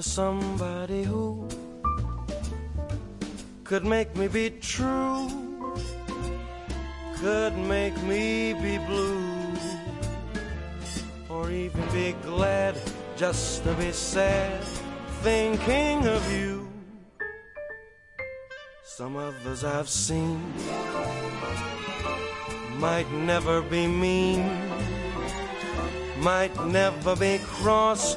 the somebody who could make me be true, could make me be blue, or even be glad just to be sad, thinking of you. Some others I've seen might never be mean, might never be cross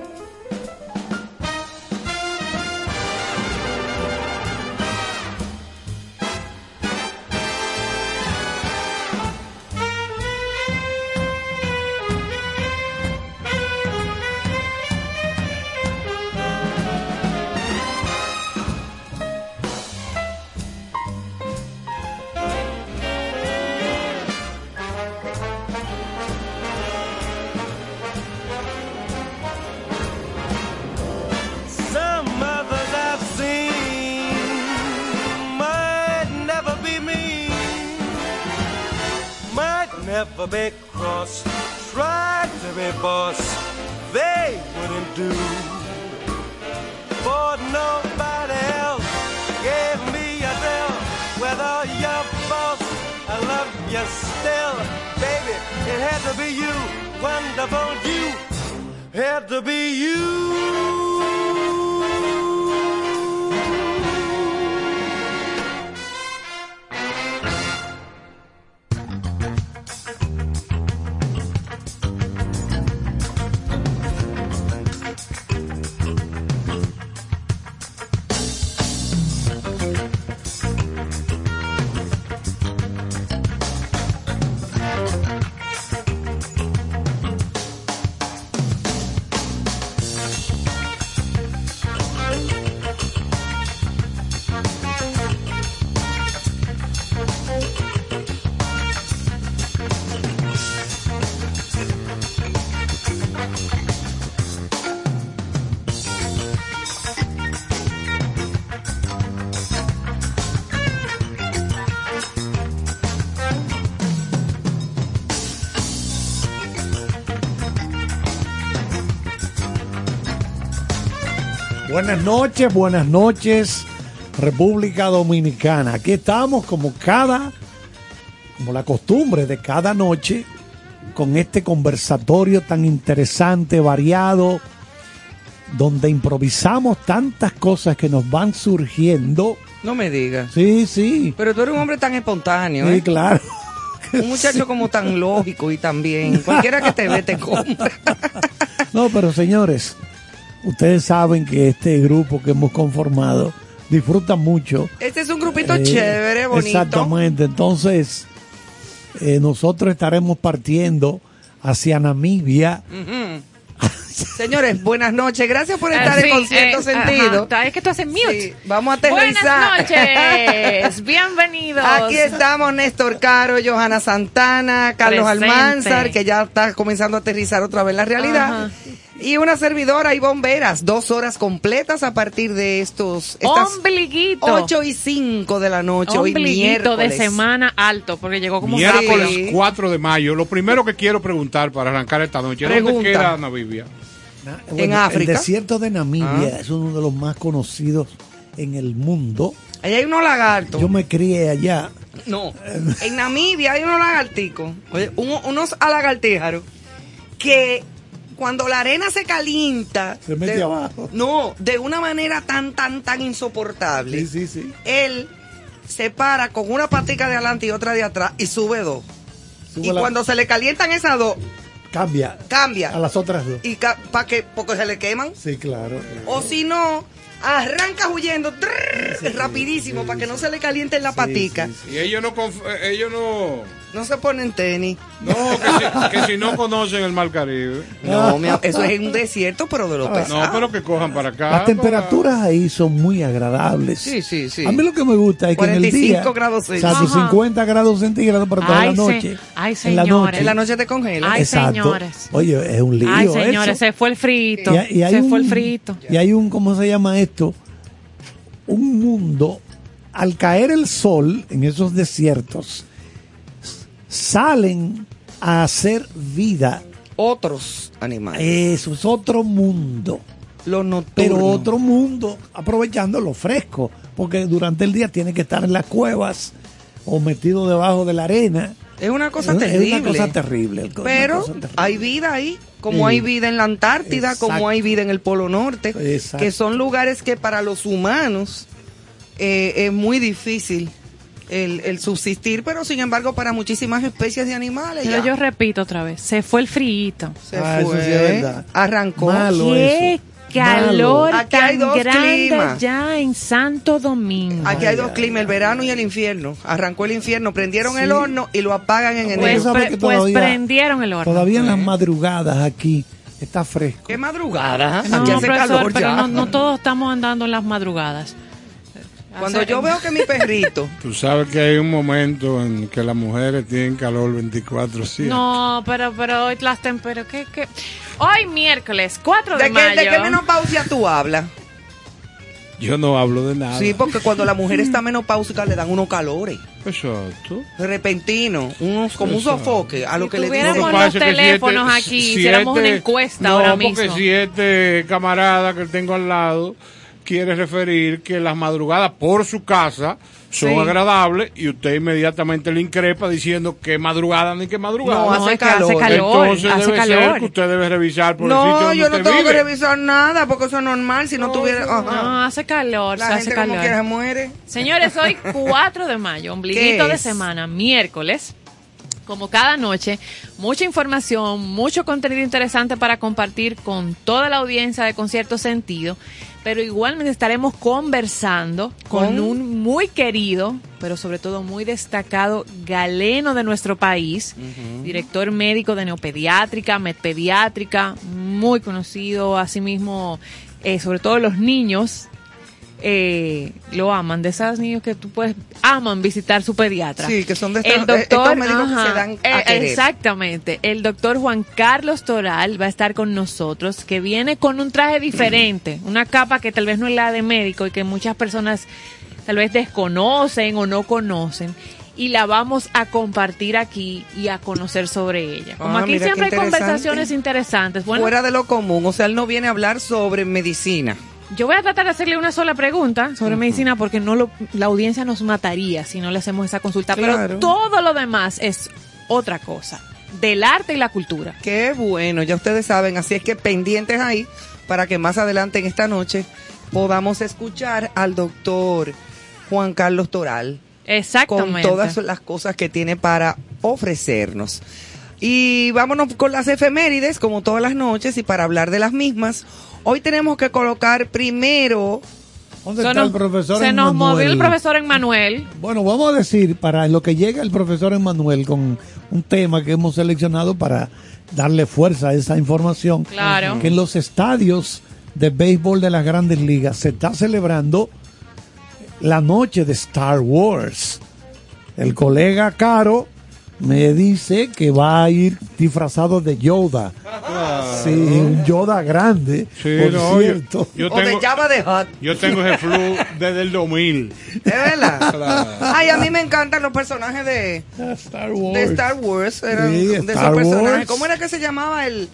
Be boss, they wouldn't do. For nobody else gave me a thrill. Whether you're boss, I love you still, baby. It had to be you, wonderful you, had to be you. Buenas noches, buenas noches, República Dominicana. Aquí estamos como cada, como la costumbre de cada noche, con este conversatorio tan interesante, variado, donde improvisamos tantas cosas que nos van surgiendo. No me digas. Sí, sí. Pero tú eres un hombre tan espontáneo, Sí, ¿eh? claro. Un muchacho como tan lógico y tan bien. Cualquiera que te ve te compra. No, pero señores, ustedes saben que este grupo que hemos conformado disfruta mucho. Este es un grupito Eh, chévere, bonito. Exactamente. Entonces, eh, nosotros estaremos partiendo hacia Namibia. Señores, buenas noches. Gracias por estar Eh, sí, en concierto eh, sentido. ajá, es que tú haces mute. Sí, vamos a Buenas aterrizar. noches, bienvenidos. Aquí estamos Néstor Caro, Johanna Santana, Carlos Presente. Almanzar, que ya está comenzando a aterrizar otra vez la realidad. Ajá. Y una servidora y bomberas, dos horas completas a partir de estos estas Ombliguito. 8 y 5 de la noche, hoy Ombliguito de miércoles. semana alto, porque llegó como Miércoles Sí. 4 de mayo. Lo primero que quiero preguntar para arrancar esta noche, ¿dónde Pregunta. queda Namibia? Na- En África. El desierto de Namibia Ah. es uno de los más conocidos en el mundo. Ahí hay unos lagartos. Yo me crié allá. No, en Namibia hay unos lagarticos, oye, un- unos alagartíjaros, que cuando la arena se calienta... Se mete de- abajo. No, de una manera tan, tan, tan insoportable. Sí, sí, sí. Él se para con una patica de adelante y otra de atrás y sube dos. Sube y la- cuando se le calientan esas dos, Cambia cambia. a las otras dos. Y para que, porque se le queman. Sí, claro. O si no, arranca huyendo trrr, rapidísimo para que no se le caliente en la patica. sí, Y ellos no, conf- eh, ellos no, No se ponen tenis. no que, si, que si no conocen el Mar Caribe. No, mi eso es un desierto, pero de lo Ah. pesado. No, pero que cojan para acá. Las temperaturas ahí son muy agradables. Sí, sí, sí. A mí lo que me gusta es que en el 45 día, grados o sea, Ajá. 50 grados centígrados para toda Ay, la se- noche. ay, en la señores. noche. En la noche te congela. Ay, Exacto. señores. Oye, es un lío Ay, señores, eso. se fue el frito. Y hay- y hay se un- fue el frito. Y hay un, ¿cómo se llama esto? Un mundo, al caer el sol en esos desiertos, salen a hacer vida. Otros animales. Eso es otro mundo. Los nocturnos. Pero otro mundo, aprovechando lo fresco, porque durante el día tiene que estar en las cuevas o metido debajo de la arena. Es una cosa Es- terrible. Es una cosa terrible. Pero cosa terrible. hay vida ahí, como Sí. hay vida en la Antártida, como hay vida en el Polo Norte, Exacto. que son lugares que para los humanos eh, es muy difícil el, el subsistir, pero sin embargo para muchísimas especies de animales Pero ya yo repito otra vez, se fue el frito. se Ah, eso fue, sí es verdad. arrancó. Malo Qué eso. calor. Aquí hay dos grande climas. ya en Santo Domingo. Aquí hay Ay, dos climas, el verano y el infierno. Arrancó el infierno, prendieron Sí. el horno y lo apagan en Pues, enero. Pues, pre- pues todavía- prendieron el horno. Todavía en las madrugadas aquí está fresco. Qué madrugada. No, Aquí hace profesor, calor pero ya. no, no todos estamos andando en las madrugadas. Cuando yo veo que mi perrito Tú sabes que hay un momento en que las mujeres tienen calor 24-7. No, pero, pero hoy las temperaturas... ¿qué, qué? Hoy miércoles, 4 de, ¿De qué, mayo. ¿De qué menopausia tú hablas? Yo no hablo de nada. Sí, porque cuando la mujer está menopáusica le dan unos calores Exacto. repentinos, unos como un sofoque a lo Si que le tuviéramos dicen. los teléfonos siete- aquí, siete- hiciéramos una encuesta no, ahora porque mismo. si este camarada que tengo al lado quiere referir que las madrugadas por su casa son Sí. agradables y usted inmediatamente le increpa diciendo que madrugada ni que madrugada. No, No, hace que hace calor. calor, Entonces hace debe ser calor. que usted debe revisar por el No, sitio donde yo no usted tengo vive. que revisar nada porque eso es normal si no, tuviera. ajá. No, hace calor, La se gente hace como quiera se calor. muere. Señores, hoy 4 de mayo, ombliguito ¿Qué de semana, miércoles. Como cada noche, mucha información, mucho contenido interesante para compartir con toda la audiencia de Concierto Sentido. Pero igualmente estaremos conversando con ¿Con? un muy querido, pero sobre todo muy destacado galeno de nuestro país, director médico de neopediátrica, medpediátrica, muy conocido, asimismo, eh, sobre todo los niños eh, lo aman, de esos niños que tú puedes, aman visitar su pediatra. Sí, que son de el estos- doctor, estos médicos que se dan a eh. Exactamente, el doctor Juan Carlos Toral va a estar con nosotros, que viene con un traje diferente, una capa que tal vez no es la de médico y que muchas personas tal vez desconocen o no conocen. Y la vamos a compartir aquí y a conocer sobre ella. Como Ah, aquí siempre hay conversaciones interesantes. Bueno, Fuera de lo común. O sea, él no viene a hablar sobre medicina. Yo voy a tratar de hacerle una sola pregunta sobre medicina porque no lo, la audiencia nos mataría si no le hacemos esa consulta. Claro. Pero todo lo demás es otra cosa, del arte y la cultura. Qué bueno, ya ustedes saben. Así es que pendientes ahí para que más adelante en esta noche podamos escuchar al doctor Juan Carlos Toral. con Exactamente. todas las cosas que tiene para ofrecernos. Y vámonos con las efemérides, como todas las noches, y para hablar de las mismas, hoy tenemos que colocar primero ¿Dónde Se está nos- el profesor se nos movió el profesor Emmanuel. Bueno, vamos a decir, para lo que llega el profesor Emanuel con un tema que hemos seleccionado para darle fuerza a esa información, Claro. que en los estadios de béisbol de las grandes ligas se está celebrando la noche de Star Wars. El colega Caro me dice que va a ir disfrazado de Yoda. Sí, un Yoda grande, Sí, por no, yo, cierto. yo o de tengo, Java de Hot. yo tengo ese flu desde el 2000. ¿Es verdad? Claro. Ay, a mí me encantan los personajes de, Star Wars. de Star Wars. Eran Sí, de Star esos personajes. Wars. ¿Cómo era que se llamaba el.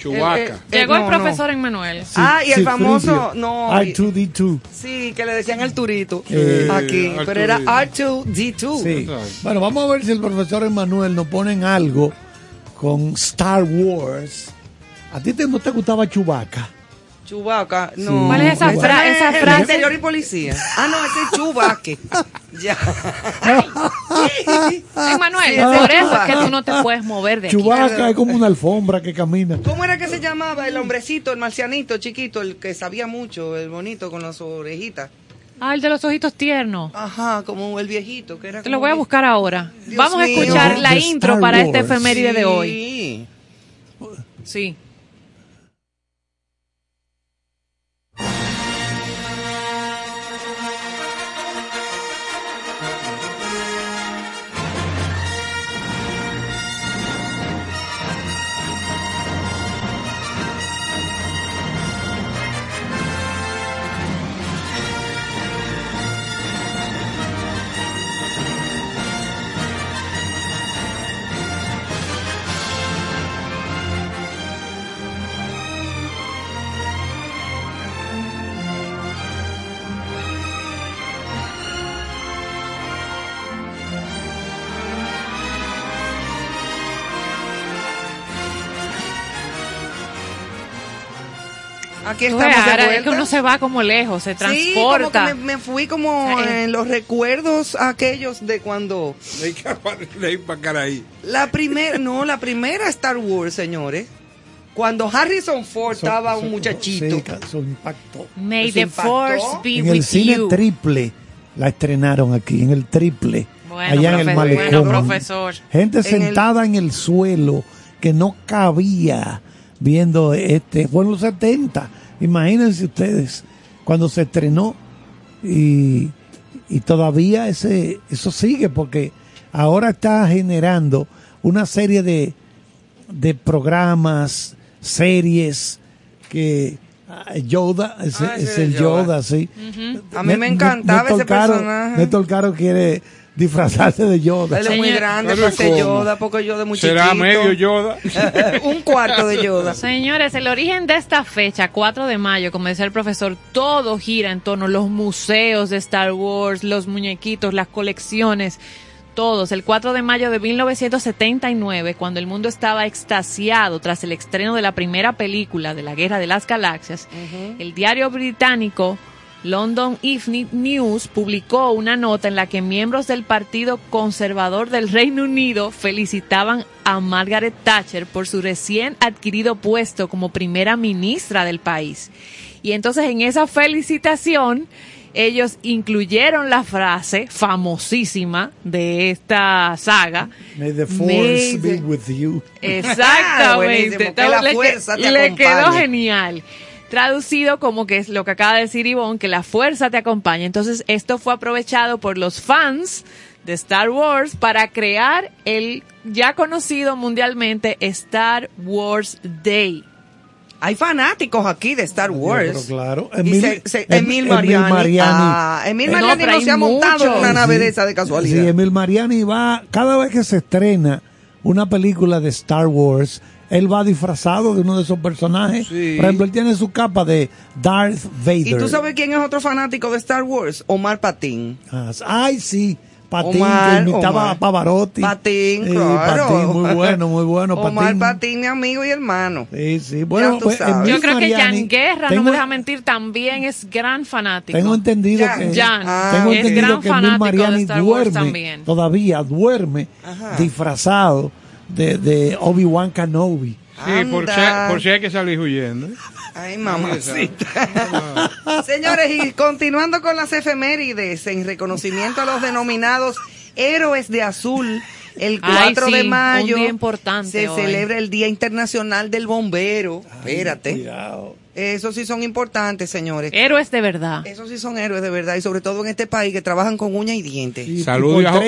Chewbacca. el- el- Llegó no, el no. profesor Emmanuel. Sí, Ah, y el famoso- no, R2D2. Sí, que le decían el turito. Eh, aquí. Pero era R2D2. Sí. Bueno, vamos a ver si el profesor Emanuel nos pone en algo con Star Wars. ¿A ti te, no te gustaba Chewbacca? Chubaca, no. ¿Cuál es esa fra- esa el frase? interior y policía. Ah, no, ese es Chubaque. ya. Emmanuel, Sí, por es eso es que tú no te puedes mover de aquí. Chewbacca es como una alfombra que camina. ¿Cómo era que se llamaba el hombrecito, el marcianito chiquito, el que sabía mucho, el bonito con las orejitas? Ah, el de los ojitos tiernos. Ajá, como el viejito, que era Te lo voy a buscar ahora. Dios Vamos a escuchar la intro para este Wars. efeméride de hoy. Sí. Aquí estamos de ahora vuelta. es que uno se va como lejos, se Sí, como transporta. que me, me fui como eh. en los recuerdos aquellos de cuando la primera, no, la primera Star Wars, señores, cuando Harrison Ford Eso- estaba un muchachito. sí, eso impactó. May the force be En el cine you. triple la estrenaron aquí, en el triple. Bueno, allá en el malecón. bueno, profesor. Gente En sentada en el suelo que no cabía viendo este. Fue en los 70. Imagínense ustedes cuando se estrenó y, y todavía ese eso sigue porque ahora está generando una serie de, de programas, series que ah, Yoda es, Ah, es es el Yoda. Yoda, sí. A mí me encantaba ese Caro- personaje. Néstor Caro quiere disfrazarse de Yoda. Él es muy grande para ser. Yoda, porque Yoda muy Será chiquito. medio Yoda. un cuarto de Yoda. Señores, el origen de esta fecha, 4 de mayo, como decía el profesor, todo gira en torno a los museos de Star Wars, los muñequitos, las colecciones, todos. El 4 de mayo de 1979, cuando el mundo estaba extasiado tras el estreno de la primera película de la Guerra de las Galaxias, el diario británico London Evening News publicó una nota en la que miembros del Partido Conservador del Reino Unido felicitaban a Margaret Thatcher por su recién adquirido puesto como primera ministra del país. Y entonces en esa felicitación ellos incluyeron la frase famosísima de esta saga. May the force May be with you. Exactamente. La le, fuerza te le quedó genial. Traducido como que es lo que acaba de decir Ivonne, que la fuerza te acompaña. Entonces, esto fue aprovechado por los fans de Star Wars para crear el ya conocido mundialmente Star Wars Day. Hay fanáticos aquí de Star Wars. Pero claro. Y se- se- Em- Emil Mariani. Ah, Emil Mariani no, se ha montado en una nave Sí. de esa de casualidad. Sí, Emil Mariani va, cada vez que se estrena una película de Star Wars, él va disfrazado de uno de esos personajes. Sí. Por ejemplo, él tiene su capa de Darth Vader. ¿Y tú sabes quién es otro fanático de Star Wars? Omar Patín. Ah, Ay, sí. Patín, Omar, que imitaba Omar. a Pavarotti. Patín, Sí, claro. Patín, muy bueno, muy bueno. Omar Patín. Patín, mi amigo y hermano. Sí, sí. Bueno, pues, Yo creo que Jan Guerra, no me deja mentir, también es gran fanático. Tengo entendido Jan, que Jan, Ah, tengo ok. entendido es gran que fanático Mariani de Star Wars duerme también. todavía duerme Ajá. disfrazado de, de Obi-Wan Kenobi. Sí, por si, por si hay que salir huyendo. Ay, mamacita. Señores, y continuando con las efemérides, en reconocimiento a los denominados héroes de azul, el Ay, 4 sí, de un mayo día importante se hoy. celebra el Día Internacional del Bombero. Espérate. Cuidado. Esos sí son importantes, señores. Héroes de verdad. Esos sí son héroes de verdad y sobre todo en este país que trabajan con uñas y dientes. Saludos a-.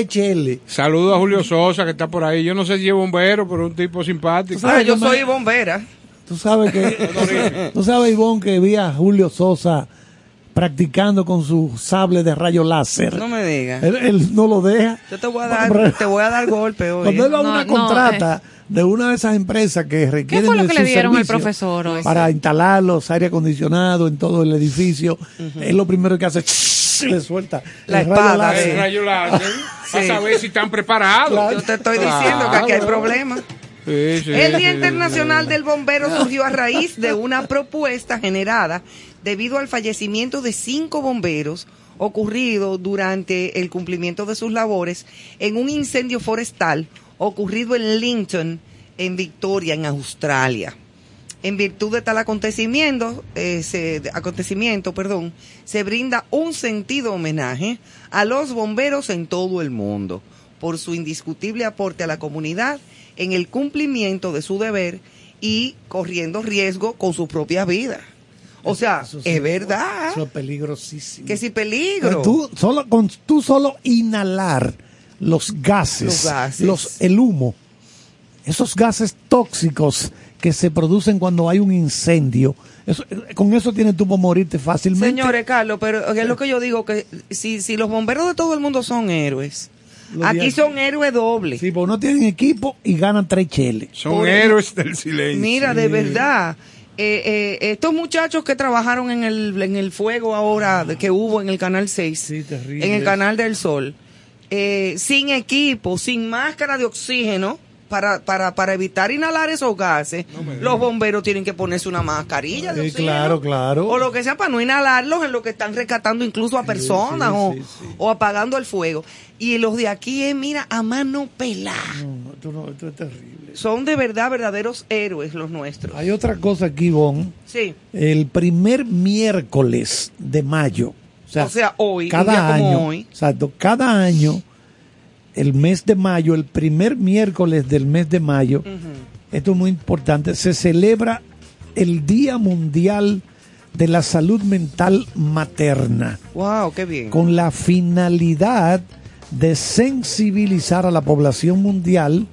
Saludo a Julio Sosa, que está por ahí. Yo no sé si es bombero, pero es un tipo simpático. Sabes Ah, yo soy bombera. Tú sabes que, tú sabes, Ivonne, que vi a Julio Sosa practicando con su sable de rayo láser. No me digas. Él, él no lo deja. Yo te voy a dar, te voy a dar golpe hoy. Cuando ¿eh? él va a No, una no, contrata de una de esas empresas que requieren fue lo que le dieron al profesor hoy? para instalar los aire acondicionados en todo el edificio, es lo primero que hace, le suelta La el rayo espada, láser. El rayo láser, a saber si están preparados. Yo te estoy diciendo que aquí hay problemas. Sí, sí, El Día Internacional del Bombero surgió a raíz de una propuesta generada debido al fallecimiento de cinco bomberos ocurrido durante el cumplimiento de sus labores en un incendio forestal ocurrido en Linton, en Victoria, en Australia. En virtud de tal acontecimiento, eh, se, acontecimiento, perdón, se brinda un sentido homenaje a los bomberos en todo el mundo por su indiscutible aporte a la comunidad en el cumplimiento de su deber y corriendo riesgo con su propia vida. O sea, sí, es verdad Eso es peligrosísimo. que si peligro. Tú solo, con tú solo inhalar los gases, Los gases. los- el humo, esos gases tóxicos que se producen cuando hay un incendio, eso- con eso tienes tú por morirte fácilmente. Señores, Carlos, pero es lo que yo digo, que si, si los bomberos de todo el mundo son héroes, aquí días- son héroes dobles. Sí, porque no tienen equipo y ganan tres cheles. Son Por- héroes del silencio. Mira, de verdad, eh, eh, estos muchachos que trabajaron en el, en el fuego ahora que hubo en el Canal 6, Sí, terrible. en el Canal del Sol, eh, sin equipo, sin máscara de oxígeno, para, para, para evitar inhalar esos gases, los bomberos tienen que ponerse una mascarilla de Sí, claro, claro. O lo que sea para no inhalarlos en lo que están rescatando incluso a personas sí, o, sí, o apagando el fuego. Y los de aquí es, mira, a mano pelada. No, no, esto, no- esto es terrible. Son de verdad verdaderos héroes los nuestros. Hay otra cosa aquí, Bon. Sí. El primer miércoles de mayo. O sea, O sea, hoy, un cada día como año. hoy. Exacto. Cada año, el mes de mayo, el primer miércoles del mes de mayo, esto es muy importante, se celebra el Día Mundial de la Salud Mental Materna Wow, qué bien. con la finalidad de sensibilizar a la población mundial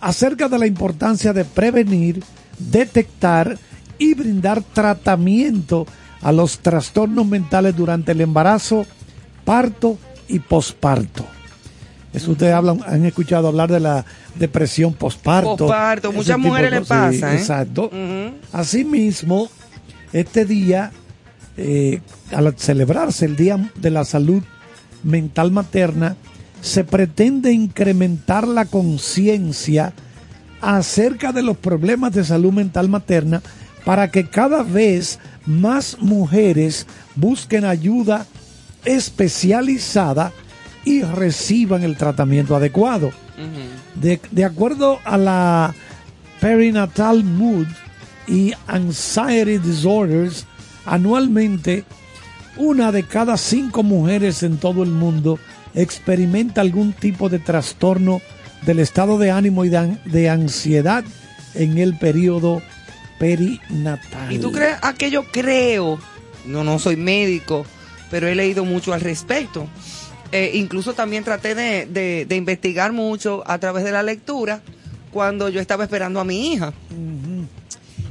acerca de la importancia de prevenir, detectar y brindar tratamiento a los trastornos mentales durante el embarazo, parto y posparto. Eso ustedes hablan, han escuchado hablar de la depresión posparto. Posparto, ese muchas mujeres le. Sí, pasa, ¿eh? Exacto. Asimismo, este día, eh, al celebrarse el Día de la Salud Mental Materna, se pretende incrementar la conciencia acerca de los problemas de salud mental materna para que cada vez más mujeres busquen ayuda especializada y reciban el tratamiento adecuado. De, de acuerdo a la Perinatal Mood y Anxiety Disorders, anualmente una de cada cinco mujeres en todo el mundo experimenta algún tipo de trastorno del estado de ánimo y de, an- de ansiedad en el periodo perinatal. ¿Y tú crees a que yo creo? No, no soy médico, pero he leído mucho al respecto. Eh, incluso también traté de, de- de investigar mucho a través de la lectura cuando yo estaba esperando a mi hija.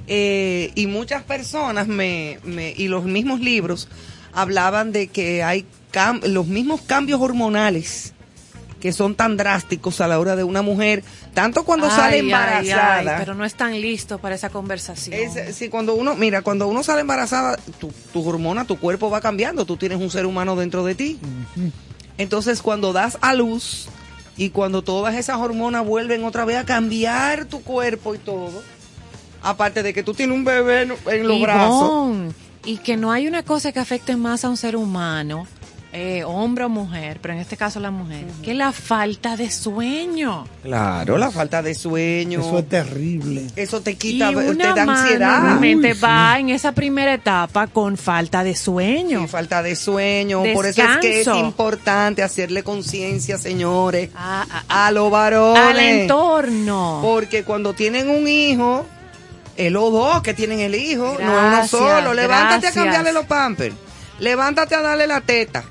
Eh, y muchas personas me, me- y los mismos libros hablaban de que hay cam- los mismos cambios hormonales que son tan drásticos a la hora de una mujer, tanto cuando sale Ay, ay, embarazada. ay, pero no están listos para esa conversación. Es, sí, cuando uno, mira, cuando uno sale embarazada, tu, tu hormona, tu cuerpo va cambiando, tú tienes un ser humano dentro de ti. Entonces, cuando das a luz y cuando todas esas hormonas vuelven otra vez a cambiar tu cuerpo y todo, aparte de que tú tienes un bebé en, en los brazos. Y que no hay una cosa que afecte más a un ser humano eh, hombre o mujer, pero en este caso la mujer, que la falta de sueño. Claro, la falta de sueño. Eso es terrible. Eso te Y quita, te da mano ansiedad. normalmente Uy, va en esa primera etapa con falta de sueño. Sí, falta de sueño. Por eso es que es Descanso. importante hacerle conciencia, señores, A- a- a los varones. al entorno. Porque cuando tienen un hijo, es los dos que tienen el hijo, no es uno Gracias, solo. Levántate gracias. a cambiarle los pampers. Levántate a darle la teta.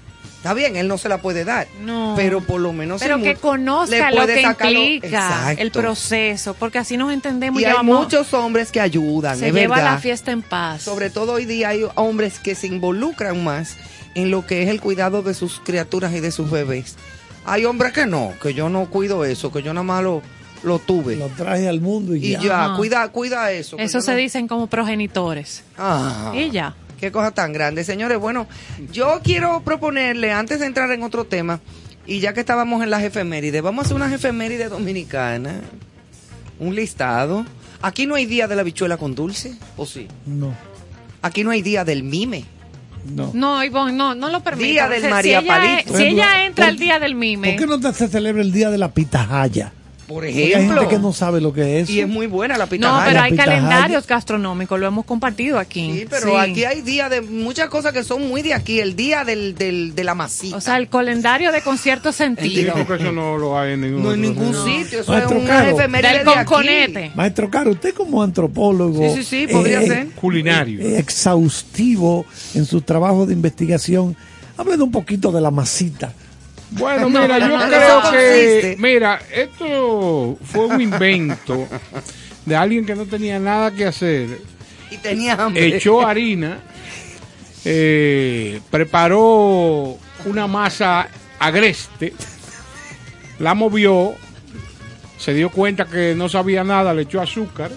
Está bien, él no se la puede dar. No. Pero por lo menos. Pero si que conozca le lo puede que lo- implica Exacto. el proceso, porque así nos entendemos Y hay llevamos- muchos hombres que ayudan, se es lleva verdad. la fiesta en paz. Sobre todo hoy día hay hombres que se involucran más en lo que es el cuidado de sus criaturas y de sus bebés. Hay hombres que no, que yo no cuido eso, que yo nada más lo, lo tuve. Lo traje al mundo y, y ya. cuida, cuida eso. Eso se no- dicen como progenitores. Ah, Y ya. Qué cosa tan grande. Señores, bueno, yo quiero proponerle, antes de entrar en otro tema, y ya que estábamos en las efemérides, vamos a hacer unas efemérides dominicanas, un listado. Aquí no hay día de la bichuela con dulce, ¿o sí? No, Aquí no hay día del mime. no. No, Ivonne, no, no lo permito. Día del Si- María si ella, Palito. Si ella entra ¿por- al día del mime, ¿Por qué no se celebra el día de la pitahaya? Por Porque hay ejemplo. gente que no sabe lo que es. Y es muy buena la no, pitahaya. pero hay calendarios gastronómicos, lo hemos compartido aquí. Sí, pero Sí. aquí hay día de muchas cosas que son muy de aquí. El día del, del, de la masita. O sea, el calendario de concierto Sí, sentido. porque eso no lo hay en ningún no en ningún sitio. sitio. Eso Maestro es una Caro. efeméride Del de aquí. conconete. Maestro Caro, usted como antropólogo Sí, sí, sí, podría ser. Culinario. eh, exhaustivo en su trabajo de investigación, hable de un poquito de la masita. Bueno, No, mira, yo creo que, mira, esto fue un invento de alguien que no tenía nada que hacer. Y tenía hambre. Echó harina, eh, preparó una masa agreste, la movió, se dio cuenta que no sabía nada, le echó azúcar.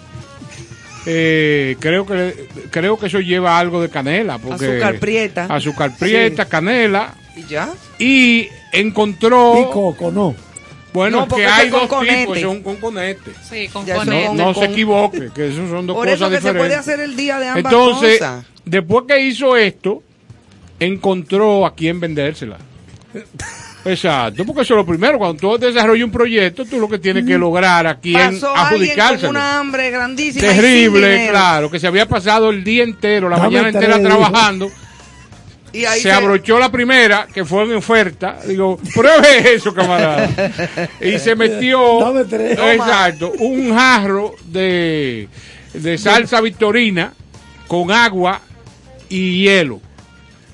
Eh, creo que creo que eso lleva algo de canela porque Azúcar prieta. azúcar prieta Sí. canela ¿Y ya? y encontró Y coco, no. bueno, No, que hay es dos conconete. tipos, son conconetes. Sí, con Ya eso conete. No, con- no con- se equivoque, que esos son dos Por cosas eso que se diferentes. puede hacer el día de ambas Entonces, cosas. después que hizo esto, encontró a quién vendérsela. Exacto, porque eso es lo primero. Cuando tú desarrollas un proyecto, tú lo que tienes que lograr a quién Pasó alguien con adjudicárselo. una hambre grandísima. y sin Terrible, claro, que se había pasado el día entero, la Dame mañana entera trabajando. Y ahí se abrochó la primera, que fue en oferta. Digo, pruebe eso, camarada. y se metió, Dame tres. exacto, un jarro de, de salsa victorina con agua y hielo.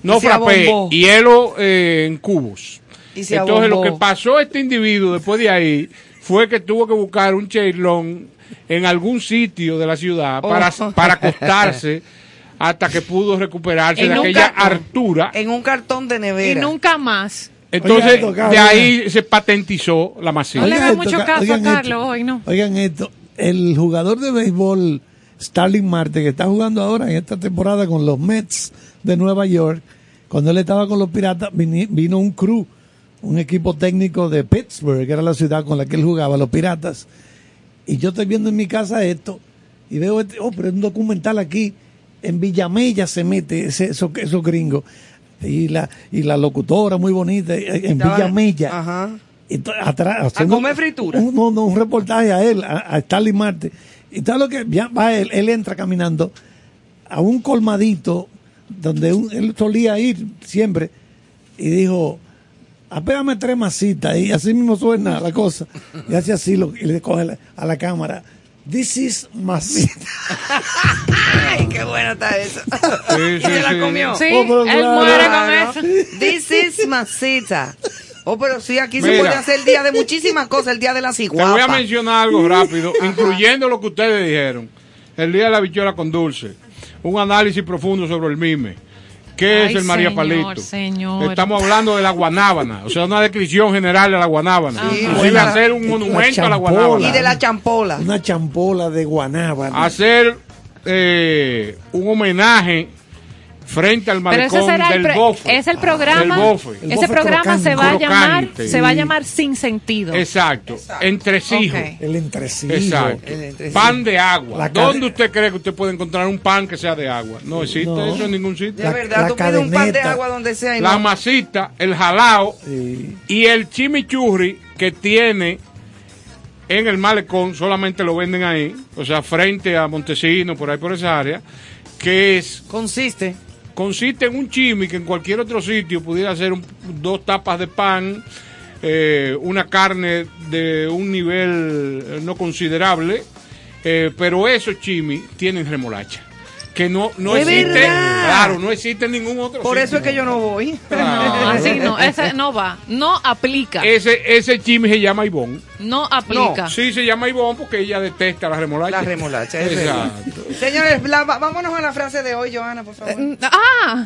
No frappé, hielo eh, en cubos. Y se Entonces lo que pasó este individuo después de ahí fue que tuvo que buscar un cheilón en algún sitio de la ciudad para, Oh. para acostarse hasta que pudo recuperarse En de aquella cartón. hartura. En un cartón de Y nevera. nunca más. Entonces, esto, de ahí se patentizó la masita. No le esto, mucho Ca- caso a Carlos esto. hoy, ¿no? Oigan esto, el jugador de béisbol Starling Marte, que está jugando ahora en esta temporada con los Mets de Nueva York, cuando él estaba con los Piratas, vino un crew, un equipo técnico de Pittsburgh, que era la ciudad con la que él jugaba, los Piratas. Y yo estoy viendo en mi casa esto, y veo, este, oh, pero es un documental aquí, en Villamella se mete ese, esos, esos gringos. Y la, y la locutora muy bonita, eh, en Estaba- Villamella. Ajá. Atrás, haciendo comer fritura. Un, no, no, un reportaje a él, a, a Starling Marte. Y todo lo que ya va él, él entra caminando a un colmadito donde un- él solía ir siempre y dijo, apégame tres masitas y así mismo suena la cosa. Y hace así lo, y le coge la- a la cámara. This is masita. Ay, qué buena está eso. Sí, ¿Y sí, se la comió? Sí, Oh, pero él claro. muere con eso. This is masita. Oh, pero sí, aquí se puede hacer el día de muchísimas cosas, el día de la Te voy a ciguapa. mencionar algo rápido, incluyendo lo que ustedes dijeron. El día de la bichuela con dulce. Un análisis profundo sobre el mime. ¿Qué es el María señor, Palito? señor. Estamos hablando de la guanábana, o sea, una descripción general de la guanábana. Sí, hacer un monumento a la guanábana. Y de la champola. Una champola de guanábana. hacer eh, un homenaje frente al Pero ese malecón será el, del pre- bofe. es el programa. Del bofe. El Ese bofe programa se va a llamar, Crocante. se va a llamar sin sentido. Exacto, entresijo. Ok. El entresijo. Exacto. El entresijo. Pan de agua. La ¿Dónde usted cree que usted puede encontrar un pan que sea de agua? No existe No. eso en ningún sitio. De La- verdad, la tú pides un pan de agua donde sea y La no. masita, el jalao Sí. y el chimichurri que tiene en el malecón, solamente lo venden ahí, o sea, frente a Montesino, por ahí por esa área, que es Consiste. Consiste en un chimi que en cualquier otro sitio pudiera ser un- dos tapas de pan, eh, una carne de un nivel eh, no considerable, eh, pero esos chimi tienen remolacha. Que no, no ¡Es existe, verdad! claro, no existe en ningún otro Por sitio. eso es que yo no voy. No, así no, ese no va, no aplica, Ese, ese chimi se llama Ivón. no aplica. Sí, se llama Ivón porque ella detesta la remolacha. La remolacha, es verdad. Exacto. Señores, la- vámonos a la frase de hoy, Joana, por favor. Eh, Ah,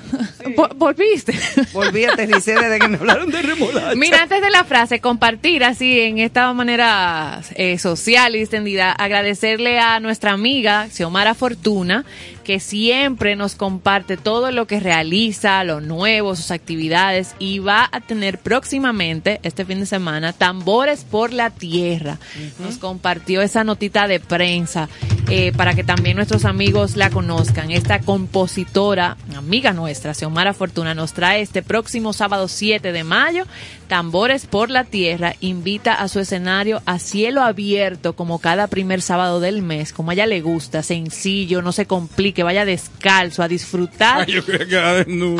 vo- volviste. Volví a aterrizar desde que me hablaron de remolacha. Mira, antes de la frase, compartir así en esta manera eh, social y extendida, agradecerle a nuestra amiga Xiomara Fortuna, que siempre nos comparte todo lo que realiza, lo nuevo, sus actividades, y va a tener próximamente, este fin de semana, Tambores por la Tierra. Nos compartió esa notita de prensa eh, para que también nuestros amigos la conozcan. Esta compositora, amiga nuestra, Xiomara Fortuna, nos trae este próximo sábado 7 de mayo, Tambores por la Tierra, invita a su escenario a cielo abierto como cada primer sábado del mes, como a ella le gusta, sencillo, no se complique, vaya descalzo a disfrutar Ay, yo que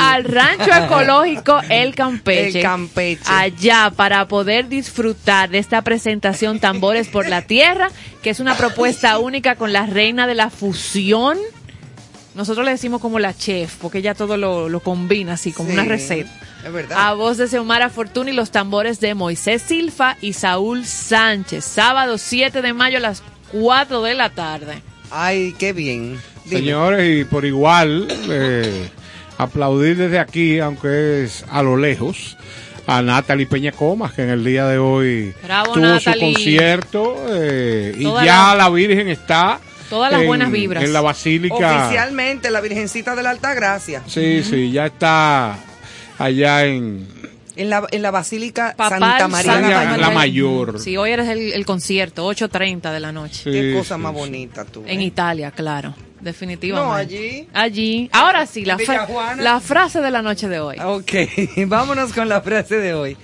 al rancho ecológico El Campeche. El Campeche. Allá para poder disfrutar de esta presentación Tambores por la Tierra, que es una propuesta única con la reina de la fusión. Nosotros le decimos como la chef, porque ella todo lo, lo combina así, como Sí, una receta. Es verdad. A voz de Xiomara Fortuna y los tambores de Moisés Silfa y Saúl Sánchez. Sábado 7 de mayo a las 4 de la tarde. Ay, qué bien. Dime. Señores, y por igual, eh, aplaudir desde aquí, aunque es a lo lejos, a Natalie Peña Comas, que en el día de hoy Bravo, tuvo su concierto eh, y ya la- la, Virgen está Todas las en- buenas vibras. en la Basílica. Oficialmente, la Virgencita de la Alta Gracia. Sí, sí, ya está allá en En la, en la Basílica Papal Santa María Santa la María Mayor. la Mayor. Sí, hoy eres el, el concierto, 8.30 de la noche. Sí, Qué cosa sí, más sí. bonita tú. En ¿eh? Italia, claro. Definitivamente. No, allí. Allí. Ahora sí, la, fra- la frase de la noche de hoy. Ok, vámonos con la frase de hoy.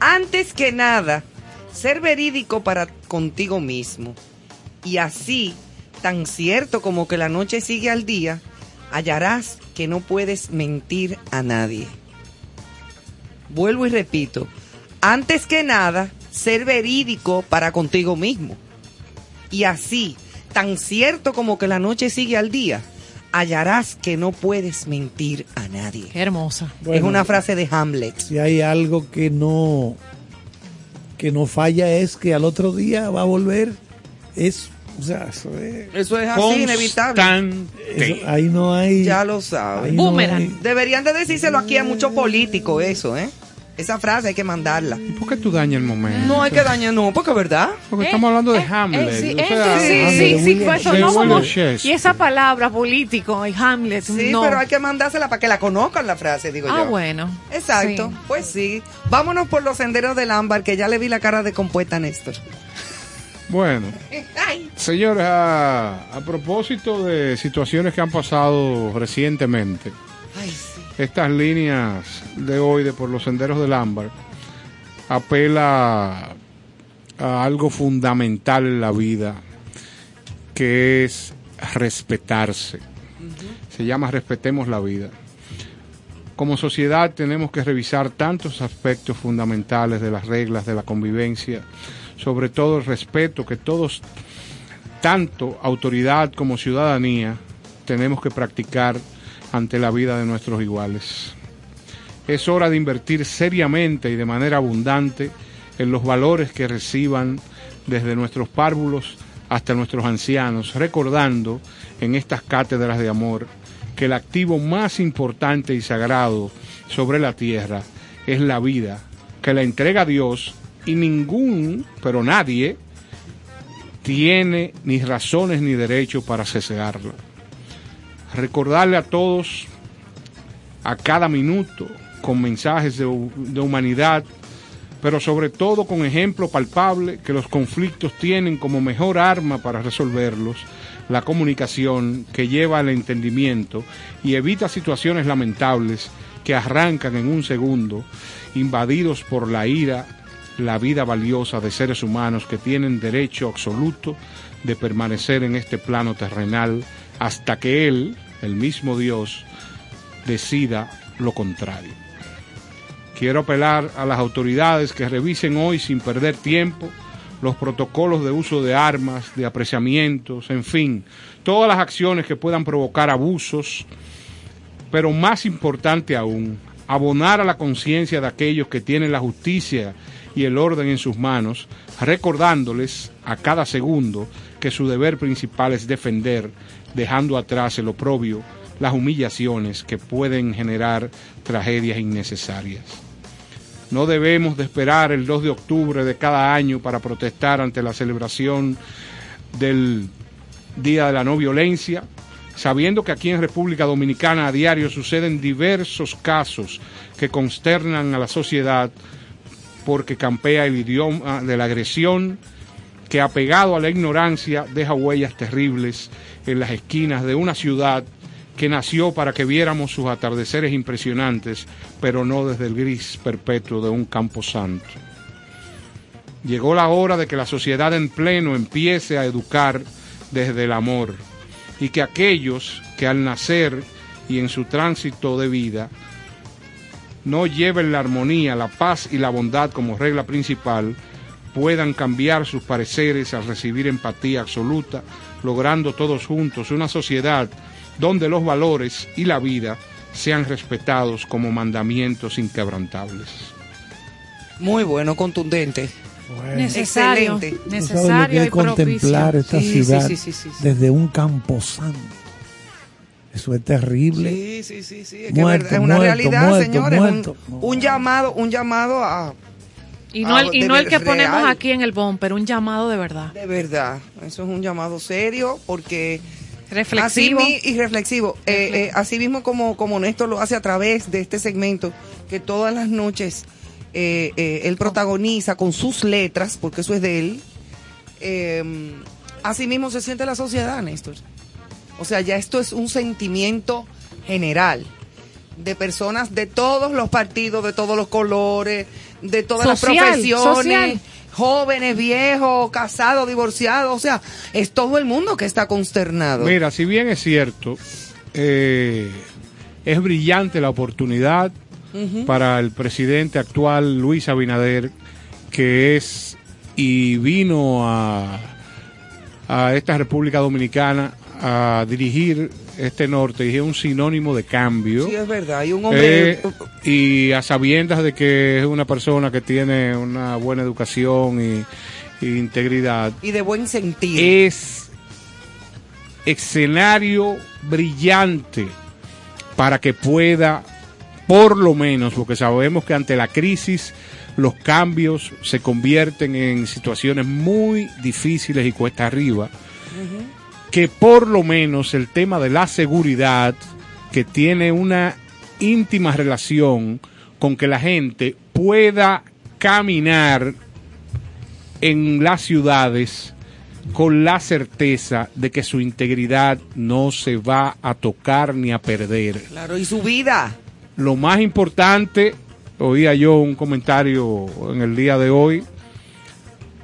Antes que nada, ser verídico para contigo mismo. Y así, tan cierto como que la noche sigue al día, hallarás que no puedes mentir a nadie. Vuelvo y repito. Antes que nada, ser verídico para contigo mismo. Y así, tan cierto como que la noche sigue al día, hallarás que no puedes mentir a nadie. Qué hermosa. es una frase de Hamlet. Si hay algo que no que no falla es que al otro día va a volver. Es, o sea, eso es, Eso es así, inevitable. Eso- ahí no hay. Ya lo no Boomerang. hay- Deberían de decírselo aquí a muchos políticos eso, ¿eh? Esa frase hay que mandarla. ¿Por qué tú dañas el momento? No hay que dañar, no, porque es verdad. Porque estamos hablando de Eh, Hamlet. eh, sí, o sea, entonces, sí, Hamlet, sí, sí, pues eso Shakespeare. no. Y esa palabra político y Hamlet, Sí, no. pero hay que mandársela para que la conozcan la frase, digo Ah, yo. bueno. Exacto, Sí. pues sí. Vámonos por los senderos del ámbar, que ya le vi la cara de compuesta a Néstor. Bueno, señores, a, a propósito de situaciones que han pasado recientemente, Ay, sí. estas líneas de hoy de por los senderos del ámbar apela a algo fundamental en la vida que es respetarse. Se llama respetemos la vida. Como sociedad tenemos que revisar tantos aspectos fundamentales de las reglas de la convivencia, sobre todo el respeto que todos, tanto autoridad como ciudadanía, tenemos que practicar ante la vida de nuestros iguales. Es hora de invertir seriamente y de manera abundante en los valores que reciban desde nuestros párvulos hasta nuestros ancianos, recordando en estas cátedras de amor que el activo más importante y sagrado sobre la tierra es la vida, que la entrega a Dios y ningún, pero nadie, tiene ni razones ni derecho para cesearla. Recordarle a todos a cada minuto con mensajes de, de humanidad, pero sobre todo con ejemplo palpable que los conflictos tienen como mejor arma para resolverlos la comunicación que lleva al entendimiento y evita situaciones lamentables que arrancan en un segundo, invadidos por la ira, la vida valiosa de seres humanos que tienen derecho absoluto de permanecer en este plano terrenal hasta que Él, el mismo Dios, decida lo contrario. Quiero apelar a las autoridades que revisen hoy sin perder tiempo los protocolos de uso de armas, de apreciamientos, en fin, todas las acciones que puedan provocar abusos, pero más importante aún, abonar a la conciencia de aquellos que tienen la justicia y el orden en sus manos, recordándoles a cada segundo que su deber principal es defender, dejando atrás el oprobio, las humillaciones que pueden generar tragedias innecesarias. No debemos de esperar el 2 de octubre de cada año para protestar ante la celebración del Día de la No Violencia, sabiendo que aquí en República Dominicana a diario suceden diversos casos que consternan a la sociedad porque campea el idioma de la agresión, que apegado a la ignorancia deja huellas terribles en las esquinas de una ciudad que nació para que viéramos sus atardeceres impresionantes, pero no desde el gris perpetuo de un campo santo. Llegó la hora de que la sociedad en pleno empiece a educar desde el amor y que aquellos que al nacer y en su tránsito de vida no lleven la armonía, la paz y la bondad como regla principal, puedan cambiar sus pareceres al recibir empatía absoluta, logrando todos juntos una sociedad donde los valores y la vida sean respetados como mandamientos inquebrantables. Muy bueno, contundente. Necesario, Excelente. Necesario propicio. contemplar esta Sí, sí, ciudad sí, sí, sí, sí. desde un camposanto. Eso es terrible. Sí, sí, sí, sí. Es, que Muerto, es verdad, es una muerto, realidad, muerto, señores. muerto. Un, un llamado, un llamado a Y no, Ah, el, y no el que ponemos aquí en el bumper, un llamado de verdad. de verdad. Eso es un llamado serio porque Reflexivo. Así mi- y reflexivo. Eh, eh, así mismo como, como Néstor lo hace a través de este segmento, que todas las noches eh, eh, él protagoniza con sus letras, porque eso es de él. Eh, así mismo se siente la sociedad, Néstor. O sea, ya esto es un sentimiento general de personas de todos los partidos, de todos los colores, de todas Social, las profesiones, social. jóvenes, viejos, casados, divorciados, o sea, es todo el mundo que está consternado. Mira, si bien es cierto, eh, es brillante la oportunidad para el presidente actual, Luis Abinader, que es y vino a, a esta República Dominicana a dirigir este norte y es un sinónimo de cambio. Sí, es verdad, hay un hombre... Eh, y a sabiendas de que es una persona que tiene una buena educación y, y integridad, y de buen sentido. es escenario brillante para que pueda, por lo menos, porque sabemos que ante la crisis los cambios se convierten en situaciones muy difíciles y cuesta arriba, que por lo menos el tema de la seguridad, que tiene una íntima relación con que la gente pueda caminar en las ciudades con la certeza de que su integridad no se va a tocar ni a perder. Claro, y su vida. Lo más importante, oía yo un comentario en el día de hoy,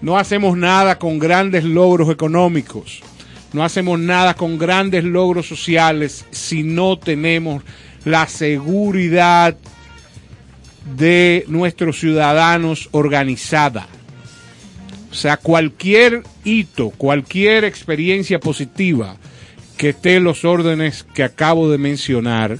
no hacemos nada con grandes logros económicos, no hacemos nada con grandes logros sociales si no tenemos la seguridad de nuestros ciudadanos organizada. O sea, cualquier hito, cualquier experiencia positiva que esté en los órdenes que acabo de mencionar,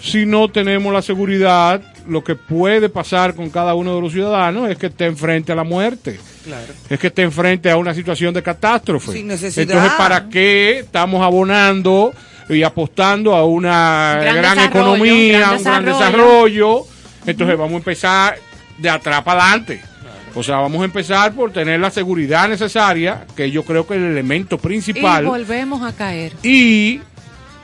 si no tenemos la seguridad, lo que puede pasar con cada uno de los ciudadanos es que esté enfrente a la muerte. Claro. Es que esté enfrente a una situación de catástrofe. Sin necesidad. Entonces, ¿para qué estamos abonando y apostando a una Gran economía, gran un gran desarrollo? desarrollo? Entonces, vamos a empezar de atrás para adelante. O sea, vamos a empezar por tener la seguridad necesaria, que yo creo que es el elemento Y principal volvemos a caer. y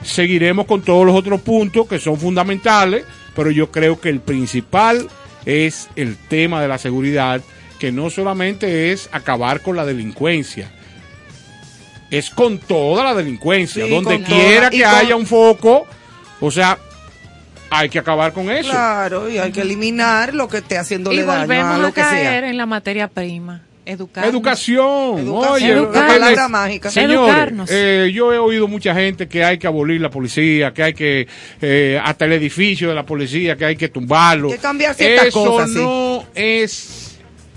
seguiremos con todos los otros puntos que son fundamentales, pero yo creo que el principal es el tema de la seguridad, que no solamente es acabar con la delincuencia, es con toda la delincuencia, Sí, donde quiera toda- que con- haya un foco, o sea, hay que acabar con eso. Claro, y hay que eliminar lo que esté haciéndole Y daño a volvemos lo a que caer sea. en la materia prima. Educar. Educación, Educación, oye, palabra mágica. Señores, Educarnos. eh, yo he oído mucha gente que hay que abolir la policía, que hay que eh, hasta el edificio de la policía, que hay que tumbarlo. Que cambiar ciertas Eso cosas, sí. no es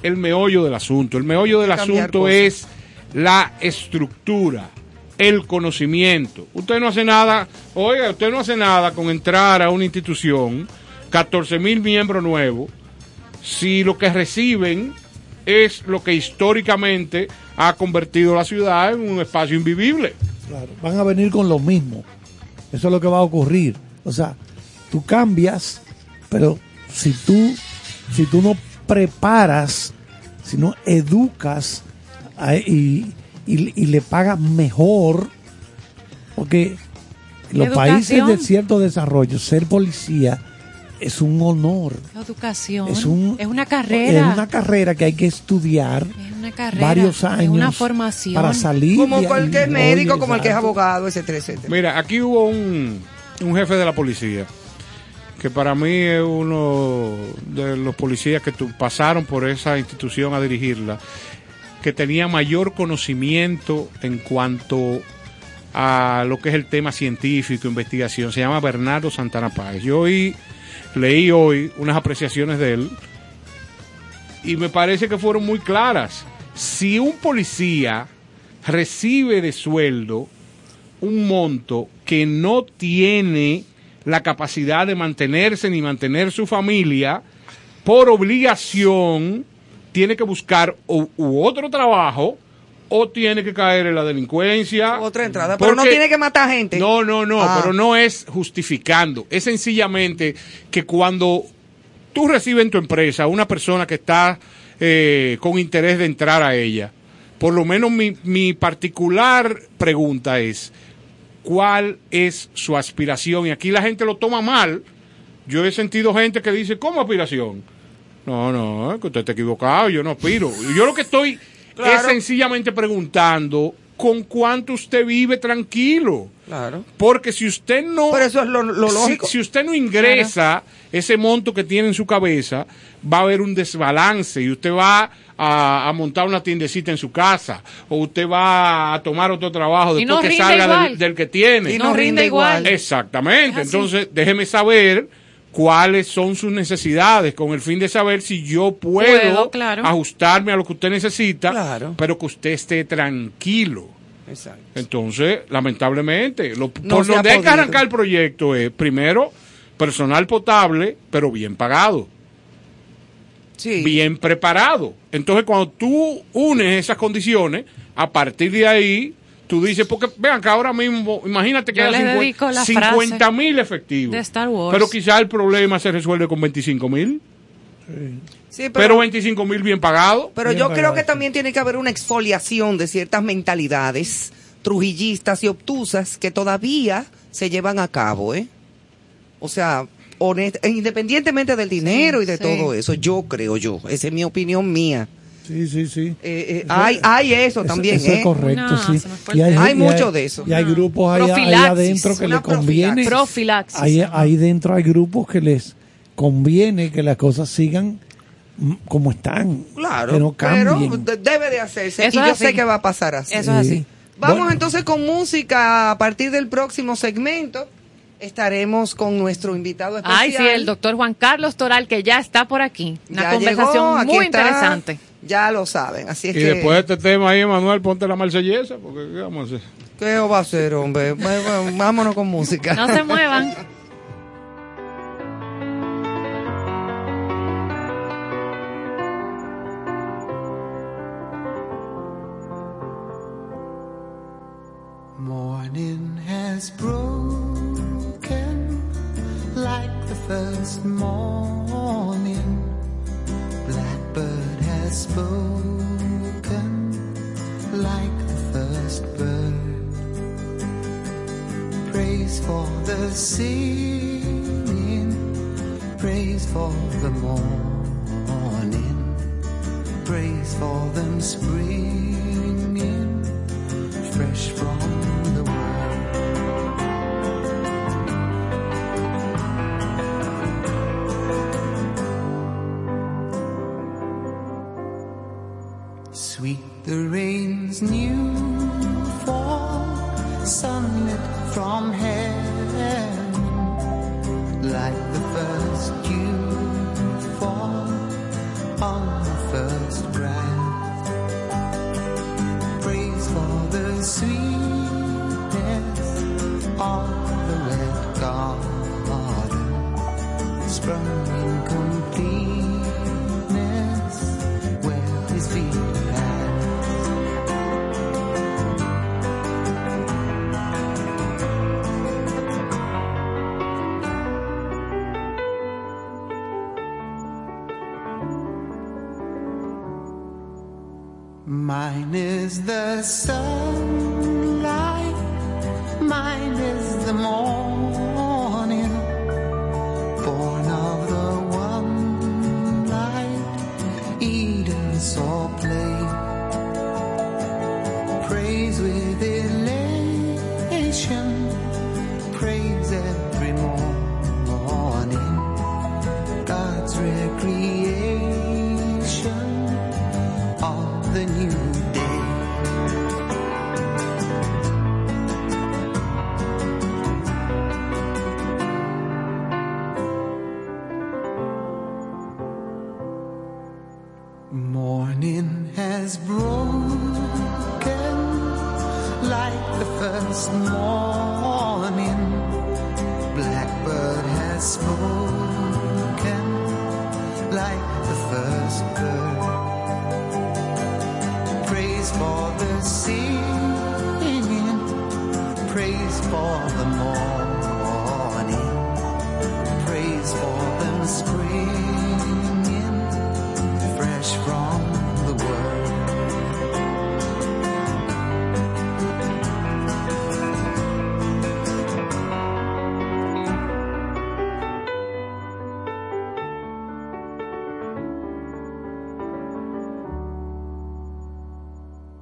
el meollo del asunto. El meollo del asunto cosas. es la estructura, el conocimiento. Usted no hace nada, oiga, usted no hace nada con entrar a una institución, 14 mil miembros nuevos, si lo que reciben es lo que históricamente ha convertido la ciudad en un espacio invivible. Claro, van a venir con lo mismo. Eso es lo que va a ocurrir. O sea, tú cambias, pero si tú, si tú no preparas, si no educas a- y, y- y le pagas mejor, porque los Educación. países de cierto desarrollo, ser policía es un honor. La educación. Es, un, una carrera. Es una carrera que hay que estudiar Es una carrera. varios años Es una formación. para salir. Como cualquier médico, como el que es abogado, etcétera, etcétera. Mira, aquí hubo un, un jefe de la policía, que para mí es uno de los policías que pasaron por esa institución a dirigirla, que tenía mayor conocimiento en cuanto a lo que es el tema científico, investigación. Se llama Bernardo Santana Páez. Yo hoy, leí hoy unas apreciaciones de él y me parece que fueron muy claras. Si un policía recibe de sueldo un monto que no tiene la capacidad de mantenerse ni mantener su familia, por obligación tiene que buscar u, u otro trabajo o tiene que caer en la delincuencia. Otra entrada, pero no tiene que matar gente. No, no, no, Ah. pero no es justificando. Es sencillamente que cuando tú recibes en tu empresa una persona que está eh, con interés de entrar a ella, por lo menos mi, mi particular pregunta es, ¿cuál es su aspiración? Y aquí la gente lo toma mal. Yo he sentido gente que dice, ¿cómo aspiración? No, no, que usted está equivocado, yo no aspiro. Yo lo que estoy es sencillamente preguntando, ¿con cuánto usted vive tranquilo? Claro. Porque si usted no... Pero eso es lo, lógico. Si, usted no ingresa ese monto que tiene en su cabeza, va a haber un desbalance y usted va a, a montar una tiendecita en su casa o usted va a tomar otro trabajo después no que salga del, del que tiene. Y no rinde igual. Exactamente. Entonces, déjeme saber cuáles son sus necesidades con el fin de saber si yo puedo, Puedo, claro. ajustarme a lo que usted necesita, Claro. pero que usted esté tranquilo. Exacto. Entonces, lamentablemente, lo, No por donde hay que arrancar el proyecto es, primero, personal potable, pero bien pagado, Sí. bien preparado. Entonces, cuando tú unes esas condiciones, a partir de ahí, tú dices, porque vean que ahora mismo, imagínate que hay les dedico la 50 mil efectivos. de Star Wars. Pero quizás el problema se resuelve con 25 mil, Sí, pero, pero, 25 mil bien pagados. pero Bien yo creo que sí. también tiene que haber una exfoliación de ciertas mentalidades trujillistas y obtusas que todavía se llevan a cabo, ¿eh? O sea, honest- independientemente del dinero y de sí. todo eso, yo creo yo, esa es mi opinión mía. Sí, sí, sí. Eh, eh, Eso- hay, hay eso, también, eso ¿eh? es correcto, No, sí. Y. Hay y mucho de eso. Y hay No. grupos ahí, ahí Profilaxis, adentro que les conviene. Profilaxis. Ahí, ahí dentro hay grupos que les conviene que las cosas sigan como están. Claro, Que no pero cambien. de- debe de hacerse. Eso y es yo así. sé que va a pasar así. Eso es Sí. así. Vamos Bueno. entonces con música. A partir del próximo segmento estaremos con nuestro invitado especial. Ay, sí, el doctor Juan Carlos Toral, que ya está por aquí. Una Ya conversación llegó, aquí muy está. interesante. Ya lo saben, así es Y que... después de este tema ahí, Manuel, ponte la marsellesa, porque ¿qué vamos a hacer? ¿Qué va a hacer, hombre? Vámonos con música. No se muevan. singing, praise for the morning, praise for them springing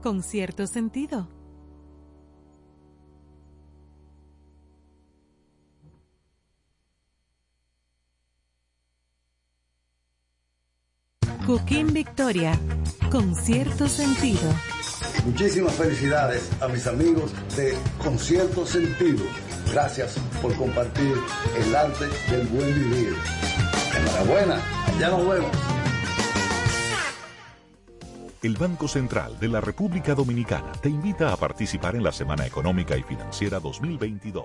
Con cierto sentido. Cooking Victoria. Con cierto sentido. Muchísimas felicidades a mis amigos de Concierto Sentido. Gracias por compartir el arte del buen vivir. Enhorabuena, ya nos vemos. El Banco Central de la República Dominicana te invita a participar en la Semana Económica y Financiera 2022.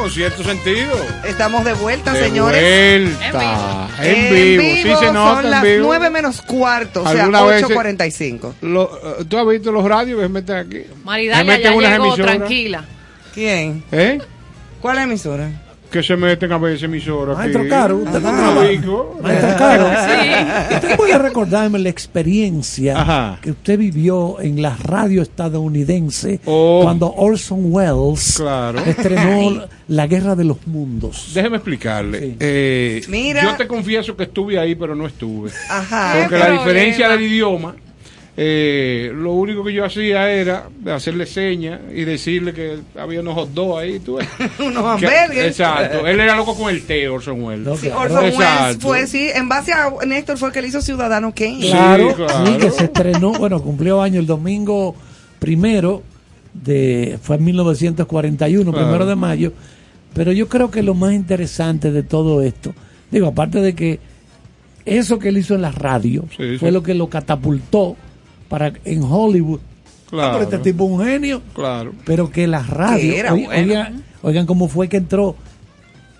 Con cierto sentido. Estamos de vuelta, De señores. vuelta. En vivo. Sí se nota son en las vivo. 9 menos cuarto, o sea, Algunas veces- 8.45. Lo- eh, ¿Tú has visto los radios que se meten aquí? Maridalia meten ya llegó, emisoras. tranquila. ¿Quién? ¿Eh? ¿Cuál es la emisora? Que se meten a veces emisoras. Maestro aquí. Caro, usted no trabaja. rico. Maestro Caro, Sí. usted puede recordarme la experiencia Ajá. que usted vivió en la radio estadounidense Oh. cuando Orson Welles Claro. estrenó La Guerra de los Mundos. Déjeme explicarle. Sí. Eh, Mira. Yo te confieso que estuve ahí, pero no estuve. Ajá. Porque la diferencia del idioma, eh, lo único que yo hacía era hacerle señas y decirle que había unos hot dogs ahí. Tú. Unos hamburgues. Exacto. Él era loco con el té, Orson Welles. No, Sí. Orson Welles fue, sí, en base a Néstor fue el que le hizo Ciudadano Kane. Sí, Claro, sí, que se estrenó, bueno, cumplió año el domingo primero de, fue en 1941, Claro. primero de mayo, pero yo creo que lo más interesante de todo esto, digo, aparte de que eso que él hizo en la radio Sí, fue lo que lo catapultó para en Hollywood. Ah, Claro. pero este tipo es un genio, Claro. pero que la radio, era oigan, bueno. oigan, oigan cómo fue que entró,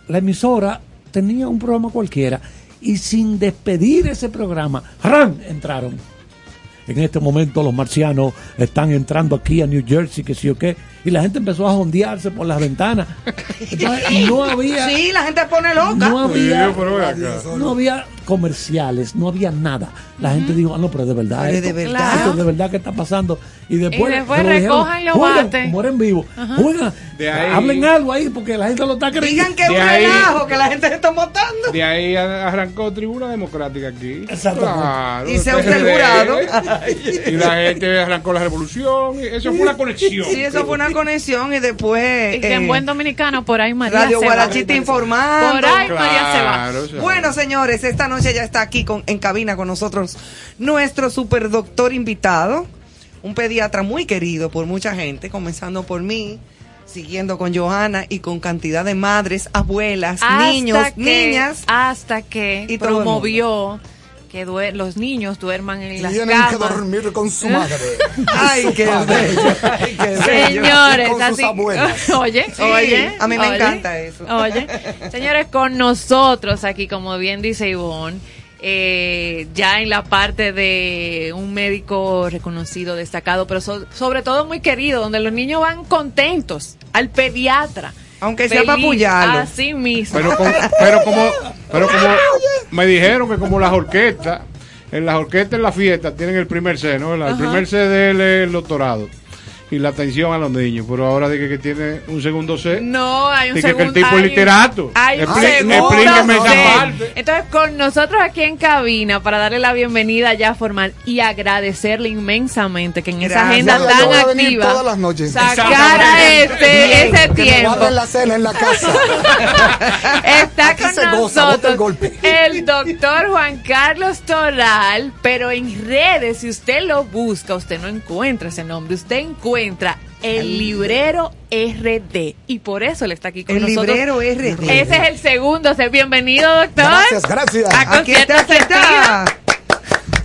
la emisora tenía un programa cualquiera y sin despedir ese programa, ¡ran! entraron. En este momento los marcianos están entrando aquí a New Jersey, que sí o qué, y la gente empezó a jondearse por las ventanas. Entonces, no había, Sí, la gente pone loca. no había, Sí, no comerciales, no había nada. La gente dijo, ah, no, pero de verdad, Pero esto, de verdad. esto de verdad que está pasando. Y después, Y después recojan los "Jueguen, bates". como era en vivo, juegan, De ahí- hablen algo ahí porque la gente lo está creyendo. Digan que es un ahí- relajo, que la gente se está votando. De ahí arrancó Tribuna Democrática aquí. Claro, Y se usa el jurado. Y la gente arrancó la revolución. y Eso fue una conexión. Sí, eso fue una conexión y después. Y que en eh, buen dominicano, por ahí María Radio se va. Guarachita informando. Por ahí María se va. Claro, o sea, Bueno, señores, esta noche ya está aquí con, en cabina con nosotros nuestro superdoctor invitado, un pediatra muy querido por mucha gente, comenzando por mí, siguiendo con Johanna y con cantidad de madres, abuelas, Hasta niños, que- niñas. Hasta que Y promovió que los niños duerman en las Tienen camas. que dormir con su madre. Ay, qué bello. Ay, qué bello. Señores, Con sus así. abuelas. Oye, Sí, oye. a mí me oye, encanta eso. Oye, señores, con nosotros aquí, como bien dice Ivonne, eh, ya en la parte de un médico reconocido, destacado, pero so- sobre todo muy querido, donde los niños van contentos al pediatra. Aunque sea Feliz, pa' apoyarlo. Así mismo. Pero, como, pero como pero como me dijeron que como las orquestas, en las orquestas en la fiesta tienen el primer C, ¿no? El primer C de él es el doctorado y la atención a los niños, pero ahora dije que tiene un segundo C. No, hay un Dije que el segundo. tipo es literato. Hay un segundo explíqueme esa C. parte. Entonces, con nosotros aquí en cabina, para darle la bienvenida ya formal y agradecerle inmensamente que en esa agenda Yo tan voy a venir activa todas las noches. sacara este, ese tiempo. la cena en la casa. Está Aquí con se goza, bota nosotros el golpe. el doctor Juan Carlos Toral, pero en redes, si usted lo busca, usted no encuentra ese nombre, usted encuentra el librero RD y por eso él está aquí con El nosotros. librero RD. Ese es el segundo. Bienvenido, doctor. Gracias, gracias. A Aquí está, aquí está.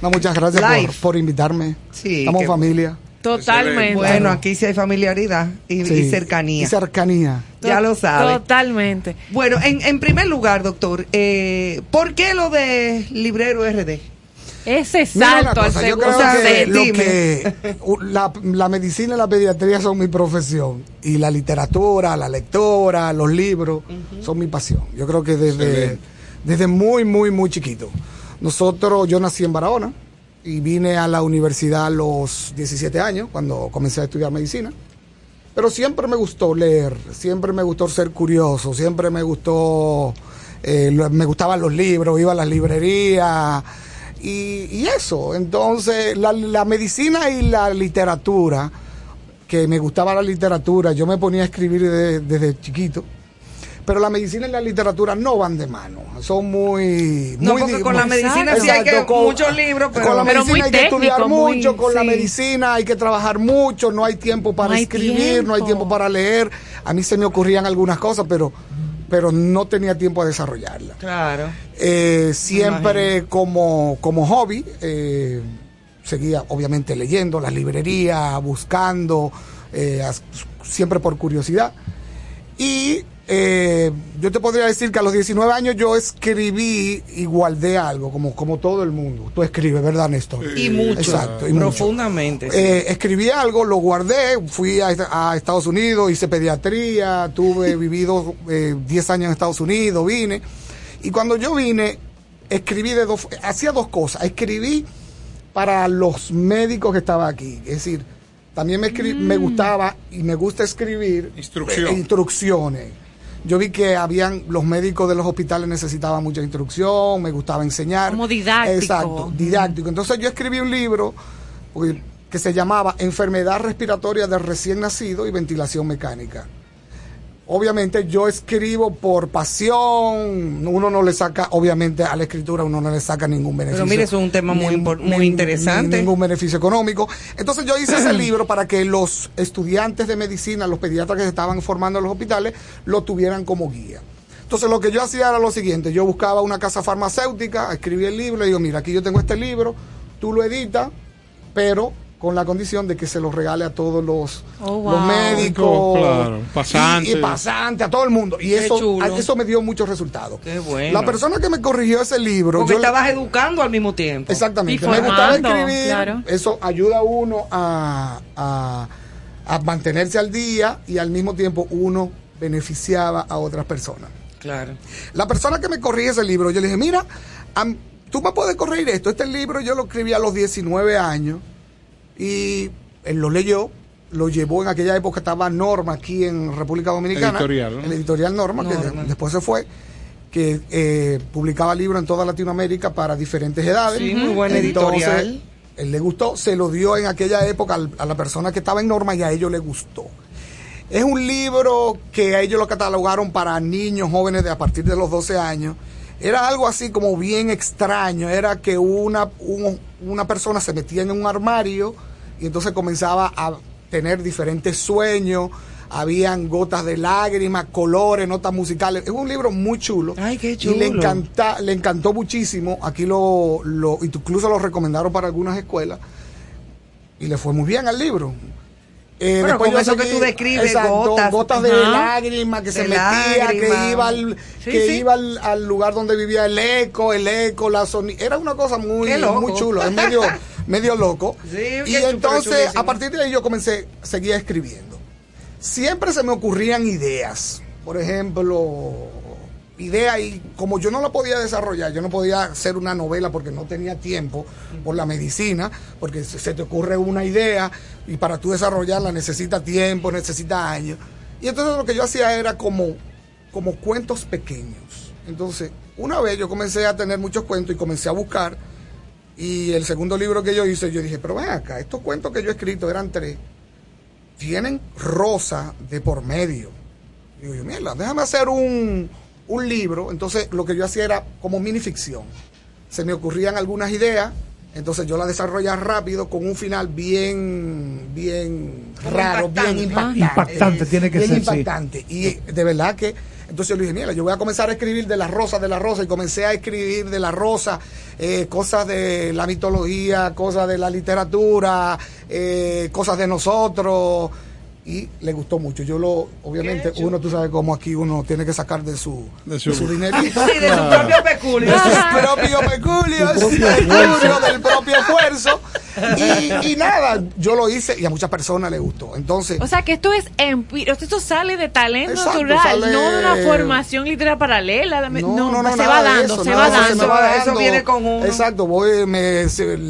No, muchas gracias por, por invitarme. Sí, Estamos familia. Totalmente. Bueno, aquí sí hay familiaridad y, cercanía. Y cercanía. ya lo sabe. Totalmente. Bueno, en, en primer lugar, doctor, eh, ¿por qué lo de librero RD? Ese salto al cosa, yo segundo creo O sea, que lo que la, la medicina y la pediatría son mi profesión y la literatura, la lectora, los libros son mi pasión. Yo creo que desde, desde muy, muy, muy chiquito. Nosotros, yo nací en Barahona y vine a la universidad a los 17 años cuando comencé a estudiar medicina. Pero siempre me gustó leer, siempre me gustó ser curioso, siempre me gustó, eh, lo- me gustaban los libros, iba a las librerías y, y eso. Entonces, la, la medicina y la literatura, que me gustaba la literatura, yo me ponía a escribir de- desde chiquito. Pero la medicina y la literatura no van de mano, son muy... No, muy porque con la medicina sí hay que con- muchos libros, pero, con la pero medicina muy hay que estudiar muy- mucho, con la medicina hay que trabajar mucho, no hay tiempo para No hay escribir, no hay tiempo para leer. A mí se me ocurrían algunas cosas, pero, pero no tenía tiempo a desarrollarlas. claro. Eh, siempre como, como hobby, eh, seguía obviamente leyendo las librerías, buscando, eh, siempre por curiosidad. Y eh, yo te podría decir que a los 19 años yo escribí y guardé algo, como, como todo el mundo. Tú escribes, ¿verdad, Néstor? Y mucho. Exacto. y mucho. Profundamente. sí. Eh, escribí algo, lo guardé, fui a, a Estados Unidos, hice pediatría, tuve vivido eh, 10 años en Estados Unidos, vine. Y cuando yo vine, escribí de dos, hacía dos cosas. Escribí para los médicos que estaban aquí. Es decir, también me, escri- me gustaba y me gusta escribir Instrucción. eh, instrucciones. Yo vi que habían los médicos de los hospitales necesitaban mucha instrucción, me gustaba enseñar. Como didáctico. Exacto, didáctico. Entonces yo escribí un libro que se llamaba Enfermedad respiratoria del recién nacido y ventilación mecánica. Obviamente yo escribo por pasión, uno no le saca, obviamente a la escritura uno no le saca ningún beneficio. mire, eso es un tema muy muy interesante. ni ningún beneficio económico. Entonces yo hice ese libro para que los estudiantes de medicina, los pediatras que se estaban formando en los hospitales, lo tuvieran como guía. Entonces lo que yo hacía era lo siguiente, yo buscaba una casa farmacéutica, escribí el libro y digo, mira, aquí yo tengo este libro, tú lo editas, pero con la condición de que se lo regale a todos los, Oh, wow. los médicos, Claro, pasantes. y, y pasantes, a todo el mundo. Y Qué eso, chulo. eso me dio muchos resultados. Qué bueno. La persona que me corrigió ese libro, Porque yo le- estabas educando al mismo tiempo. Exactamente. Y Me gustaba escribir. claro. Eso ayuda a uno a, a- a mantenerse al día y al mismo tiempo uno beneficiaba a otras personas. Claro. La persona que me corrige ese libro, yo le dije, mira, am- tú me puedes corregir esto. Este libro yo lo escribí a los 19 años y él lo leyó, lo llevó en aquella época, estaba Norma aquí en República Dominicana. Editorial, ¿no? El editorial Norma, que Norma. después se fue, que eh, publicaba libros en toda Latinoamérica para diferentes edades. Sí, muy buena Entonces, editorial. Él le gustó, se lo dio en aquella época al- a la persona que estaba en Norma y a ellos le gustó. Es un libro que a ellos lo catalogaron para niños jóvenes de a partir de los 12 años. Era algo así como bien extraño. Era que una, un- una persona se metía en un armario y entonces comenzaba a tener diferentes sueños. Habían gotas de lágrimas, colores, notas musicales. Es un libro muy chulo. Ay, qué Y le, chulo. encanta, le encantó muchísimo. Aquí lo, lo incluso lo recomendaron para algunas escuelas. Y le fue muy bien al libro. Eh, Bueno, con eso que tú describes, exacto, gotas. de Ajá. lágrimas que se metía, que iba al, Sí, que sí. iba al, al lugar donde vivía el eco, el eco, la sonido. Era una cosa muy, muy chulo, es medio, medio loco. Sí, y entonces, a partir de ahí yo comencé, seguía escribiendo. Siempre se me ocurrían ideas. Por ejemplo, ideas y como yo no la podía desarrollar, yo no podía hacer una novela porque no tenía tiempo por la medicina, porque se te ocurre una idea y para tú desarrollarla necesita tiempo, necesita años. Y entonces lo que yo hacía era como, como cuentos pequeños. Entonces, una vez yo comencé a tener muchos cuentos y comencé a buscar. Y el segundo libro que yo hice, yo dije, pero ven acá, estos cuentos que yo he escrito eran tres, tienen rosa de por medio. Digo yo, mierda, déjame hacer un, un libro. Entonces, lo que yo hacía era como minificción. Se me ocurrían algunas ideas, entonces yo las desarrollaba rápido con un final bien, bien raro, impactante. bien Ah. impactante. Impactante, tiene que bien ser, sí. impactante. Y de verdad que, entonces yo le dije, mira, yo voy a comenzar a escribir de la rosa, de la rosa, y comencé a escribir de la rosa, eh, cosas de la mitología, cosas de la literatura, eh, cosas de nosotros. Y le gustó mucho. Yo lo, obviamente, uno, tú sabes cómo aquí uno tiene que sacar de su, De de su- su, dinerito. Sí, de su propio peculio. de sus propios peculios, Su propio propio- del propio esfuerzo. Y, y nada, yo lo hice y a muchas personas le gustó. Entonces, O sea que esto es esto sale de talento Exacto, natural, sale- no de una formación literaria paralela. No, No, no, no, se va dando, eso, se va dando. se Eso viene con uno. Exacto, voy, me,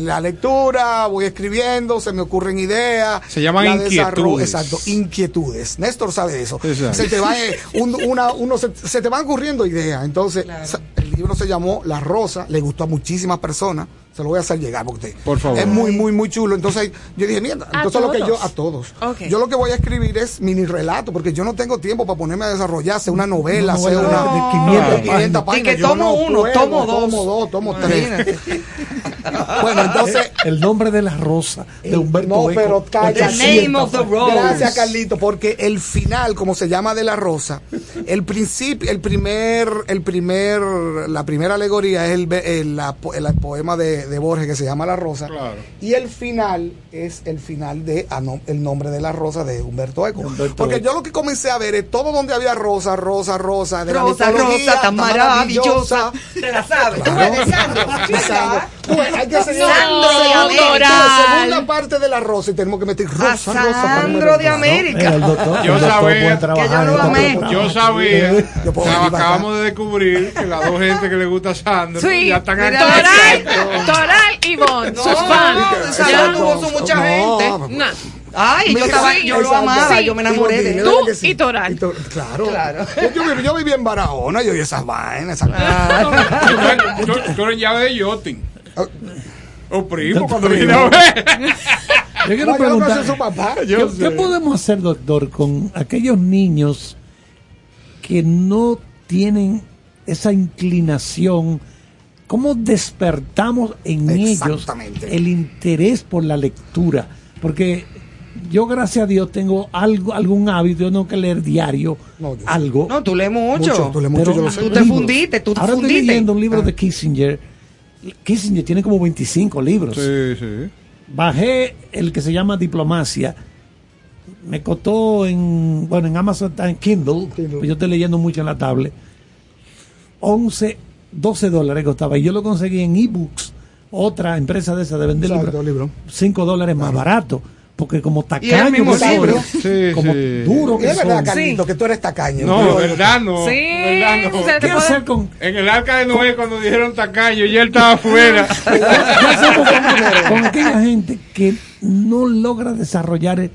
la lectura, voy escribiendo, se me ocurren ideas. Se llaman la inquietudes. Exacto, inquietudes. Néstor sabe de eso. Exacto. Se te va, eh, un- una, uno se, se te van ocurriendo ideas. Entonces, Claro. el libro se llamó La Rosa, le gustó a muchísimas personas. Se lo voy a hacer llegar porque usted. Por favor. Es muy, muy, muy chulo. Entonces, yo dije, mierda, ¿A entonces lo que yo, todos? a todos. Yo lo que voy a escribir es mini relato, porque yo no tengo tiempo para ponerme a desarrollar, sea una novela, sea novela una de 500 de 500 páginas. Y que tomo no uno, puedo, tomo dos. Tomo dos, tomo tres. Bueno, entonces El nombre de la rosa de Humberto No, Eco. pero calla. 800 The name of the rose. Gracias, Carlito, porque el final, como se llama de la rosa, el principio, el primer, el primer, la primera alegoría es el, el, la po- el poema de, de Borges que se llama La Rosa. Claro. Y el final es el final de a no- el nombre de la rosa de Humberto Eco. Humberto porque Eco. yo lo que comencé a ver es todo donde había rosa, rosa, rosa, de la Rosa, mitología, rosa, tan maravillosa. maravillosa. Te la sabes. Tú Claro. Tú ves, hay que seguir Sandro de América. la segunda parte de la rosa y tenemos que meter rosa, rosa. para Sandro de. América. Yo sabía que yo lo amé. Yo sabía, acabamos de descubrir que las dos gente que le gusta a Sandro Sí, ya están aquí. Toral, Toral y Bon, No, Ya. tuvo su mucha No, gente. Ay, yo, estaba, sí, yo lo exacto. amaba, Sí, yo me enamoré de él. ¿verdad Tú y Toral. Y to- claro. Claro. Yo, viví, yo viví en Barahona, yo vi esas vainas. Esas... Tú, eres llave de Yotin. O primo, cuando Primo. vine a ver. Yo quiero No, yo no preguntar, conocí a su papá. ¿qué, Yo qué sé. podemos hacer, doctor, con aquellos niños que no tienen esa inclinación? ¿Cómo despertamos en ellos el interés por la lectura? Porque yo, gracias a Dios, tengo algo, algún hábito, yo tengo que leer diario No, algo. No, tú lees mucho. Mucho, tú lees mucho, Pero yo lo sé. Tú te fundiste, tú te Ahora fundiste. estoy leyendo un libro Ah. de Kissinger. Kissinger tiene como 25 libros. Sí, sí. Bajé el que se llama Diplomacia. Me costó en, bueno, en Amazon está en Kindle, Kindle. pues yo estoy leyendo mucho en la tablet. 11, 12 dólares costaba. Y yo lo conseguí en ebooks, otra empresa de esa de vender libros, libro. 5 dólares más barato. Porque como el tacaño mismo que soy, libro. Sí, como sí. duro que Es verdad. Carlito, que tú eres tacaño. No, Pero- verdad no. Sí, verdad no. ¿Qué puede- hacer con, En el arca de Noé, cuando dijeron tacaño, ya él estaba afuera. ¿Qué hacemos con, con aquella gente que no logra desarrollar el,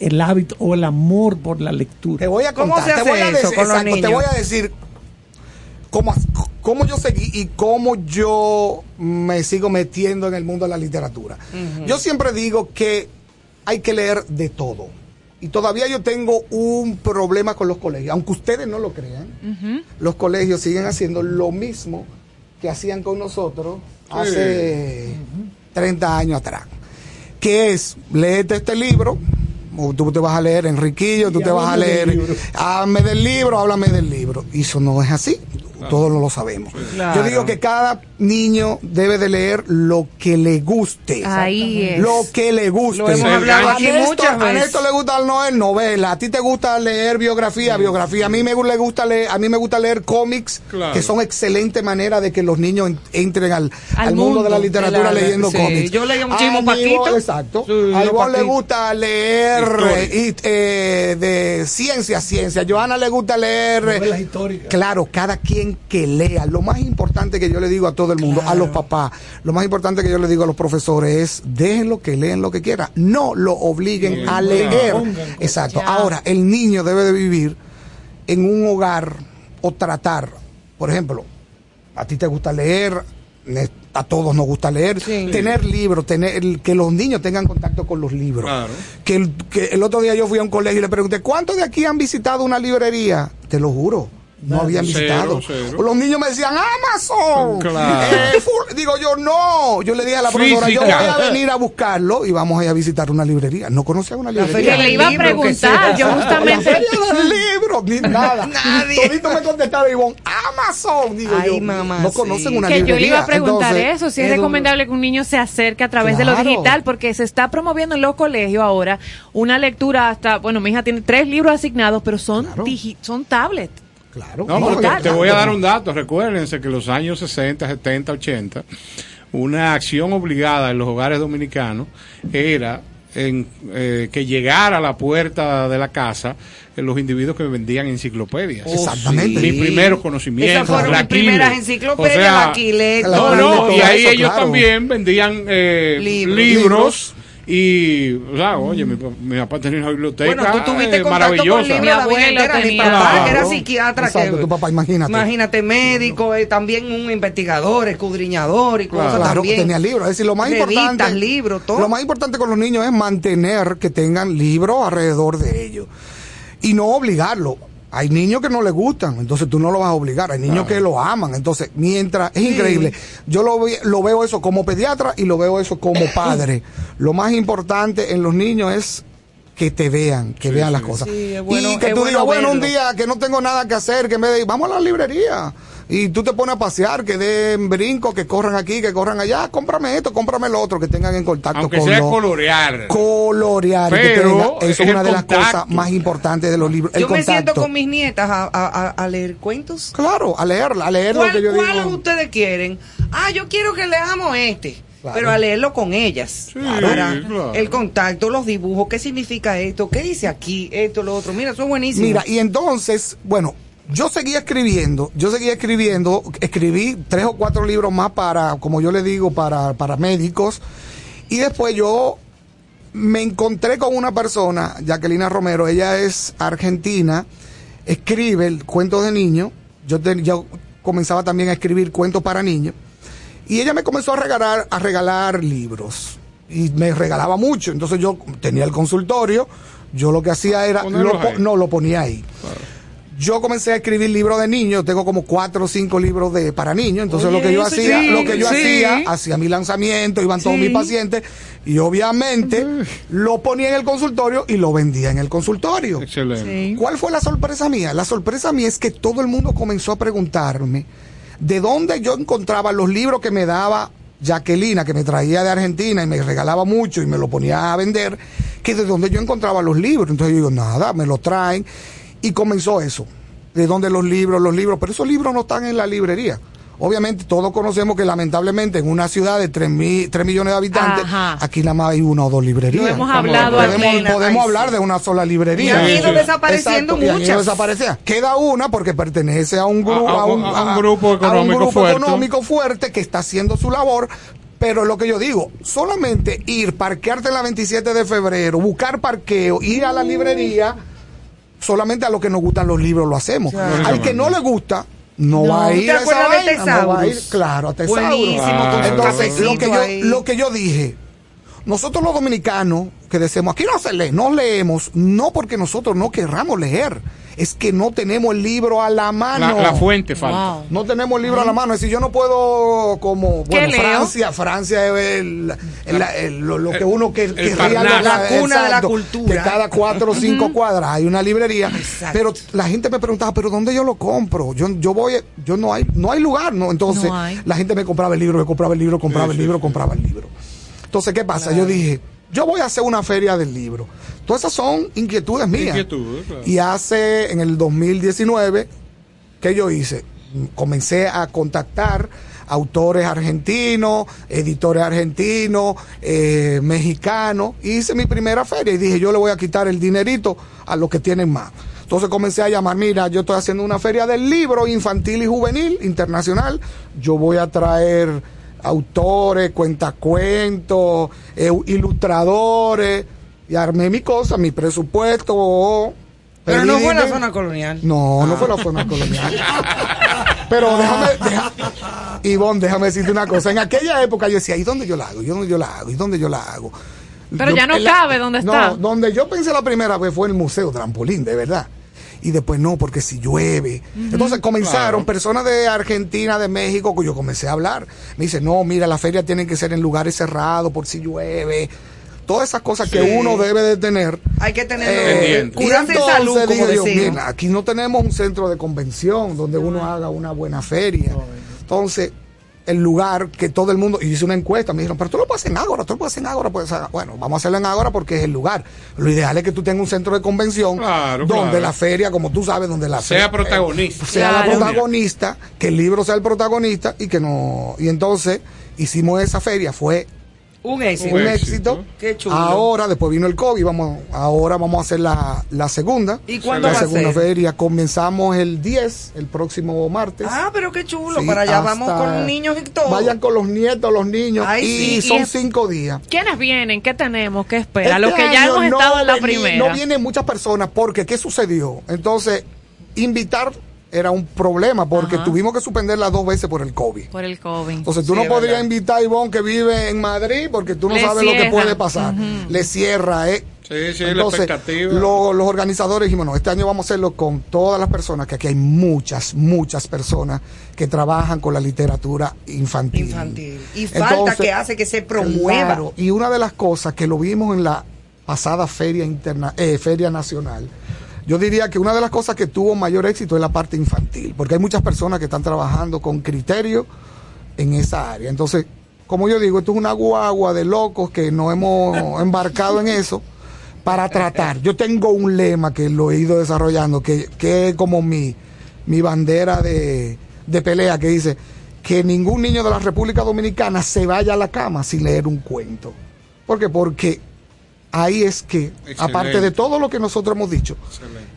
el hábito o el amor por la lectura? Te voy a ¿Cómo contar, se te voy a decir, con exacto, te voy a decir cómo, cómo yo seguí y cómo yo me sigo metiendo en el mundo de la literatura. Yo siempre digo que hay que leer de todo. Y todavía yo tengo un problema con los colegios, aunque ustedes no lo crean. Los colegios siguen haciendo lo mismo que hacían con nosotros hace 30 años atrás. Que es, léete este libro, o tú te vas a leer Enriquillo, tú Y te vas a leer, háblame del libro, háblame del libro. Y eso no es así, todos lo sabemos. Claro. Yo digo que cada niño debe de leer lo que le guste. Ahí es. Lo que le guste. Lo hemos hablado a aquí Néstor- muchas A veces. Néstor le gusta leer novela, a ti te gusta leer biografía, biografía. A mí me le gusta leer, a mí me gusta leer cómics, Claro. que son excelente manera de que los niños en- entren al, Al al mundo, de la literatura Claro, leyendo sí. cómics. Yo leía A muchísimo mi hijo- Paquito. Exacto. Sí, a Ivonne le gusta leer eh, eh, de ciencia, ciencia. Johanna le gusta leer Novelas históricas. Claro, cada quien que lea. Lo más importante que yo le digo a todo el mundo, a los papás, lo más importante que yo le digo a los profesores es déjenlo que leen lo que quieran. No lo obliguen Bien, a leer. Exacto. Ya. Ahora, el niño debe de vivir en un hogar o tratar, por ejemplo, a ti te gusta leer, a todos nos gusta leer, Sí. tener libros, tener que los niños tengan contacto con los libros. Claro. Que, el, que el otro día yo fui a un colegio y le pregunté, ¿cuántos de aquí han visitado una librería? Te lo juro. No habían visitado. cero. Los niños me decían, Amazon. Claro. Eh, digo yo, no. Yo le dije a la profesora, yo voy a venir a buscarlo y vamos a ir a visitar una librería. No conocía una librería. Que le iba a que preguntar, yo La justamente. feria del libro, ni nada. Nadie. Todito me contestaba Ivonne, Amazon. Digo Ay, yo, mamá, no sí. conocen una que librería. yo le iba a preguntar Entonces, eso, si es es recomendable que un niño se acerque a través de lo digital, porque se está promoviendo en los colegios ahora una lectura hasta, bueno, mi hija tiene tres libros asignados, pero son Claro. digi- son tablet. Claro. No, No, te voy a dar un dato. Recuérdense que en los años 60, 70, 80, una acción obligada en los hogares dominicanos era en, eh, que llegara a la puerta de la casa eh, los individuos que vendían enciclopedias. Exactamente. Mis primeros conocimientos. Esas fueron la mis primeras enciclopedias, O sea, la Quileto, la No, no, y ahí eso, ellos claro. también vendían eh, Libros. libros. Y, o sea, oye, mi, mi papá tenía una biblioteca Bueno, tú tuviste eh, contacto con maravillosa. libros Mi. Mi papá, que era psiquiatra. Exacto, que, tu papá, imagínate. Imagínate, médico, eh, también un investigador, escudriñador y cosas Claro, también. tenía libros. Es decir, lo más Revistas, importante. libros, todo. Lo más importante con los niños es mantener que tengan libros alrededor de ellos. Y no obligarlo. Hay niños que no les gustan, entonces tú no lo vas a obligar. Hay niños que lo aman, entonces mientras es increíble. Yo lo, ve- lo veo eso como pediatra y lo veo eso como padre. lo más importante en los niños es que te vean, que vean las cosas. Sí, es bueno- y que tú bueno digas, bueno, un día que no tengo nada que hacer, que me de, vamos a la librería. Y tú te pones a pasear, que den brinco, que corran aquí, que corran allá, cómprame esto, cómprame lo otro, que tengan en contacto Aunque con sea lo- colorear. colorear. Pero es una de las contacto. cosas más importantes de los libros. El Yo me siento contacto. con mis nietas a, a- a- a leer cuentos. Claro, a leerla, a leer lo ¿Cuál, que yo cuál digo. ustedes quieren? Ah, yo quiero que leamos este. Claro. Pero a leerlo con ellas. Claro, Para claro. El contacto, los dibujos, qué significa esto, qué dice aquí, esto, lo otro. Mira, eso es buenísimo. Mira, y entonces, bueno, yo seguía escribiendo, yo seguía escribiendo, escribí tres o cuatro libros más para, como yo le digo, para, para médicos. Y después yo me encontré con una persona, Jacquelina Romero, ella es argentina, escribe cuentos de niños. Yo, te- yo comenzaba también a escribir cuentos para niños. Y ella me comenzó a regalar, a regalar libros. Y me regalaba mucho. Entonces yo tenía el consultorio. Yo lo que hacía era, lo no, lo ponía ahí. Yo comencé a escribir libros de niños, tengo como cuatro o cinco libros de para niños, entonces Oye, lo que yo hacía, sí, lo que yo sí. hacía, hacía mi lanzamiento, iban todos mis pacientes y obviamente lo ponía en el consultorio y lo vendía en el consultorio. Excelente. Sí. ¿Cuál fue la sorpresa mía? La sorpresa mía es que todo el mundo comenzó a preguntarme de dónde yo encontraba los libros que me daba Jacquelina, que me traía de Argentina y me regalaba mucho y me lo ponía a vender, que de dónde yo encontraba los libros. Entonces yo digo, nada, me lo traen. Y comenzó eso. De dónde los libros, los libros, pero esos libros no están en la librería. Obviamente todos conocemos que lamentablemente en una ciudad de 3, millones de habitantes, Ajá. aquí nada más hay una o dos librerías. Lo hemos Estamos hablado de aquí. Podemos, hablar sí. de una sola librería. Y han ido sí. desapareciendo Exacto, y han ido muchas. desapareciendo. Queda una porque pertenece a un grupo, A- a un- a un grupo a un económico grupo fuerte. económico fuerte que está haciendo su labor. Pero lo que yo digo, solamente ir, parquearte en la 27 de febrero, buscar parqueo, ir a la librería, solamente a los que nos gustan los libros lo hacemos. Claro. Al que no le gusta, no, No. va a ¿Te ir a esa vaina, no va a ir, claro, a Tesaurus. Su Entonces, lo que, yo, lo que yo dije, nosotros los dominicanos que decimos, aquí no se lee, no leemos, no porque nosotros no querramos leer, es que no tenemos el libro a la mano. La, la fuente falta. Wow. No tenemos el libro a la mano, es decir, yo no puedo como ¿Qué bueno, leo? Francia, Francia es el- el- el- lo, lo que uno que, querría Parnaso. lograr, La cuna de la cultura. Que cada cuatro o cinco cuadras hay una librería, Exacto. pero la gente me preguntaba, pero dónde yo lo compro? Yo yo voy, yo no hay no hay lugar, no. Entonces No hay. la gente me compraba el libro, me compraba el libro, compraba el libro, compraba el libro. Entonces qué pasa? Yo dije, yo voy a hacer una feria del libro. Todas esas son inquietudes mías. Inquietudes, claro. Y hace en el 2019 ¿qué yo hice? Comencé a contactar autores argentinos, editores argentinos, eh, mexicanos. Hice mi primera feria y dije, yo le voy a quitar el dinerito a los que tienen más. Entonces comencé a llamar, mira, yo estoy haciendo una feria del libro infantil y juvenil internacional. Yo voy a traer autores, cuentacuentos, eh, ilustradores. Y armé mi cosa, mi presupuesto. Pero no fue la zona colonial. no, no fue la zona colonial. Pero déjame, Ivonne, déjame decirte una cosa. En aquella época yo decía, ¿y dónde yo la hago? ¿Y dónde yo la hago? ¿Y dónde yo la hago? Pero Yo- ya no la- cabe donde está. No, donde yo pensé la primera vez fue el Museo Trampolín, de verdad. Y después no, porque si llueve. Entonces comenzaron Claro. personas de Argentina, de México, que yo comencé a hablar. Me dice, no, mira, la feria tiene que ser en lugares cerrados por si llueve. Todas esas cosas que uno debe de tener. Hay que tener Pendiente. y salud, como digo mira, aquí no tenemos un centro de convención donde uno haga una buena feria. Entonces, el lugar que todo el mundo, y hice una encuesta, me dijeron, pero tú lo puedes hacer en Ágora, tú lo puedes hacer en Ágora, pues, bueno, vamos a hacerlo en Ágora porque es el lugar. Lo ideal es que tú tengas un centro de convención Claro, donde claro. la feria, como tú sabes, donde la Sea fe- protagonista. eh, sea la protagonista, que el libro sea el protagonista y que no, y entonces hicimos esa feria, fue Un éxito. un éxito. Qué chulo. Ahora, después vino el COVID, vamos, ahora vamos a hacer la, la segunda. ¿Y cuándo la va a segunda ser? feria? Comenzamos el 10, el próximo martes. Ah, pero qué chulo. Sí, Para allá vamos con los niños y todo. Vayan con los nietos, los niños. Ay, y sí, son y es- cinco días. ¿Quiénes vienen? ¿Qué tenemos? ¿Qué espera? Los Este que ya hemos no estado en la primera. No vienen muchas personas porque ¿qué sucedió? Entonces, invitar era un problema porque Ajá. tuvimos que suspenderla dos veces por el COVID. Por el COVID. Entonces tú Sí, no podrías verdad. invitar a Ivonne que vive en Madrid porque tú no Le sabes lo que puede pasar. Le cierra. eh. Sí, sí, la expectativa. lo- los organizadores dijimos, no, este año vamos a hacerlo con todas las personas, que aquí hay muchas, muchas personas que trabajan con la literatura infantil. Infantil. Y falta Entonces, que hace que se promueva. Claro, y una de las cosas que lo vimos en la pasada feria interna, eh, feria nacional, yo diría que una de las cosas que tuvo mayor éxito es la parte infantil, porque hay muchas personas que están trabajando con criterio en esa área. Entonces, como yo digo, esto es una guagua de locos que nos hemos embarcado en eso para tratar. Yo tengo un lema que lo he ido desarrollando, que, que es como mi, mi bandera de, de pelea, que dice que ningún niño de la República Dominicana se vaya a la cama sin leer un cuento. ¿Por qué? Porque ahí es que, aparte de todo lo que nosotros hemos dicho,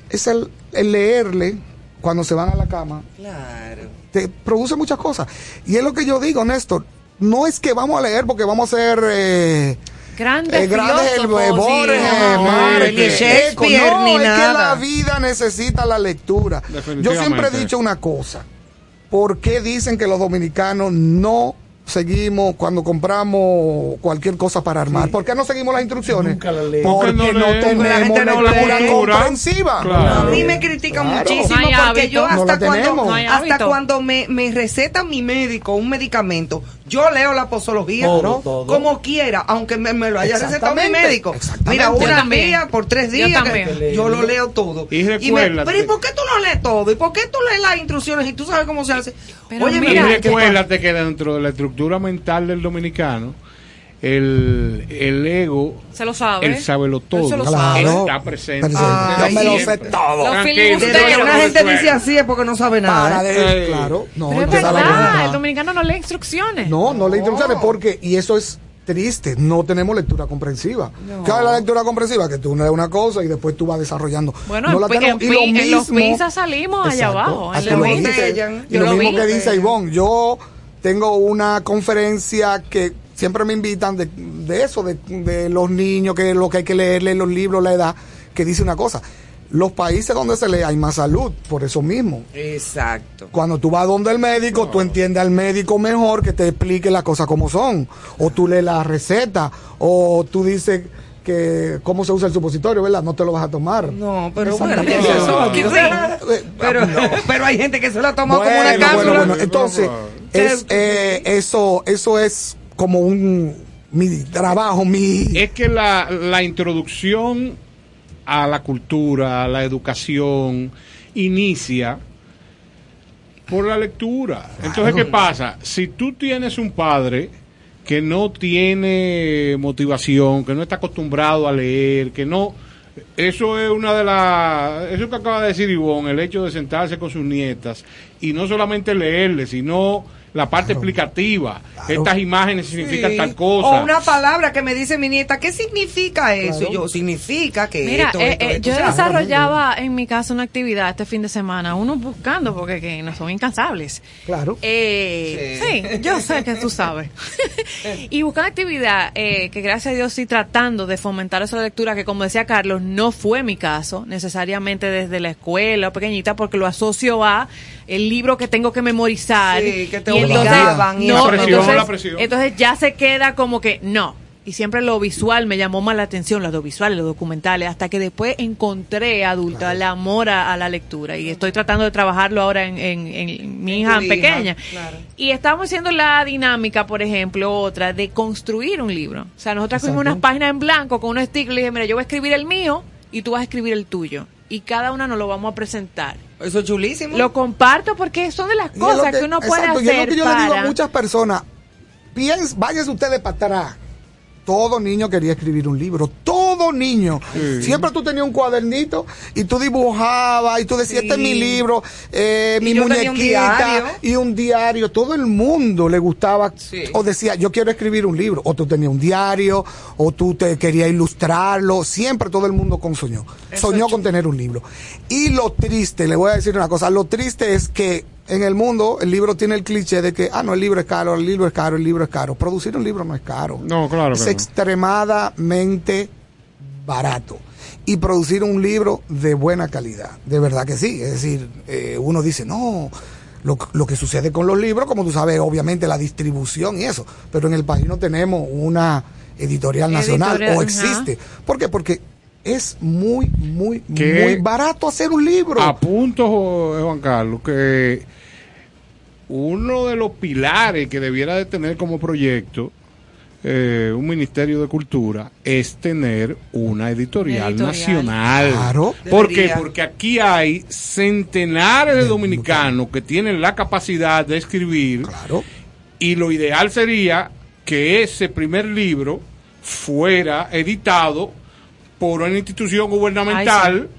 es el, el leerle cuando se van a la cama, Claro. te produce muchas cosas. Y es lo que yo digo, Néstor, no es que vamos a leer porque vamos a ser... eh, Grandes eh, grandes el, eh, Borges, sí, no, Márquez, ni Shakespeare, Eco. No, ni es que la vida necesita la lectura. Yo siempre he dicho una cosa. ¿Por qué dicen que los dominicanos no seguimos cuando compramos cualquier cosa para armar? ¿Por qué no seguimos las instrucciones? Nunca la leemos. Porque Porque no no tenemos La gente no lectura lee. comprensiva. Claro. A mí me critican Claro. muchísimo No porque hábito. yo No hasta cuando. No hasta cuando me, me receta mi médico un medicamento, yo leo la posología Todo, todo. como quiera, aunque me, me lo haya recetado mi médico. exactamente. Mira, una día por tres Yo días, también. yo lo leo todo. Y me- recuérdate. pero ¿y por qué tú no lees todo? ¿Y por qué tú lees las instrucciones y tú sabes cómo se hace? Pero Oye, Y mira, mira, recuérdate que dentro de la estructura mental del dominicano, el, el ego, Se lo sabe. el sábelo todo, Él se lo Claro. está presente. Ay, Yo me lo sé todo. Desde que una no gente dice así es porque no sabe nada. Para ¿eh? claro, no, Pero es verdad, el dominicano no lee instrucciones. No, no le instrucciones porque, y eso es triste, no tenemos lectura comprensiva. ¿Qué es la lectura comprensiva? Que tú lees una cosa y después tú vas desarrollando. Bueno, no en la pi- tenemos. en Y lo pi- en los pizzas salimos allá abajo, en la lo dice. Y lo lo mismo vi. que dice Ivonne, yo tengo una conferencia que siempre me invitan de, de eso, de, de los niños, que lo que hay que leerle los libros, la edad, que dice una cosa. Los países donde se lee hay más salud, por eso mismo. Exacto. Cuando tú vas donde el médico, tú entiendes al médico mejor que te explique las cosas como son. O tú lees la receta, o tú dices que cómo se usa el supositorio, ¿verdad? No te lo vas a tomar. No, pero bueno, eso, No, sí. Pero, no. pero hay gente que se la toma como una cápsula. bueno, bueno. Entonces, es, eh, eso, eso es como un mi trabajo, mi Es que la, la introducción a la cultura, a la educación, inicia por la lectura. Entonces, ¿qué pasa? Si tú tienes un padre que no tiene motivación, que no está acostumbrado a leer, que no... Eso es una de las... Eso que acaba de decir Ivonne, el hecho de sentarse con sus nietas y no solamente leerle, sino la parte explicativa. Estas imágenes significan Sí. tal cosa. O una palabra que me dice mi nieta, ¿qué significa eso? Claro. Yo, significa que Mira, esto, eh, esto, eh, esto, yo o sea, desarrollaba en mi casa una actividad este fin de semana, uno buscando porque que no son incansables. claro. Eh, Sí. sí. yo sé que tú sabes. y buscando actividad eh, que gracias a Dios sí tratando de fomentar esa lectura que como decía Carlos, no fue mi caso, necesariamente desde la escuela o pequeñita, porque lo asocio a el libro que tengo que memorizar. Sí, que te Y entonces- y no, La presión, entonces, la presión. entonces ya se queda como que no. Y siempre lo visual me llamó más la atención, los audiovisuales, los documentales, hasta que después encontré adulta el amor a, a la lectura. Y estoy tratando de trabajarlo ahora en, en- en mi En hija tu hija, pequeña. claro. Y estamos haciendo la dinámica, por ejemplo, otra, de construir un libro. O sea, nosotros escribimos unas páginas en blanco con un sticker y le dije, mira, yo voy a escribir el mío y tú vas a escribir el tuyo. Y cada una nos lo vamos a presentar. Eso es chulísimo. Lo comparto porque son de las cosas que, uno puede exacto, hacer lo que yo le digo a para- muchas personas. Piens, váyanse ustedes para atrás. Todo niño quería escribir un libro. Todo niño. Siempre tú tenías un cuadernito y tú dibujabas y tú decías, Sí. este es mi libro, eh, mi un muñequita diario. y un diario. Todo el mundo le gustaba Sí. o decía, yo quiero escribir un libro. O tú tenías un diario o tú te querías ilustrarlo. Siempre todo el mundo con soñó. Eso Soñó con tener un libro. Y lo triste, le voy a decir una cosa, lo triste es que en el mundo el libro tiene el cliché de que, ah, no, el libro es caro, el libro es caro, el libro es caro. Producir un libro no es caro. No, claro que Es no. extremadamente barato. Y producir un libro de buena calidad. De verdad que sí. Es decir, eh, uno dice, no, lo, lo que sucede con los libros, como tú sabes, obviamente la distribución y eso. Pero en el país no tenemos una editorial nacional Editorial, o existe. ¿Por qué? Porque es muy, muy, muy barato hacer un libro. A punto, Juan Carlos, que uno de los pilares que debiera de tener como proyecto eh, un Ministerio de Cultura es tener una editorial, Editorial. nacional. Claro. ¿Por qué? Porque aquí hay centenares de dominicanos que tienen la capacidad de escribir Claro. y lo ideal sería que ese primer libro fuera editado por una institución gubernamental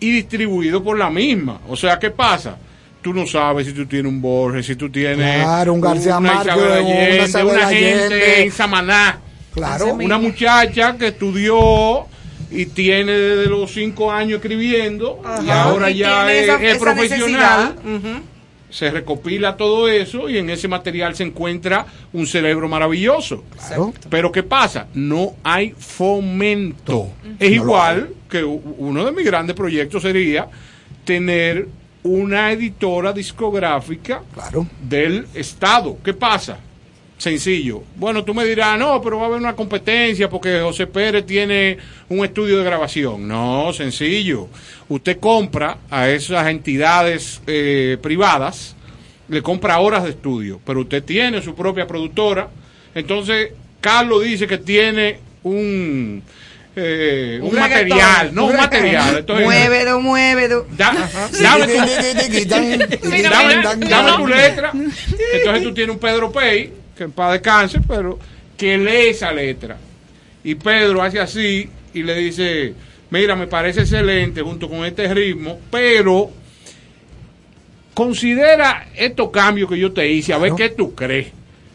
y distribuido por la misma. O sea, ¿qué pasa? Tú no sabes si tú tienes un Borges, si tú tienes Claro, un García una una Allende, Isabel una Allende. gente en Samaná, Claro. una muchacha que estudió y tiene desde los cinco años escribiendo y ahora Y ya es, esa- es esa profesional. Se recopila todo eso y en ese material se encuentra un cerebro maravilloso. Claro. Pero ¿qué pasa? No hay fomento. Es igual que uno de mis grandes proyectos sería tener una editora discográfica Claro. del Estado. ¿Qué pasa? Sencillo. Bueno, tú me dirás, no, pero va a haber una competencia porque José Pérez tiene un estudio de grabación. No, sencillo. Usted compra a esas entidades eh, privadas, le compra horas de estudio, pero usted tiene su propia productora. Entonces, Carlos dice que tiene un, eh, un, Un material, no un Un material. Entonces, Muévelo, muévelo. Da- dame, tu, dame- dame tu letra. Entonces tú tienes un Pedro Pey, que en paz descanse, pero que lee esa letra. Y Pedro hace así y le dice, mira, me parece excelente junto con este ritmo, pero considera estos cambios que yo te hice, a ver qué tú crees.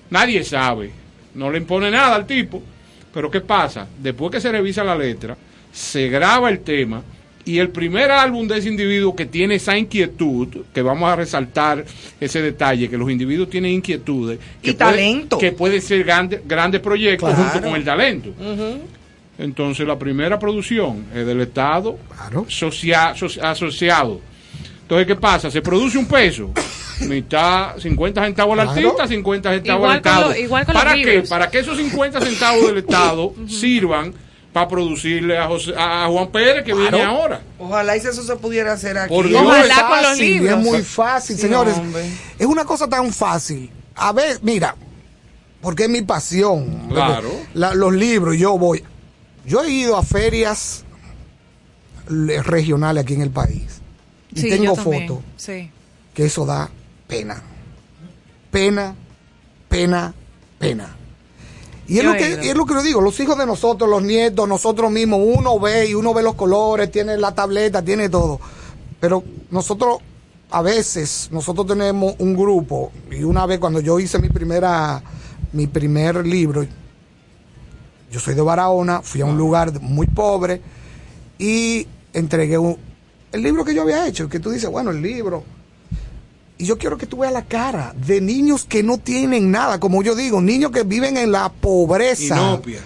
Nadie sabe, no le impone nada al tipo. Pero ¿qué pasa? Después que se revisa la letra, se graba el tema y el primer álbum de ese individuo que tiene esa inquietud, que vamos a resaltar ese detalle, que los individuos tienen inquietudes. Y que puede- talento. que pueden ser grande- grandes proyectos Claro. junto con el talento. Entonces la primera producción es del Estado Claro. socia- so- asociado. Entonces, ¿qué pasa? Se produce un peso. Mitad, 50 centavos al Claro. artista, 50 centavos al Estado. lo- igual con los ¿Para qué? libros. Para que esos 50 centavos del Estado sirvan para producirle a, José- a Juan Pérez que viene ahora. Ojalá y eso se pudiera hacer aquí. Por es Ojalá con los libros. Es muy fácil, Sí, señores. hombre. Es una cosa tan fácil. A ver, mira, porque es mi pasión. Claro. La- los libros, yo voy. Yo he ido a ferias le- regionales aquí en el país. Y Sí, tengo yo también. fotos Sí. que eso da pena. Pena, pena, pena. Y es, Yo lo que, y es lo que yo digo, los hijos de nosotros, los nietos, nosotros mismos, uno ve y uno ve los colores, tiene la tableta, tiene todo. Pero nosotros, a veces, nosotros tenemos un grupo, y una vez cuando yo hice mi primera, mi primer libro, yo soy de Barahona, fui a un lugar muy pobre y entregué un- el libro que yo había hecho, que tú dices, bueno, el libro. Y yo quiero que tú veas la cara de niños que no tienen nada, como yo digo, niños que viven en la pobreza. Inopia.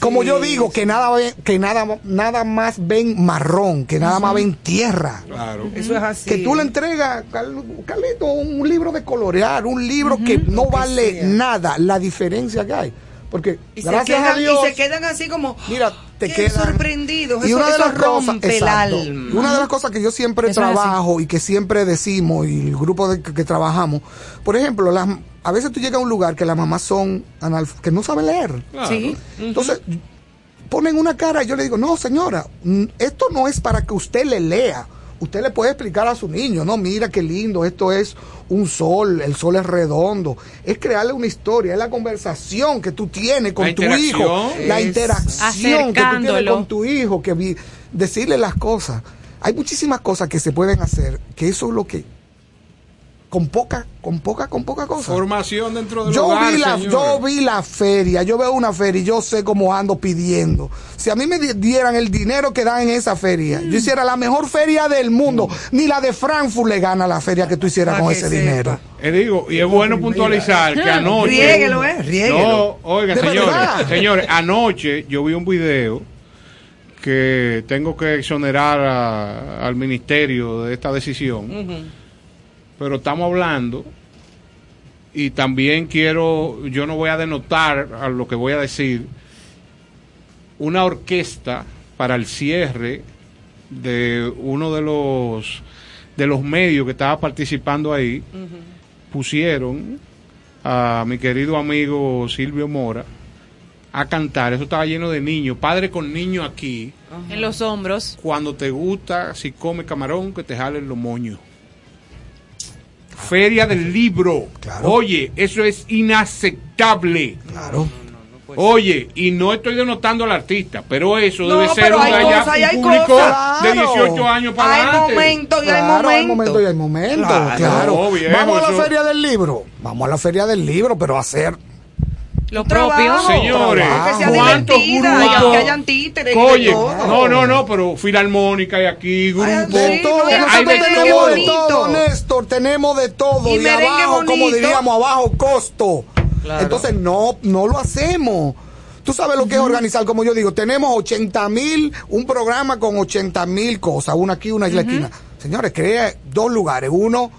Como yo digo, que nada ven- que nada, nada más ven marrón, que nada más ven tierra. Claro. Eso es así. Que tú le entregas, Carlito, un libro de colorear, un libro que no vale sea. nada, la diferencia que hay. Porque y se, gracias quedan, a Dios, y se quedan así como. mira, te qué quedan sorprendidos. y Eso, una de las cosas, exacto. una de las cosas que yo siempre Eso trabajo y que siempre decimos y el grupo de que, que trabajamos, por ejemplo, las, a veces tú llegas a un lugar que las mamás son analf- que no saben leer. Claro. Sí. Entonces, ponen una cara y yo le digo, no, señora, esto no es para que usted le lea. Usted le puede explicar a su niño, no, mira qué lindo, esto es un sol, el sol es redondo. Es crearle una historia, es la conversación que tú tienes con tu hijo, la interacción que tú tienes con tu hijo, que vi- decirle las cosas. Hay muchísimas cosas que se pueden hacer, que eso es lo que, con poca, con poca, con poca cosa. Formación dentro del Yo hogar, vi, la, señores. yo vi la feria, yo veo una feria y yo sé cómo ando pidiendo. Si a mí me di- dieran el dinero que dan en esa feria, yo hiciera la mejor feria del mundo. Ni la de Frankfurt le gana la feria que tú hicieras con ese sepa. dinero. Eh, digo, y es bueno puntualizar que anoche. Riéguelo, eh, riéguelo. No, oigan, De señores, señores, anoche yo vi un video que tengo que exonerar a- al ministerio de esta decisión, pero estamos hablando y también quiero, yo no voy a denotar a lo que voy a decir, una orquesta para el cierre de uno de los de los medios que estaba participando ahí, pusieron a mi querido amigo Silvio Mora a cantar. Eso estaba lleno de niños, padre con niño aquí. En los hombros. Cuando te gusta, si come camarón, que te jalen los moños. Feria del libro. Oye, eso es inaceptable. Claro. Oye, y no estoy denotando al artista, pero eso No, debe ser un, hay allá- cosas y hay un público cosas. de 18 años para Hay adelante. momentos y hay Claro, hay momentos. momentos y hay momentos, Claro, claro. no, viejo, Vamos a la eso- feria del libro. Vamos a la feria del libro, pero hacer Lo propio. Señores, ¿cuántos divertida y grupos? que hayan títeres y Oye, todo. no, no, no, pero filarmónica hay aquí, grupos. de Sí, todo, no, y eso hay de merengue tenemos de todo, Néstor, tenemos de todo. Y Y, abajo, como bonito. diríamos, a bajo costo. Claro. Entonces, no, no lo hacemos. Tú sabes lo que es organizar, como yo digo, tenemos 80 mil, un programa con 80 mil cosas, una aquí, una en la esquina. Señores, crea dos lugares, uno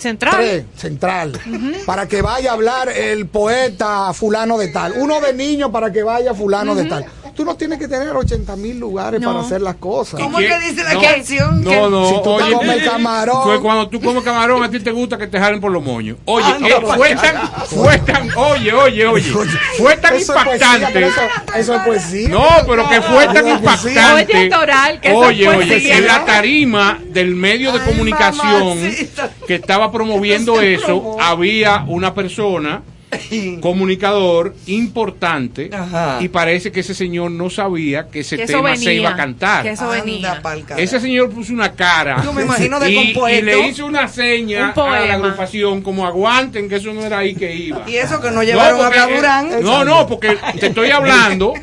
Central. Tres, central. Para que vaya a hablar el poeta fulano de tal. Uno de niño para que vaya fulano de tal. Tú no tienes que tener 80 mil lugares No. para hacer las cosas. ¿Cómo ¿Y es que qué? dice la No, canción? No, no, Si tú oye, comes camarón. fue cuando tú comes camarón, a ti te gusta que te jalen por los moños. Oye, eh, fue tan, fue tan, oye, oye, oye, fue tan Eso es poesía, impactante. eso, eso es poesía. No, pero que fue tan impactante. Oye, Toral, que eso Oye, oye, en la tarima del medio de Ay, comunicación mamacita. que estaba promoviendo eso, había una persona comunicador importante Ajá. y parece que ese señor no sabía que ese Que tema venía. se iba a cantar. Que eso venía. Ese señor puso una cara. Yo me imagino y, le hizo una seña Un a la agrupación como aguanten que eso no era ahí que iba. Y eso que no llevaron porque, a Durán. eh, No, no, porque te estoy hablando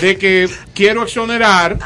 de que quiero exonerar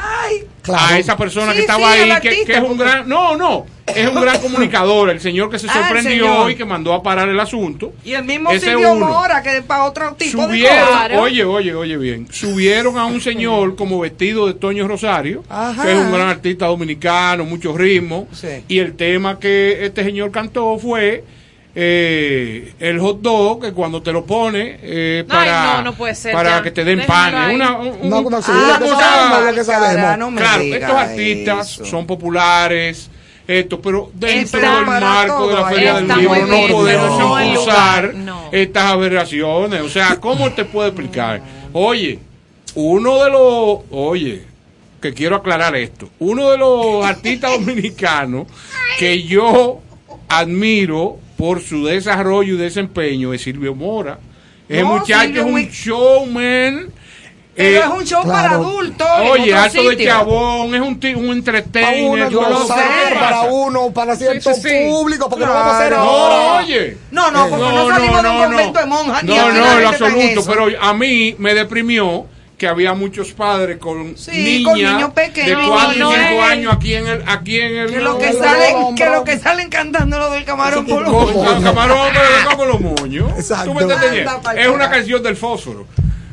Claro. a esa persona Sí, que estaba sí, ahí, que, artista, que es un porque- gran, no, no, es un gran comunicador, el señor que se Ah, sorprendió señor. y que mandó a parar el asunto. Y el mismo Silvio. Mora, que para otro tipo de Subieron, cosas. Claro. oye, oye, oye bien, subieron a un señor como vestido de Toño Rosario, Ajá. que es un gran artista dominicano, muchos ritmos, Sí. y el tema que este señor cantó fue eh, el hot dog, que cuando te lo pone eh, para, no, no puede ser, para ya. que te den Déjalo pan, una, un- No, un- no, sí, una lo que cosa- que sabemos. Claro, estos artistas eso. son populares, esto, pero dentro Está del marco de la Feria del Libro no podemos no. estas aberraciones. O sea, ¿cómo te puedo explicar? Oye, uno de los, oye, que quiero aclarar esto, uno de los artistas dominicanos que yo admiro por su desarrollo y desempeño es Silvio Mora. Ese No, muchacho Silvio es un muy- showman. Pero eh, es un show claro. para adultos. Oye, alto de chabón, es un, ti- un uno, yo lo sé. para uno, para cierto Sí, sí, sí. público, porque no vamos a hacer Claro. ahora. No, oye. No, no, porque no, salimos de un convento de monjas. ni No, aquí no, en absoluto. Pero a mí me deprimió que había muchos padres con Sí, niñas de pequeños. 4 y No, no 5 es- años aquí en el aquí en el Que lo que salen, que lo que salen cantando lo del camarón por los con camarón los moños. Es una canción del fósforo.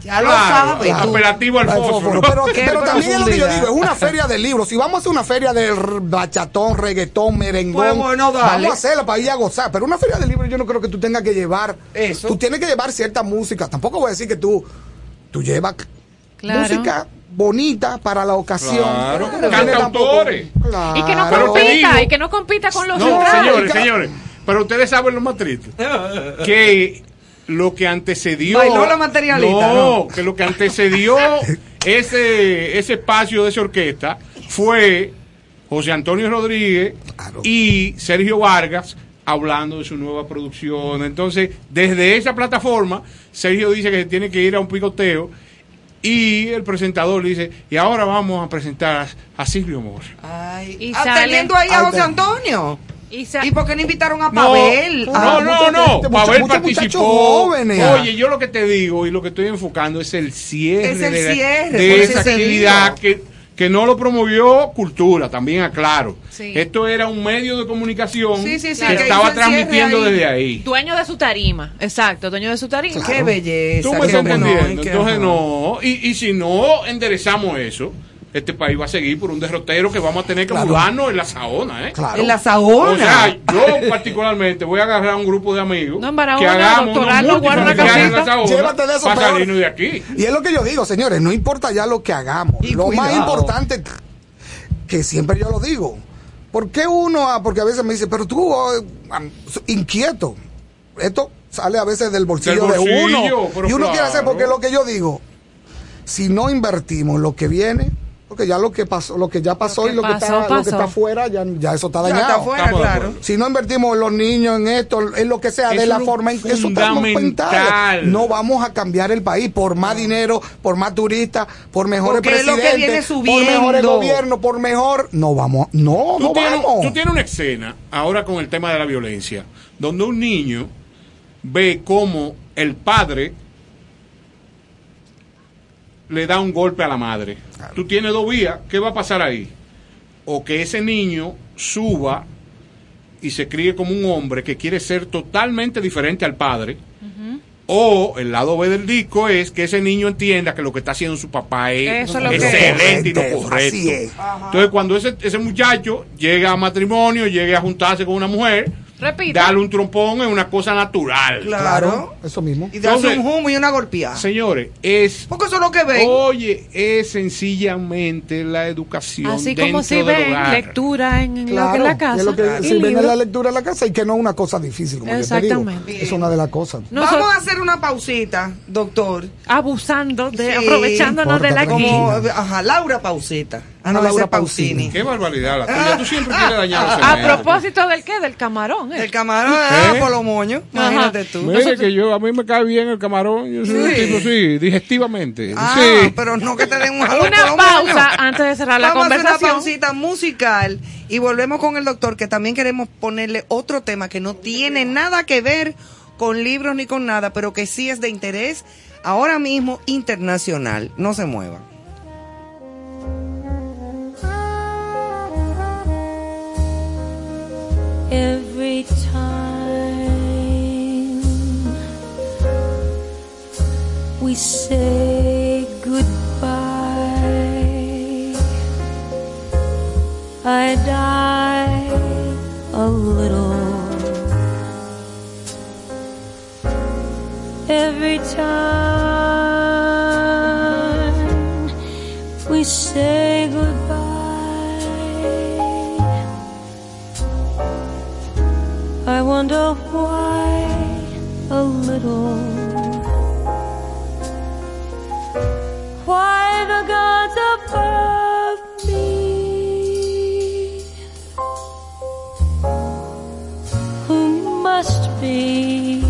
Ya lo Claro, sabes. Apelativo al fósforo. Pero, también es lo que yo digo, es una feria de libros. Si vamos a hacer una feria de bachatón, reggaetón, merengón, Pues bueno, vamos a hacerla para ir a gozar. Pero una feria de libros yo no creo que tú tengas que llevar. Eso. Tú tienes que llevar cierta música. Tampoco voy a decir que tú, tú llevas Claro. música bonita para la ocasión. Claro, no cantautores. Claro. Y que no compita, digo- y que no compita con los No, centrales. señores, señores. Pero ustedes saben lo más triste. Que lo que antecedió. Bailó la materialista, No, ¿no? que lo que antecedió ese, ese espacio de esa orquesta fue José Antonio Rodríguez Claro. y Sergio Vargas hablando de su nueva producción. Entonces, desde esa plataforma, Sergio dice que se tiene que ir a un picoteo. Y el presentador le dice, y ahora vamos a presentar a, a Silvio Mora. Ay, Y ah, teniendo ahí a José Antonio. Y ¿Y por qué no invitaron a Pavel? no, Ah, no, no, Pavel participó. jóvenes. Oye, yo lo que te digo y lo que estoy enfocando es el cierre, Es el de, la- cierre, de esa actividad que, que no lo promovió Cultura, también aclaro. Sí. Esto era un medio de comunicación Sí, sí, sí, que que estaba transmitiendo ahí. desde ahí. Dueño de su tarima, exacto, dueño de su tarima. Qué belleza. Tú me estás entendiendo. Entonces no. Y, y si no enderezamos eso, este país va a seguir por un derrotero que vamos a tener que Claro. mudarnos en la saona, ¿eh? Claro. En la Saona. O sea, yo particularmente voy a agarrar un grupo de amigos No, que hagamos unos guarda en la. Saona Llévate de eso para peor. salirnos de aquí. Y es lo que yo digo, señores, no importa ya lo que hagamos. Y lo más importante, que siempre yo lo digo, ¿por qué uno, ah, porque a veces me dice, pero tú, oh, inquieto, esto sale a veces del bolsillo, Del bolsillo, de uno. Y uno quiere hacer, porque lo que yo digo, si no invertimos lo que viene, porque ya lo que pasó, lo que ya pasó que y lo que, pasó, está, lo que está afuera, ya, ya eso está Ya dañado. está claro. Si no invertimos en los niños, en esto, en lo que sea, de la forma en que eso está fundamental. mental. No vamos a cambiar el país por más dinero, por más turistas, por mejores Porque es lo que presidentes, viene por mejores gobiernos, por mejor. No vamos, no, Tú no tienes, vamos. tú tienes una escena ahora con el tema de la violencia, donde un niño ve cómo el padre le da un golpe a la madre. Tú tienes dos vías, ¿qué va a pasar ahí? O que ese niño suba y se críe como un hombre que quiere ser totalmente diferente al padre. O el lado B del disco es que ese niño entienda que lo que está haciendo su papá es Eso es lo que- excelente y Correcto, lo correcto. así es. Entonces, cuando ese, ese muchacho llega a matrimonio, llegue a juntarse con una mujer, Repite. darle un trompón es una cosa natural. Claro. Eso mismo. Y darse Entonces- un humo y una golpeada. Señores, es. Porque eso es lo que ven. Oye, es sencillamente la educación. Así dentro como si ven hogar. lectura en, Claro, la casa. es lo que, y si ven en la lectura en la casa y que no es una cosa difícil, como yo te digo. Exactamente. Es una de las cosas. No Vamos so- a hacer una pausita, doctor. abusando, de, Sí. aprovechándonos de la. Como, ajá, Laura Pausita. Ah, no, Laura Pausini. Qué barbaridad la tuya. Tú siempre quieres dañar los A cementos. propósito del qué, del camarón. ¿eh? El camarón ah, ¿Eh? por los moños. Ajá. Imagínate tú. Mire que yo, a mí me cae bien el camarón. Yo soy un Sí. tipo, sí, digestivamente. Ah, sí. pero no que te den un jalón Una pausa antes de cerrar la Vamos a hacer una conversación. pausita musical y volvemos con el doctor que también queremos ponerle otro tema que no tiene nada que ver con libros ni con nada, pero que sí es de interés ahora mismo internacional. No se muevan. Every time we say goodbye. I die a little every time we say goodbye. I wonder why a little. Why the gods above me? Who must be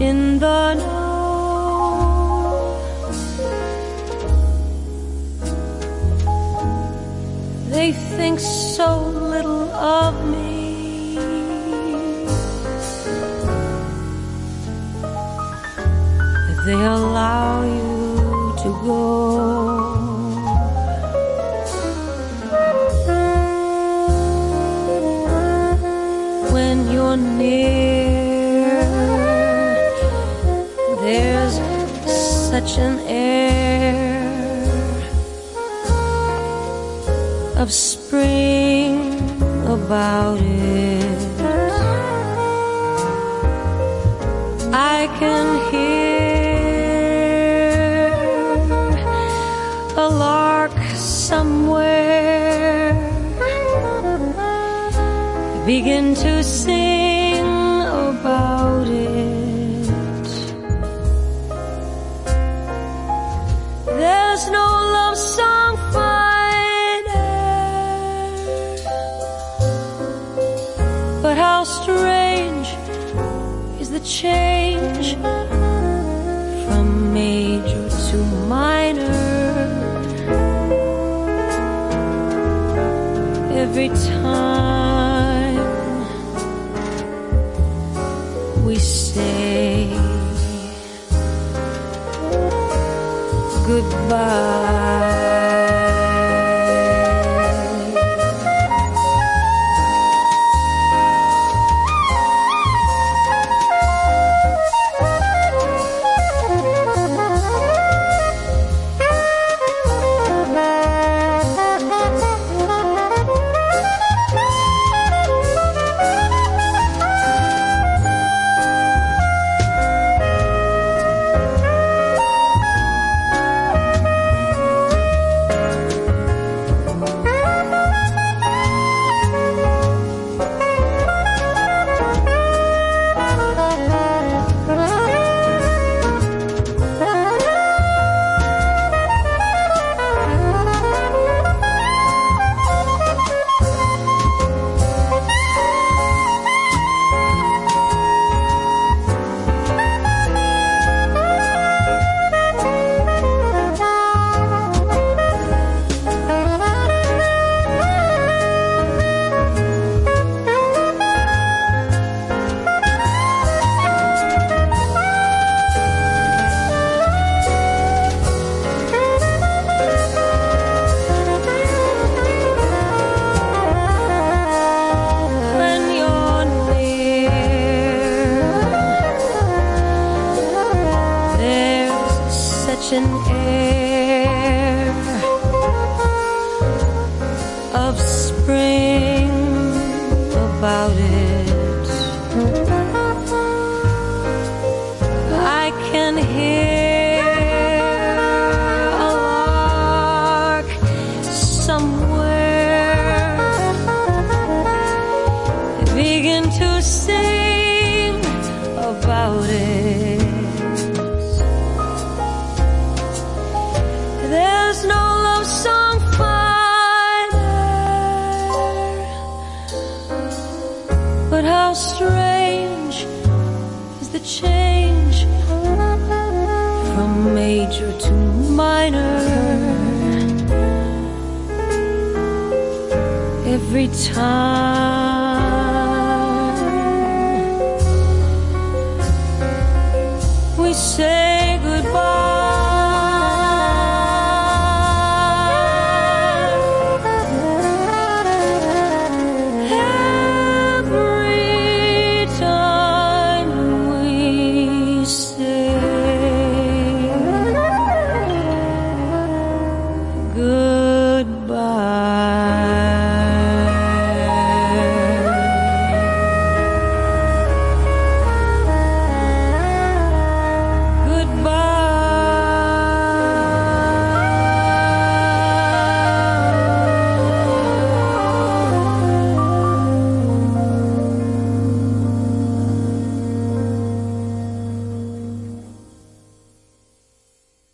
in the know? They think so little of me they allow you to go. When you're near, there's such an air of spring about it. I can begin to sing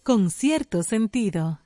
con cierto sentido.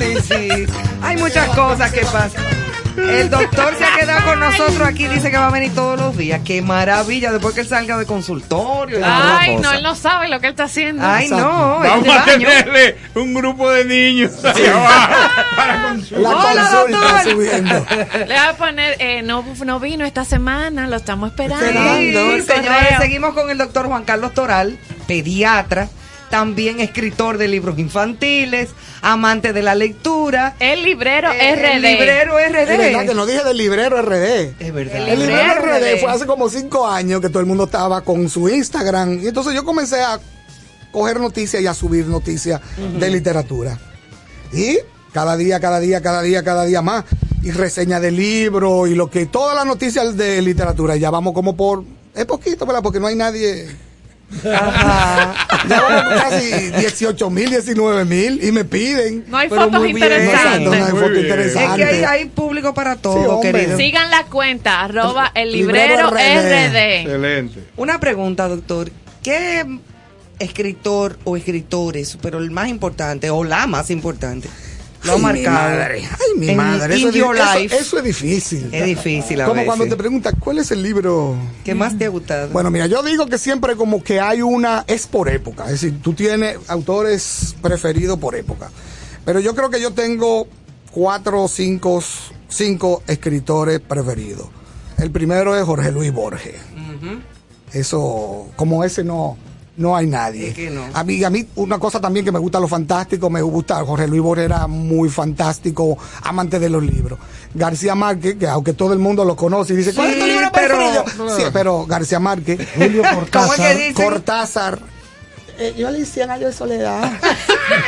Sí, sí. Hay muchas cosas que pasan. El doctor se ha quedado con nosotros aquí, dice que va a venir todos los días. Qué maravilla, después que él salga de consultorio. y Ay, no, él no sabe lo que él está haciendo. Ay, no, Vamos este a tenerle un grupo de niños allá abajo para consultar. La Hola, subiendo. Le voy a poner, eh, no, no vino esta semana, lo estamos esperando. Sí, señores, seguimos con el doctor Juan Carlos Toral, pediatra, también escritor de libros infantiles, amante de la lectura. El librero Eh, RD. El librero Es verdad que RD. no dije del librero RD. Es verdad. El El librero librero RD RD. fue hace como cinco años que todo el mundo estaba con su Instagram. Y entonces yo comencé a coger noticias y a subir noticias de literatura. Y cada día, cada día, cada día, cada día más. Y reseña de libros y lo que, todas las noticias de literatura. Ya vamos como por, es poquito, ¿verdad? Porque no hay nadie. Ajá. Ya casi 18 mil, 19 mil y me piden. No hay Pero fotos interesantes. No hay Muy foto bien. interesante. Es que hay, hay público para todo, Sí, querido. Sigan la cuenta, arroba el Librero librero RD. RD. Excelente. Una pregunta, doctor. ¿Qué escritor o escritores, pero el más importante o la más importante, lo ha mi marcado? madre, ay, mi en- madre. Eso, eso- eso es difícil. Es difícil a Como veces. cuando te preguntan, ¿cuál es el libro? ¿Qué más te ha gustado? Bueno, mira, yo digo que siempre como que hay una, es por época, es decir, tú tienes autores preferidos por época. Pero yo creo que yo tengo cuatro o cinco, cinco escritores preferidos. El primero es Jorge Luis Borges. Eso, como ese no, no hay nadie. Es que no. A mí, a mí, una cosa también que me gusta lo fantástico, me gusta, Jorge Luis Borges era muy fantástico, amante de los libros. García Márquez, que aunque todo el mundo lo conoce y dice, ¿cuál es tu libro pero- preferido? Sí, pero García Márquez. Julio ¿Cómo es que Cortázar. Cortázar. Eh, yo leí 100 años de soledad.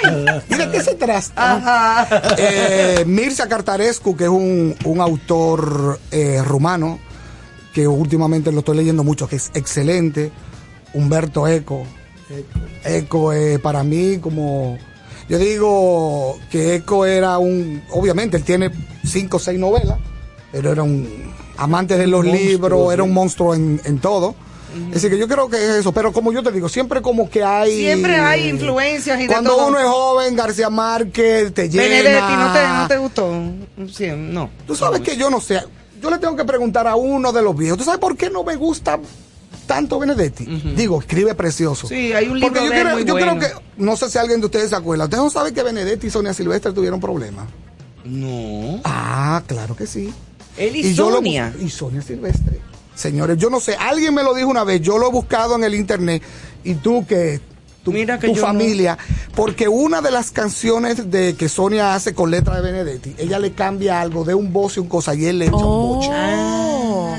¿Y de qué se trata? Eh, Mircea Cartarescu, que es un, un autor eh, rumano, que últimamente lo estoy leyendo mucho, que es excelente. Humberto Eco. Eco es para mí como... Yo digo que Eco era un... Obviamente, él tiene cinco o seis novelas, pero era un amante de los monstruo, libros, era un monstruo en, en todo. Decir, que yo creo que es eso, pero como yo te digo, siempre como que hay... Siempre hay influencias y de Cuando todo. uno es joven, García Márquez te llena... Benedetti, ¿no te, no te gustó? Sí, no. Tú sabes que yo no sé, yo le tengo que preguntar a uno de los viejos, ¿tú sabes por qué no me gusta tanto Benedetti? Digo, escribe precioso. Sí, hay un libro Porque yo, de creo, muy yo bueno. creo que, no sé si alguien de ustedes se acuerda, ¿ustedes no saben que Benedetti y Sonia Silvestre tuvieron problemas? No. Ah, claro que sí. Él y, lo- Sonia. y Sonia Silvestre. Señores, yo no sé, alguien me lo dijo una vez, yo lo he buscado en el internet y tú que tu, Mira que tu no- familia, porque una de las canciones de que Sonia hace con letra de Benedetti, ella le cambia algo de un voz y un cosa y él le echa un boche.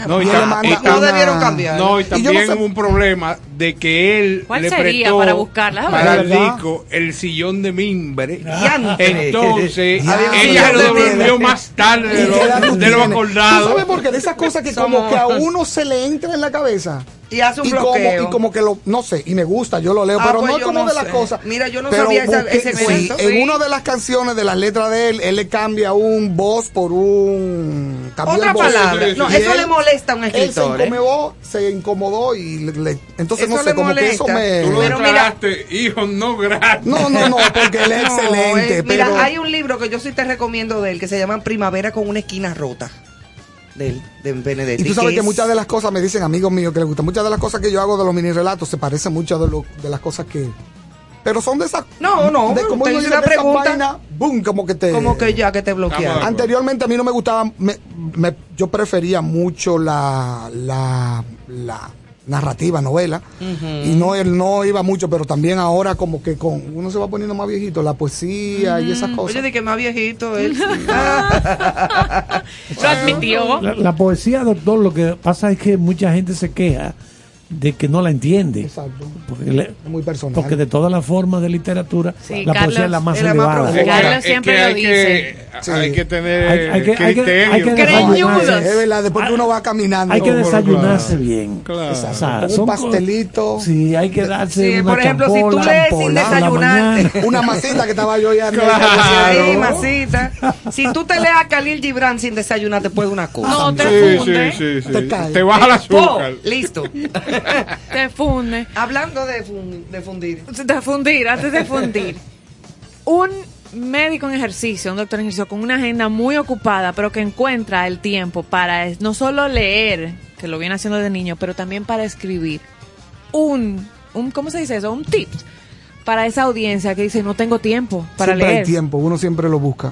No, y Y ta- y ta- una- No, y también sé- hubo un problema de que él ¿Cuál le sería prestó para buscarla? para el disco el sillón de mimbre. Diantre. Entonces, ella se lo devolvió más tarde de ¿Y qué edad lo, de lo tienes? ¿Tú acordado. sabes por qué? De esas cosas que como que a uno se le entra en la cabeza. Y hace un y como, y como que lo, no sé, y me gusta, yo lo leo, Ah, pero pues no es como no de las cosas. Mira, yo no pero sabía esa- busqué- ese sí, cuento. En Sí. una de las canciones de las letras de él, él le cambia un voz por un. Otra palabra. No, eso él- le molesta a un Él escritor. se ¿eh? incomodó, se incomodó y le, le- entonces Eso no sé, le como que eso me. Tú lo Pero mira- declaraste, hijo, no gratis. No, no, no, porque él es No, excelente. eh, mira, pero hay un libro que yo sí te recomiendo de él que se llama Primavera con una esquina rota. De él, de Benedetti. Y tú sabes que es- muchas de las cosas, me dicen amigos míos que les gustan, muchas de las cosas que yo hago de los mini relatos se parecen muchas de, lo- de las cosas que... Pero son de esas... No, no, de, como te hice una pregunta. boom, como que te... Como que ya que te bloquearon. Anteriormente a mí no me gustaba, me- me- yo prefería mucho la, la, la narrativa, novela, y no, él no iba mucho, pero también ahora como que con uno se va poniendo más viejito, la poesía y esas cosas. Oye, de que más viejito él. Lo admitió. La, la poesía, doctor, lo que pasa es que mucha gente se queja de que no la entiende. Exacto. Porque, le- Es muy personal. porque de todas las formas de literatura, Sí, la Carlos poesía es la más la más elevada. profunda. Carlos Es siempre que lo hay dice. Que, hay que tener Hay- hay que- hay que- criterio. hay que verdad, después que uno va caminando. Hay que desayunarse claro. bien. Claro. O sea, Con un son pastelito. Sí, hay que darse Sí, una por ejemplo, si tú lees sin champola la desayunarte. Una masita que estaba yo ya. Claro. Sí, masita. Si tú te leas a Khalil Gibran sin desayunar, te puede una cosa. No, te funde. sí, sí, sí. Te. Te baja ¡Po! azúcar. Listo. Te funde. Hablando de, fun- de fundir. De fundir, antes de fundir. Un médico en ejercicio, un doctor en ejercicio con una agenda muy ocupada, pero que encuentra el tiempo para no solo leer, que lo viene haciendo de niño, pero también para escribir. Un, un ¿cómo se dice eso? Un tip para esa audiencia que dice, no tengo tiempo para siempre leer. hay tiempo, uno siempre lo busca.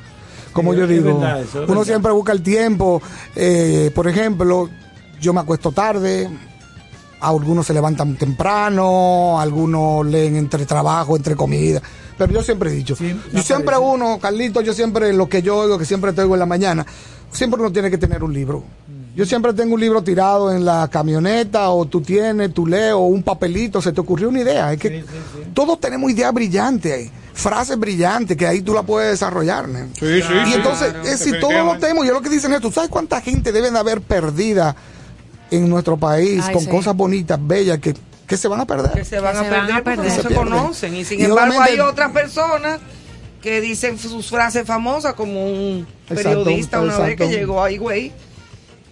Como Sí, yo digo, verdad uno verdad. siempre busca el tiempo. Eh, por ejemplo, yo me acuesto tarde, a algunos se levantan temprano, algunos leen entre trabajo, entre comida. Pero yo siempre he dicho, Sí, yo siempre parece. uno, Carlito, yo siempre lo que yo oigo, que siempre te oigo en la mañana, siempre uno tiene que tener un libro. Yo siempre tengo un libro tirado en la camioneta, o tú tienes, tú lees, o un papelito, se te ocurrió una idea. Es que todos tenemos ideas brillantes, frases brillantes, que ahí tú la puedes desarrollar. ¿no? Sí, sí, Y sí. entonces, Claro. eh, si todos lo tenemos, y es lo que dicen esto, ¿sabes cuánta gente deben de haber perdida en nuestro país Ay, con sí. cosas bonitas, bellas, que, que se van a perder? Que se van, Que a, se van perder porque perder. no Se conocen. Y sin Y embargo, hay otras personas que dicen sus frases famosas, como un Exacto, periodista una vez que llegó a Higüey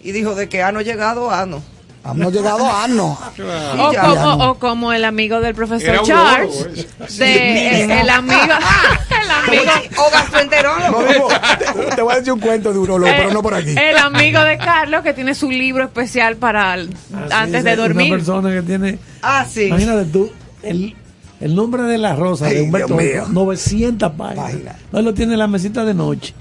y dijo de que no llegado ano. Hemos llegado a no. O Ya, como, ya no. o como el amigo del profesor Charles, de, el, el amigo, el amigo, O gastroenterólogo. No, no, te, te voy a decir un cuento de urologo, pero no por aquí. el amigo de Carlos que tiene su libro especial para el- antes es, de Una dormir. persona que tiene. Ah, sí. Imagínate tú, el, el nombre de la rosa Ay, de Humberto Dios mío. Eco, 900 páginas. Páginas. No, él lo tiene en la mesita de noche.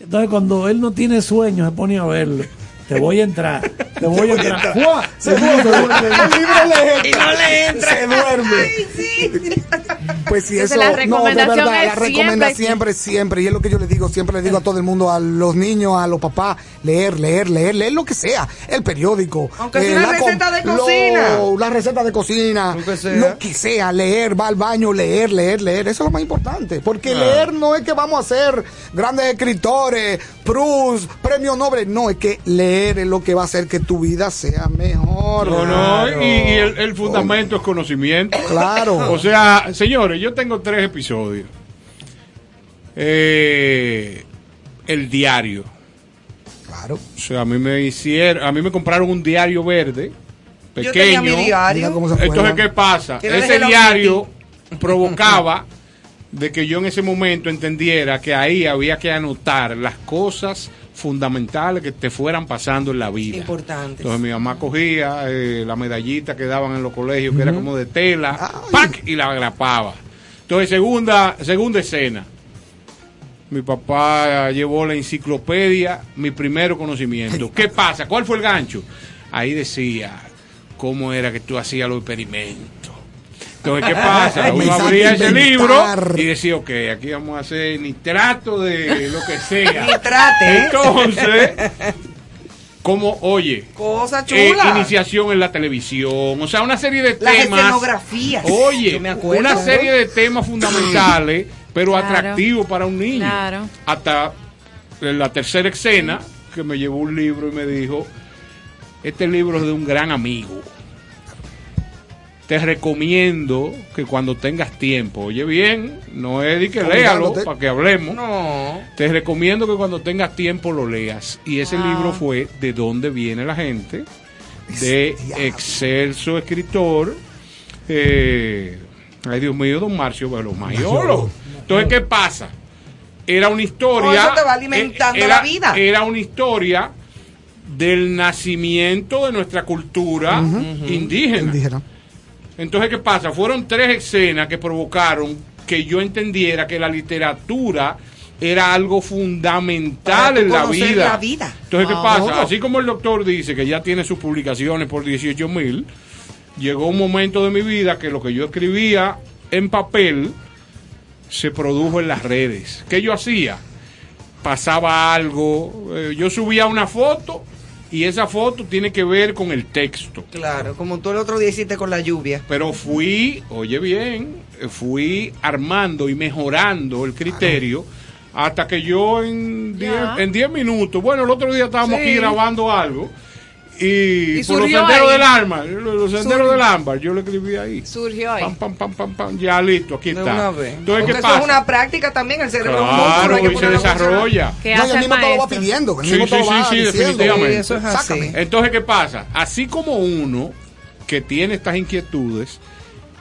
Entonces, cuando él no tiene sueño, se pone a verlo. Te voy a entrar. Te voy a entrar. ¡Fua! Se duerme. El libro le Y no le entra. Se duerme. Ay, sí. Pues sí, Entonces, eso la no, de recomendación verdad, es la recomendación siempre- siempre, siempre, y es lo que yo le digo, siempre le digo a todo el mundo, a los niños, a los papás, leer, leer, leer, leer lo que sea, el periódico. Aunque sea una la com- receta de lo- cocina. la receta de cocina, Lo que sea. lo que sea, leer, va al baño, leer, leer, leer, eso es lo más importante, porque Claro. leer no es que vamos a ser grandes escritores, Proust, premio Nobel, no, es que leer es lo que va a hacer que tu vida sea mejor. No, no, y, y el, el fundamento es conocimiento. Claro. O sea, señores, yo tengo tres episodios. Eh, el diario. Claro. O sea, a mí me hicieron, a mí me compraron un diario verde, Yo tenía pequeño. mi diario. Entonces, ¿qué pasa? Que Ese diario provocaba de que yo en ese momento entendiera que ahí había que anotar las cosas fundamentales que te fueran pasando en la vida. Importantes. Entonces mi mamá cogía eh, la medallita que daban en los colegios, que era como de tela, ¡pac! y la agrapaba. Entonces, segunda, segunda escena. Mi papá llevó la enciclopedia, mi primer conocimiento. ¿Qué pasa? ¿Cuál fue el gancho? ahí decía cómo era que tú hacías los experimentos. Entonces, ¿qué pasa? Uno abría ese libro y decía, ok, aquí vamos a hacer nitrato de lo que sea. Nitrate. Entonces, como, oye, Cosa eh, iniciación en la televisión, o sea, una serie de Las temas. escenografías. Oye, Yo me acuerdo. una serie de temas fundamentales, pero Claro. atractivos para un niño. Claro. Hasta la tercera escena, que me llevó un libro y me dijo, este libro es de un gran amigo. Te recomiendo que cuando tengas tiempo, oye bien, no es de que léalo para que hablemos. No. Te recomiendo que cuando tengas tiempo lo leas. Y ese Wow. libro fue De dónde viene la gente, de excelso escritor, eh, ay Dios mío, don Marcio Velo Mayolo. Entonces, ¿qué pasa? Era una historia. Eso te va alimentando eh, la era- vida. Era una historia del nacimiento de nuestra cultura indígena. Indígena. Entonces, ¿qué pasa? Fueron tres escenas que provocaron que yo entendiera que la literatura era algo fundamental en la vida. la vida. Entonces, ¿qué Ah, pasa? Así como el doctor dice que ya tiene sus publicaciones por 18 mil, llegó un momento de mi vida que lo que yo escribía en papel se produjo en las redes. ¿Qué yo hacía? Pasaba algo, eh, yo subía una foto y esa foto tiene que ver con el texto. Claro, como tú el otro día hiciste con la lluvia. Pero fui, oye bien, fui armando y mejorando el criterio hasta que yo en 10 Ya. en 10 minutos, bueno, el otro día estábamos Sí. aquí grabando algo y, Y por los senderos ahí. del ámbar, los senderos Surgió. del ámbar, yo lo escribí ahí. Surgió ahí. Pam, pam, pam, pam, pam, ya listo, aquí De está. una vez. Entonces, ¿qué eso pasa? es una práctica también, el cerebro es un Claro, que y se desarrolla. ¿Qué No, hace el mismo te lo va pidiendo. El Sí, mismo sí, te lo sí, va sí, definitivamente. Sí, eso es así. Entonces, ¿qué pasa? Así como uno que tiene estas inquietudes,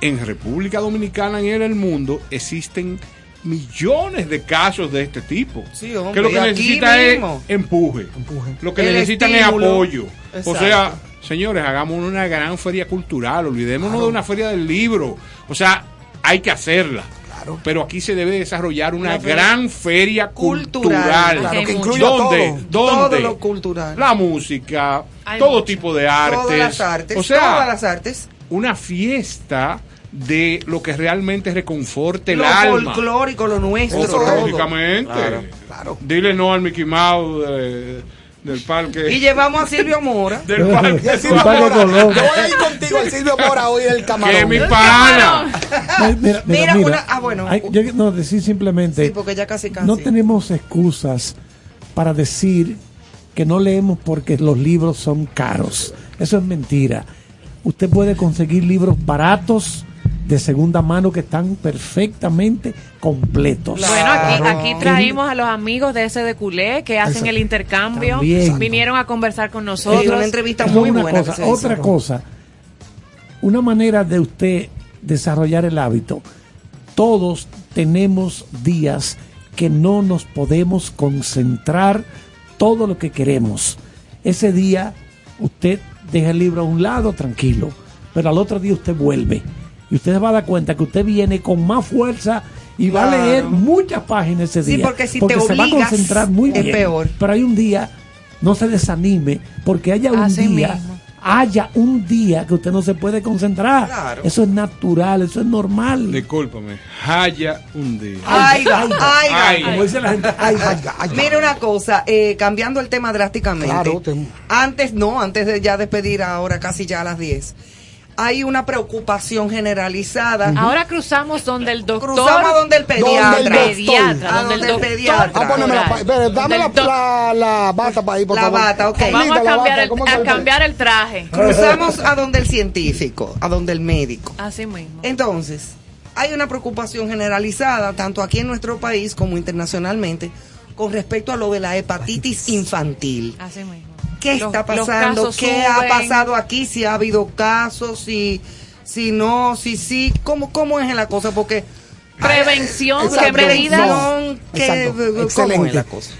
en República Dominicana y en el mundo existen millones de casos de este tipo. Sí, hombre, que lo que necesita es empuje. Empuje. Lo que El necesitan estímulo. es apoyo. O sea, señores, hagamos una gran feria cultural, olvidémonos de una feria del libro. O sea, hay que hacerla. Claro. Pero aquí se debe desarrollar una, Una feria gran feria cultural. cultural. Claro, que ¿Dónde? todo. ¿Dónde? Todo lo cultural. La música, Hay todo mucho. tipo de artes. Todas las artes. O sea, todas las artes. una fiesta de lo que realmente reconforte el lo alma. folclórico, lo nuestro. Lógicamente. Claro. Dile no al Mickey Mouse de- del parque. Y llevamos a Silvio Mora. del parque. Silvio Mora. Yo voy a ir contigo al Silvio Mora hoy el que camarón. es mi pana. Mira, mira, Mira, mira. una- ah, bueno. Ay, yo no decir simplemente. Sí, porque ya casi casi. No tenemos excusas para decir que no leemos porque los libros son caros. Eso es mentira. Usted puede conseguir libros baratos de segunda mano que están perfectamente completos. Bueno, aquí, aquí traímos a los amigos de ese de culé que hacen Exacto. el intercambio. También. Vinieron a conversar con Sí, nosotros. una entrevista muy una buena. cosa. hizo. Otra cosa, una manera de usted desarrollar el hábito. Todos tenemos días que no nos podemos concentrar todo lo que queremos. Ese día usted deja el libro a un lado tranquilo, pero al otro día usted vuelve y usted se va a dar cuenta que usted viene con más fuerza y va a leer muchas páginas ese Sí, día. porque si te se va a concentrar muy es bien. peor. Pero hay un día, no se desanime, porque haya un Así día, mismo. haya un día que usted no se puede concentrar. Claro. Eso es natural, eso es normal. Discúlpame. Haya un día. Aiga, aiga. Ay. Como dice la gente, ay, ay, Ay, ay, Mira una cosa, eh, cambiando el tema drásticamente. Claro, te- Antes, no, antes de ya despedir ahora casi ya a las 10. Hay una preocupación generalizada. Ahora cruzamos donde el doctor. Cruzamos a donde el pediatra. Donde el doctor. Pediatra, A donde el donde el doctor. pediatra. Ah, poneme la, dame la, bata para ahí, por La favor. bata, ok. Vamos a cambiar, bata, el, ¿cómo a cambiar el traje. Cruzamos a donde el científico, a donde el médico. Así mismo. Entonces, hay una preocupación generalizada, tanto aquí en nuestro país como internacionalmente, con respecto a lo de la hepatitis infantil. Así mismo. ¿Qué Los- está los pasando? ¿Qué ha pasado aquí? Si ha habido casos, si, si no, si sí. ¿Cómo, cómo es la cosa? Porque Prevención, Exacto. ¿qué medidas? prevención, ¿qué- Exacto. ¿cómo es la cosa?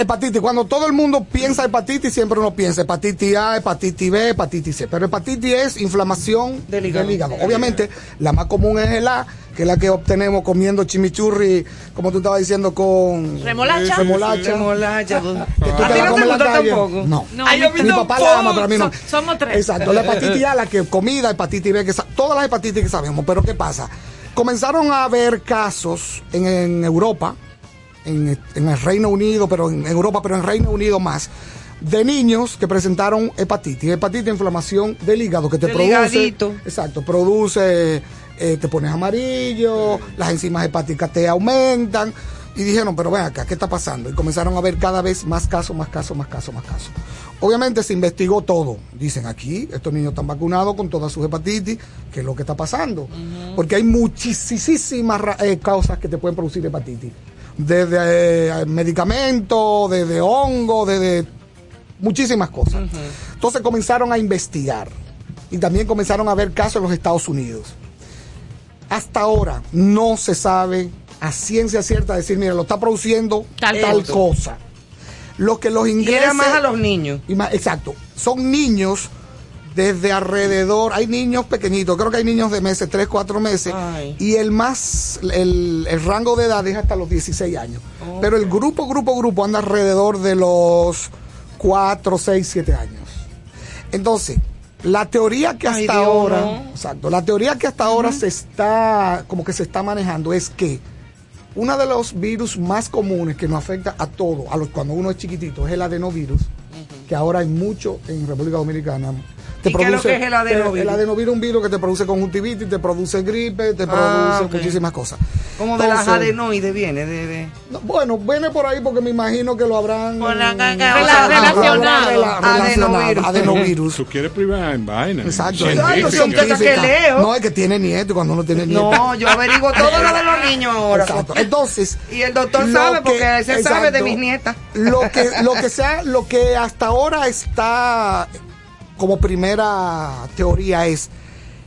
Hepatitis, cuando todo el mundo piensa hepatitis, siempre uno piensa hepatitis A, hepatitis B, hepatitis C. Pero hepatitis es inflamación del hígado. Obviamente, la más común es el A, que es la que obtenemos comiendo chimichurri, como tú estabas diciendo, con Remolacha. remolacha. Remolacha. Que tú ¿A te la no te comes en la calle. tampoco? No. No, Ay, mi- papá la ama, pero a mí no. So- somos tres. Exacto, la hepatitis A, la que comida, hepatitis B, que todas las hepatitis que sabemos. Pero ¿qué pasa? Comenzaron a haber casos en, en Europa, en, en el Reino Unido, pero en Europa, pero en Reino Unido más, de niños que presentaron hepatitis. Hepatitis, inflamación del hígado, que te produce. higadito. Exacto, produce, eh, te pones amarillo, las enzimas hepáticas te aumentan. Y dijeron, pero ven acá, ¿qué está pasando? Y comenzaron a ver cada vez más casos, más casos, más casos, más casos. Obviamente se investigó todo. Dicen aquí, estos niños están vacunados con todas sus hepatitis, ¿qué es lo que está pasando? Porque hay muchísimas eh, causas que te pueden producir hepatitis. Desde eh, medicamentos, desde hongo, desde muchísimas cosas. Entonces comenzaron a investigar y también comenzaron a ver casos en los Estados Unidos. Hasta ahora no se sabe a ciencia cierta decir, mira, lo está produciendo Tal tal, cosa. Lo que los Y ingleses... era más a los niños. y más- exacto. Son niños desde alrededor, hay niños pequeñitos, creo que hay niños de meses, 3, 4 meses, Ay. y el más, el, el rango de edad es hasta los 16 años. Pero el grupo, grupo, grupo anda alrededor de los 4, 6, 7 años. Entonces, la teoría que hasta Ay, Dios, ahora, no. exacto, la teoría que hasta ahora se está, como que se está manejando es que uno de los virus más comunes que nos afecta a todos, a los, cuando uno es chiquitito, es el adenovirus, que ahora hay mucho en República Dominicana. ¿Y qué es lo que es el adenovirus? El adenovirus es un virus que te produce conjuntivitis, te produce gripe, te Ah, produce muchísimas cosas. Como de las adenoides viene, de, de- no, bueno, viene por ahí porque me imagino que lo habrán Por la habrán relacionado. rela- relacionado, Adenovirus. adenovirus. Tú quieres privar en vaina. Exacto. soy muchacha que leo. No, es que tiene nieto y cuando uno tiene nieto. No, yo averiguo todo lo de los niños ahora. Exacto. Entonces, Y el doctor sabe que- porque se sabe de mis nietas. lo que lo que sea lo que hasta ahora está como primera teoría es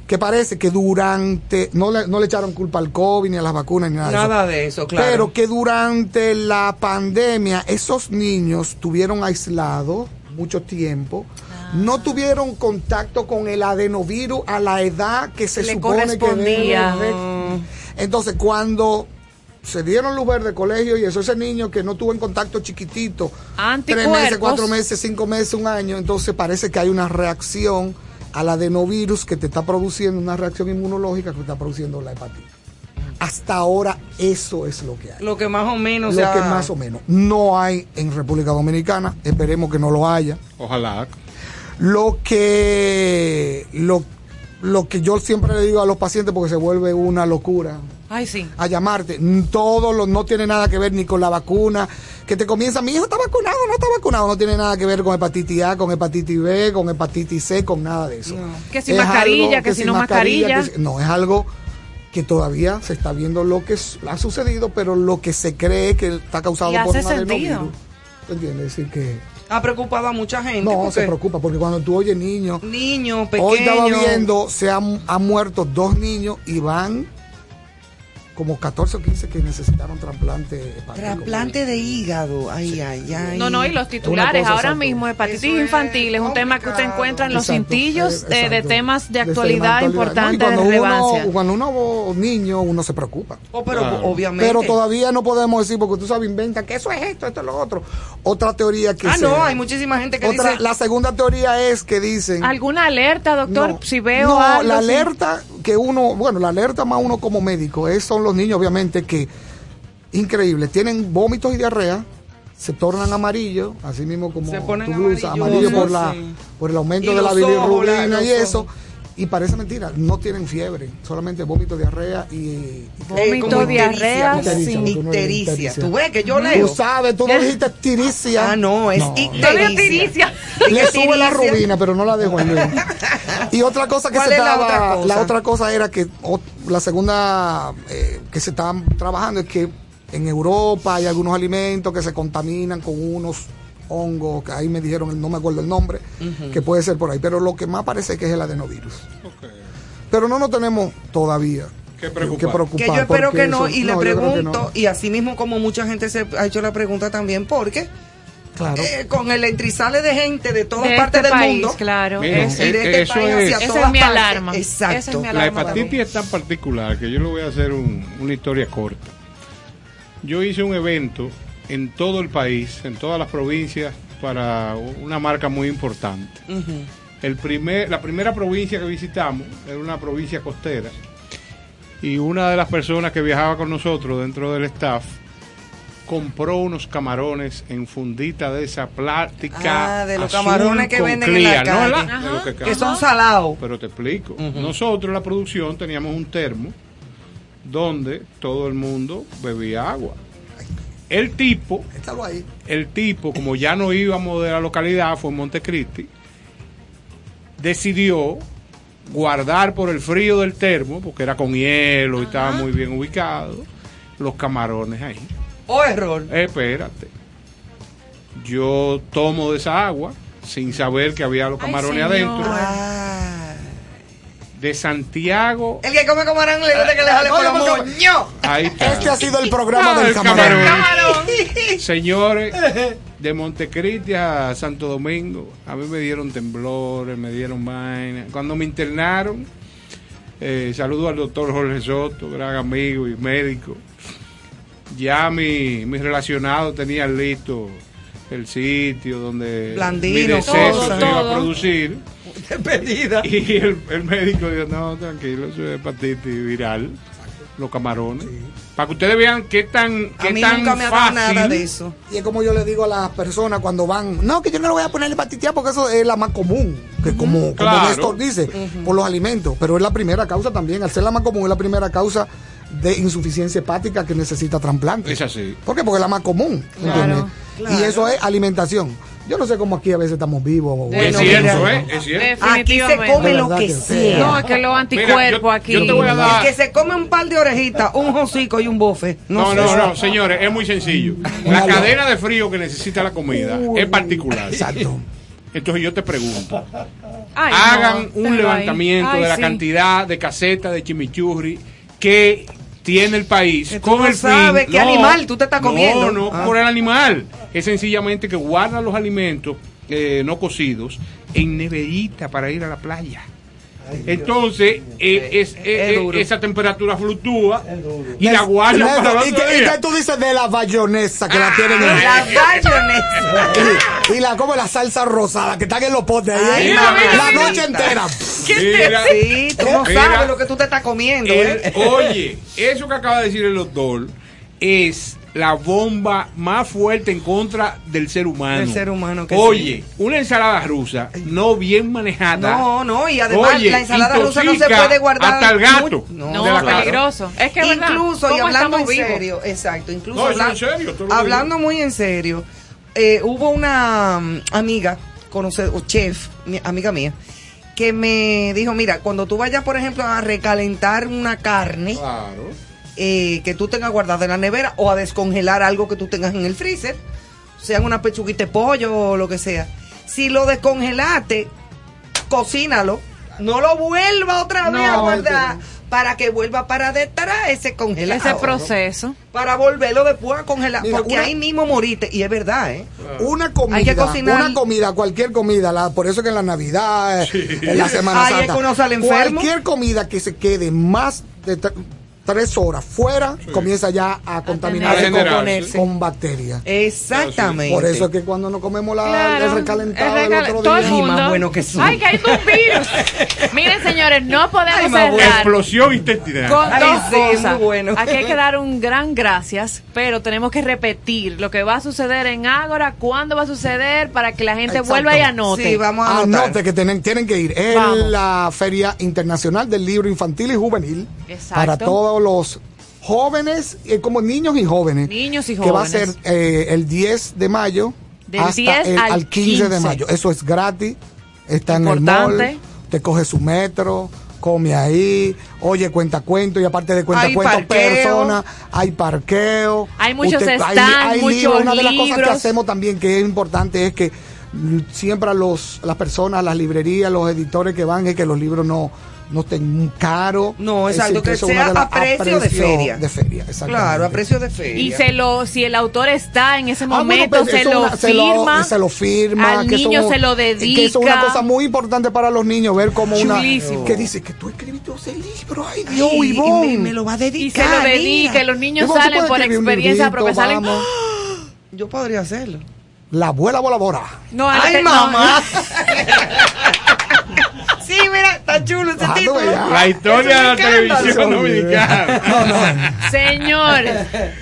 que parece que durante no le, no le echaron culpa al COVID ni a las vacunas ni nada, Nada de eso. de eso, claro. Pero que durante la pandemia esos niños tuvieron aislados mucho tiempo. No tuvieron contacto con el adenovirus a la edad que se Le supone que correspondía. debe de- Entonces, cuando se dieron luz verde colegio y eso, ese niño que no tuvo en contacto chiquitito, tres meses, cuatro meses, cinco meses, un año, entonces parece que hay una reacción al adenovirus que te está produciendo, una reacción inmunológica que te está produciendo la hepatitis. Hasta ahora eso es lo que hay. Lo que más o menos. lo sea, que más o menos. No hay en República Dominicana, esperemos que no lo haya. Ojalá. Lo que, lo, lo que yo siempre le digo a los pacientes, porque se vuelve una locura, Ay, sí. a llamarte. Todo lo, no tiene nada que ver ni con la vacuna. Que te comienza, mi hijo está vacunado, no está vacunado. No tiene nada que ver con hepatitis A, con hepatitis B, con hepatitis C, con nada de eso. Que si Es mascarilla, algo que si no mascarilla. que no, es algo que todavía se está viendo lo que ha sucedido, pero lo que se cree que está causado Y por hace un sentido. adenovirus. ¿Te entiendes? Es decir, que Ha preocupado a mucha gente. no porque se preocupa, porque cuando tú oyes niños, Niños pequeños. Hoy estaba viendo, se han, han muerto dos niños y van como 14 o 15 que necesitaron trasplante hepático. Trasplante de hígado. Ay, ay, ay. No, no, y los titulares. ahora exacto. mismo, hepatitis Eso es infantil es un tema que usted encuentra en los Exacto, cintillos eh, de, de temas de De actualidad No, de cuando relevancia. Uno, cuando uno es niño, uno se preocupa. Oh, pero Claro. obviamente. Pero todavía no podemos decir, porque tú sabes, inventa que eso es esto, esto es lo otro. Otra teoría que Ah, se- no, hay muchísima gente que otra, dice. La segunda teoría es que dicen... ¿Alguna alerta, doctor? No, si veo no, algo la alerta que uno, bueno, la alerta más uno como médico es son los niños, obviamente, que increíble, tienen vómitos y diarrea, se tornan amarillos, así mismo como Se ponen tu blusa, amarillo por la sí. por el aumento de la bilirrubina y eso. ojos. Y parece mentira, no tienen fiebre, solamente vómito, diarrea y, eh, Vómito, como diarrea, ictericia, como Ictericia. Tú ves que yo leo. Tú sabes, tú no dijiste tiricia. Ah, no, es ictericia. tiricia. Le sube la Ictericia. rubina, pero no la dejo en. Y otra cosa que ¿Cuál se es la estaba, otra cosa? la otra cosa era que la segunda eh, que se estaban trabajando es que en Europa hay algunos alimentos que se contaminan con unos hongos, que ahí me dijeron, el- no me acuerdo el nombre, que puede ser por ahí, pero lo que más parece que es el adenovirus. Pero no nos tenemos todavía que preocupar. preocupar. Que yo espero que no, eso- y le no, pregunto, no. y así mismo como mucha gente se ha hecho la pregunta también, porque eh, con el entrizale de gente de todas De partes este del país, mundo. claro. Mira, Es- eh, de este eso país es- hacia Esa todas es mi partes. alarma. Exacto. Esa es mi La hepatitis es tan particular que yo le voy a hacer un- una historia corta. Yo hice un evento en todo el país, en todas las provincias, para una marca muy importante. El primer, la primera provincia que visitamos era una provincia costera y una de las personas que viajaba con nosotros dentro del staff compró unos camarones en fundita de esa plástica. Ah, de los azul camarones que venden en la calle. que Que son salados. Pero te explico. Nosotros en la producción teníamos un termo donde todo el mundo bebía agua. El tipo, ahí. el tipo, como ya no íbamos de la localidad, fue en Montecristi, decidió guardar por el frío del termo, porque era con hielo y estaba muy bien ubicado, los camarones ahí. O error. Espérate. Yo tomo de esa agua sin saber que había los camarones adentro. De Santiago. El que come camarón le gusta que le jale por los moños. Ahí está. Este ha sido el programa Ah, del el camarón. Señores, de Montecristi a Santo Domingo, a mí me dieron temblores, me dieron vaina. Cuando me internaron, eh, saludo al doctor Jorge Soto, gran amigo y médico. Ya mi, mis relacionados tenían listo el sitio donde Blandino, mi deceso todo, se iba a producir. Despedida. Y el, el médico dijo, no, tranquilo, eso es hepatitis viral, los camarones. Para que ustedes vean qué tan, qué mí tan nunca me ha dado fácil nada de eso. Y es como yo le digo a las personas cuando van, no, que yo no le voy a poner hepatitis A porque eso es la más común, que como, como Claro. Néstor dice, por los alimentos, pero es la primera causa también, al ser la más común es la primera causa de insuficiencia hepática que necesita trasplante. Es así. ¿Por qué? Porque es la más común, ¿entiendes? Claro. Y eso es alimentación. Yo no sé cómo aquí a veces estamos vivos. Es cierto, ¿eh? Es cierto. Aquí se come lo que que sea. No, es que los anticuerpos aquí. yo te voy a dar- El que se come un par de orejitas, un hocico y un bofe. No, sé. no, no, señores, es muy sencillo. La cadena de frío que necesita la comida es particular. Exacto. Entonces yo te pregunto, Ay, no, hagan un levantamiento Ay, de la sí. cantidad de casetas de chimichurri que tiene el país Que tú con no el fin. sabes qué animal tú te estás comiendo. No, no Ah. por el animal. Es sencillamente que guarda los alimentos eh, no cocidos en neverita para ir a la playa. Entonces, eh, es- eh, eh, esa temperatura fluctúa y la guarda Néstor, para el ¿Y otro qué, y qué tú dices de la bayonesa que la tienen en La bayonesa. y, y la como la salsa rosada que están en los potes ahí la noche entera. Mira, Sí, tú no Mira. sabes lo que tú te estás comiendo. el- ¿eh? oye, eso que acaba de decir el doctor es la bomba más fuerte en contra del ser humano. Del ser humano que Oye, una ensalada rusa no bien manejada. No, no, y además Oye, la ensalada rusa no se puede guardar. Hasta el gato. mucho. No, de la peligroso. Es que verdad. incluso, y ¿Cómo hablando en vivos? serio, exacto, incluso No, eso habla- en serio, hablando muy en serio, eh, hubo una mm, amiga, conoce, o chef, mi- amiga mía, que me dijo, mira, cuando tú vayas, por ejemplo, a recalentar una carne, Claro. Eh, que tú tengas guardada en la nevera o a descongelar algo que tú tengas en el freezer, sean una pechuguita de pollo o lo que sea. Si lo descongelaste, cocínalo, no lo vuelva otra vez No, a guardar para que vuelva para detrás ese congelado. Ese proceso. Para volverlo después a congelar, Mira, porque una- ahí mismo moriste, y es verdad, ¿eh? Una comida, Hay que cocinar. una comida, cualquier comida, la- por eso que en la Navidad, eh, en la Semana Ay, es Santa, que uno sale enfermo. cualquier comida que se quede más de tres horas fuera, comienza ya a contaminarse con, con bacterias. Exactamente. Por eso es que cuando nos comemos la, Claro, el recalentado el del recal- otro todo día, más bueno que son. Ay, que hay un virus. Miren, señores, no podemos Ay, bueno. cerrar Explosión intestinal. con Ay, dos sí, cosas. bueno. Aquí hay que dar un gran gracias, pero tenemos que repetir lo que va a suceder en Ágora, cuándo va a suceder, para que la gente Exacto. vuelva y anote. Sí, vamos a anotar. Anote que tienen, tienen que ir. Es la Feria Internacional del Libro Infantil y Juvenil Exacto. para todos los jóvenes, eh, como niños y jóvenes. Niños y Que va a ser jóvenes. eh, el 10 de mayo Del hasta 10 el, al al 15, de 15. mayo. Eso es gratis. Está en el Importante. mall. Te coge su metro. Come ahí, oye, cuenta cuento y aparte de cuenta Hay cuento, personas, hay parqueo. Hay muchos hay- stands, hay muchos libros. Una de las cosas que hacemos también que es importante es que mm, siempre a los, las personas, las librerías, los editores que van, es que los libros no, no esté muy caro. No, Es exacto, decir, que sea una a precio de feria. De feria. Claro, a precio de feria. Y se lo, si el autor está en ese Ah, bueno, momento, se, lo una- se lo- firma, se lo firma. al que eso- niño se lo dedica. Que eso es una cosa muy importante para los niños, ver como una... Chulísimo. Que dice que tú escribiste ese libro, ay Dios, Ay, y me- me lo va a y se dedicar. lo dedica, y los niños Ivonne, ¿tú salen por experiencia propia, salen, vamos? Yo podría hacerlo. La abuela voladora. No, Ay, no. mamá. sí, mira, está chulo ese Ah, no, título. ya. La historia de la televisión dominicana. Señor,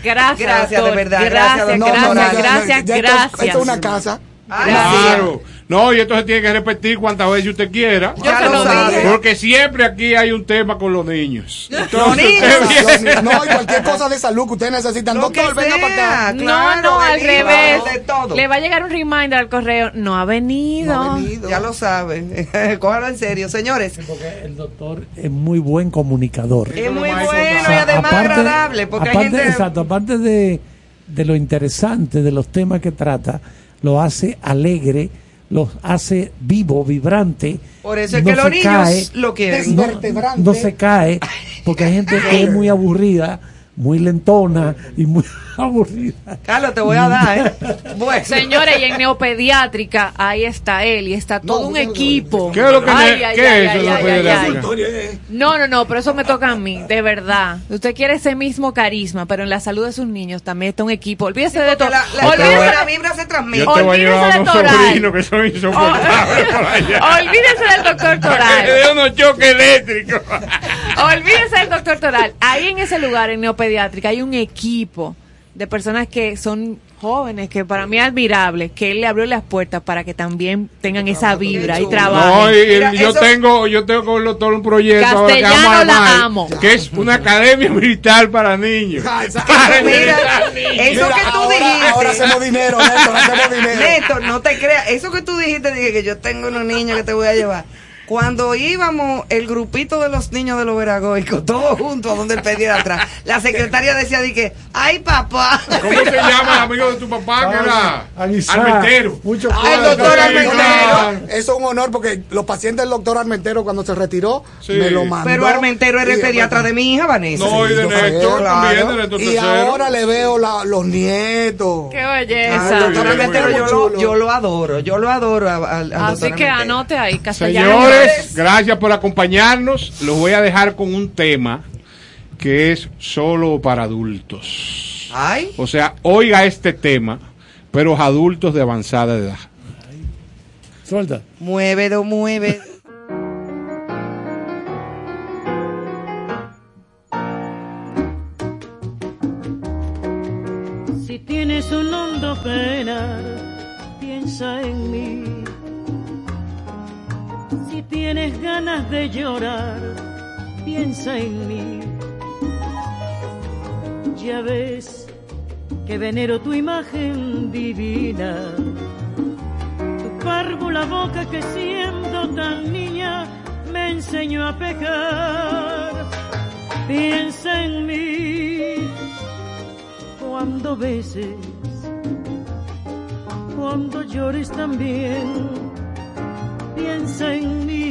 gracias, Gracias, de verdad, Gracias, gracias, No, gracias, no, no, gracias, esto- es una casa. Claro. No, y esto se tiene que repetir cuantas veces usted quiera. Yo se lo dije. Porque siempre aquí hay un tema con los niños. Los Entonces, niños. usted viene- No, y cualquier cosa de salud que ustedes necesitan. Lo Doctor, venga para acá. No, Claro, no, al revés. hígado, de todo. Le va a llegar un reminder al correo. No ha venido. No ha venido. Ya lo saben. Cójalo en serio, señores. Porque el doctor es muy buen comunicador. Es muy bueno y además aparte- agradable. Porque hay aparte, gente. Exacto, aparte de, de lo interesante de los temas que trata, lo hace alegre, los hace vivo, vibrante. Por eso es no que los niños cae, lo quieren. no, Vertebrante. no se cae, porque hay gente que es muy aburrida, muy lentona y muy aburrida. Carlos, te voy a dar, ¿eh? Bueno. Señores, y en neopediátrica, ahí está él y está todo No, un no, no, equipo. ¿Qué es lo que Ay, ay, qué ay, es eso ay, de ay, neopediátrica? ay, ay. No, no, no, pero eso me toca a mí, de verdad. Usted quiere ese mismo carisma, pero en la salud de sus niños también está un equipo. Olvídese de todo. Porque la, la, Olvídese- la vibra se transmite. Yo te voy a Olvídese llevar de Toral. que son insoportables por allá. Olvídese del doctor Toral. le dé unos choques eléctricos. Olvídese del doctor Toral. Ahí en ese lugar, en Neopediátrica, hay un equipo de personas que son jóvenes, que para mí es admirable, que él le abrió las puertas para que también tengan esa vibra y No, trabajen. y Mira, yo eso- tengo, yo tengo con el doctor un proyecto ahora que Castellano vamos a la amo. que es una academia militar para niños. Ah. Para Mira, niños. eso Mira, que tú ahora, dijiste. ahora hacemos dinero, Néstor, hacemos dinero. Néstor, no te creas. Eso que tú dijiste, dije que yo tengo unos niños que te voy a llevar. Cuando íbamos, el grupito de los niños de los veragoicos, todos juntos a donde el pedía atrás, la secretaria decía, di que, ay papá. ¿Cómo se llama el amigo de tu papá que era? Avisar. Armentero. Mucho Ah, el doctor claro. Eso es un honor porque los pacientes del doctor Armentero cuando se retiró Sí. me lo mandó. Pero Armentero era el pediatra de mi hija, Vanessa. No, y de Néstor claro. también, de Néstor Y ahora le veo la- los nietos. ¡Qué Ah, belleza! el doctor bien, yo, lo, chulo. yo lo adoro, yo lo adoro al, al Así doctor que Armentero. anote ahí, castellano. Señores, gracias por acompañarnos. Los voy a dejar con un tema que es solo para adultos. Ay, O sea, oiga este tema, pero adultos de avanzada edad. Suelta. muévelo, mueve. Si tienes un hondo penar, piensa en mí. Tienes ganas de llorar, piensa en mí. Ya ves que venero tu imagen divina. Tu párvula boca que siendo tan niña me enseñó a pecar. Piensa en mí cuando beses, cuando llores también, piensa en mí,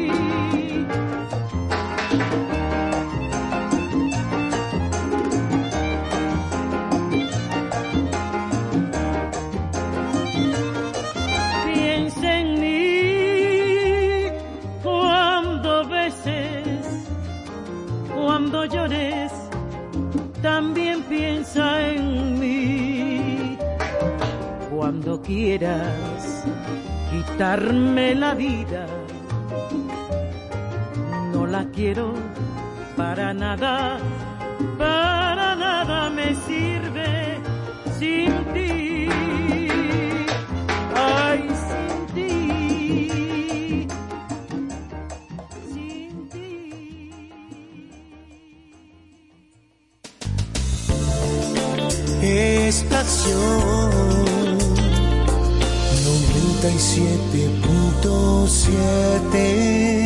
Quieras quitarme la vida, la quiero para nada, para nada me sirve sin ti. Ay, sin ti. Estación 97.7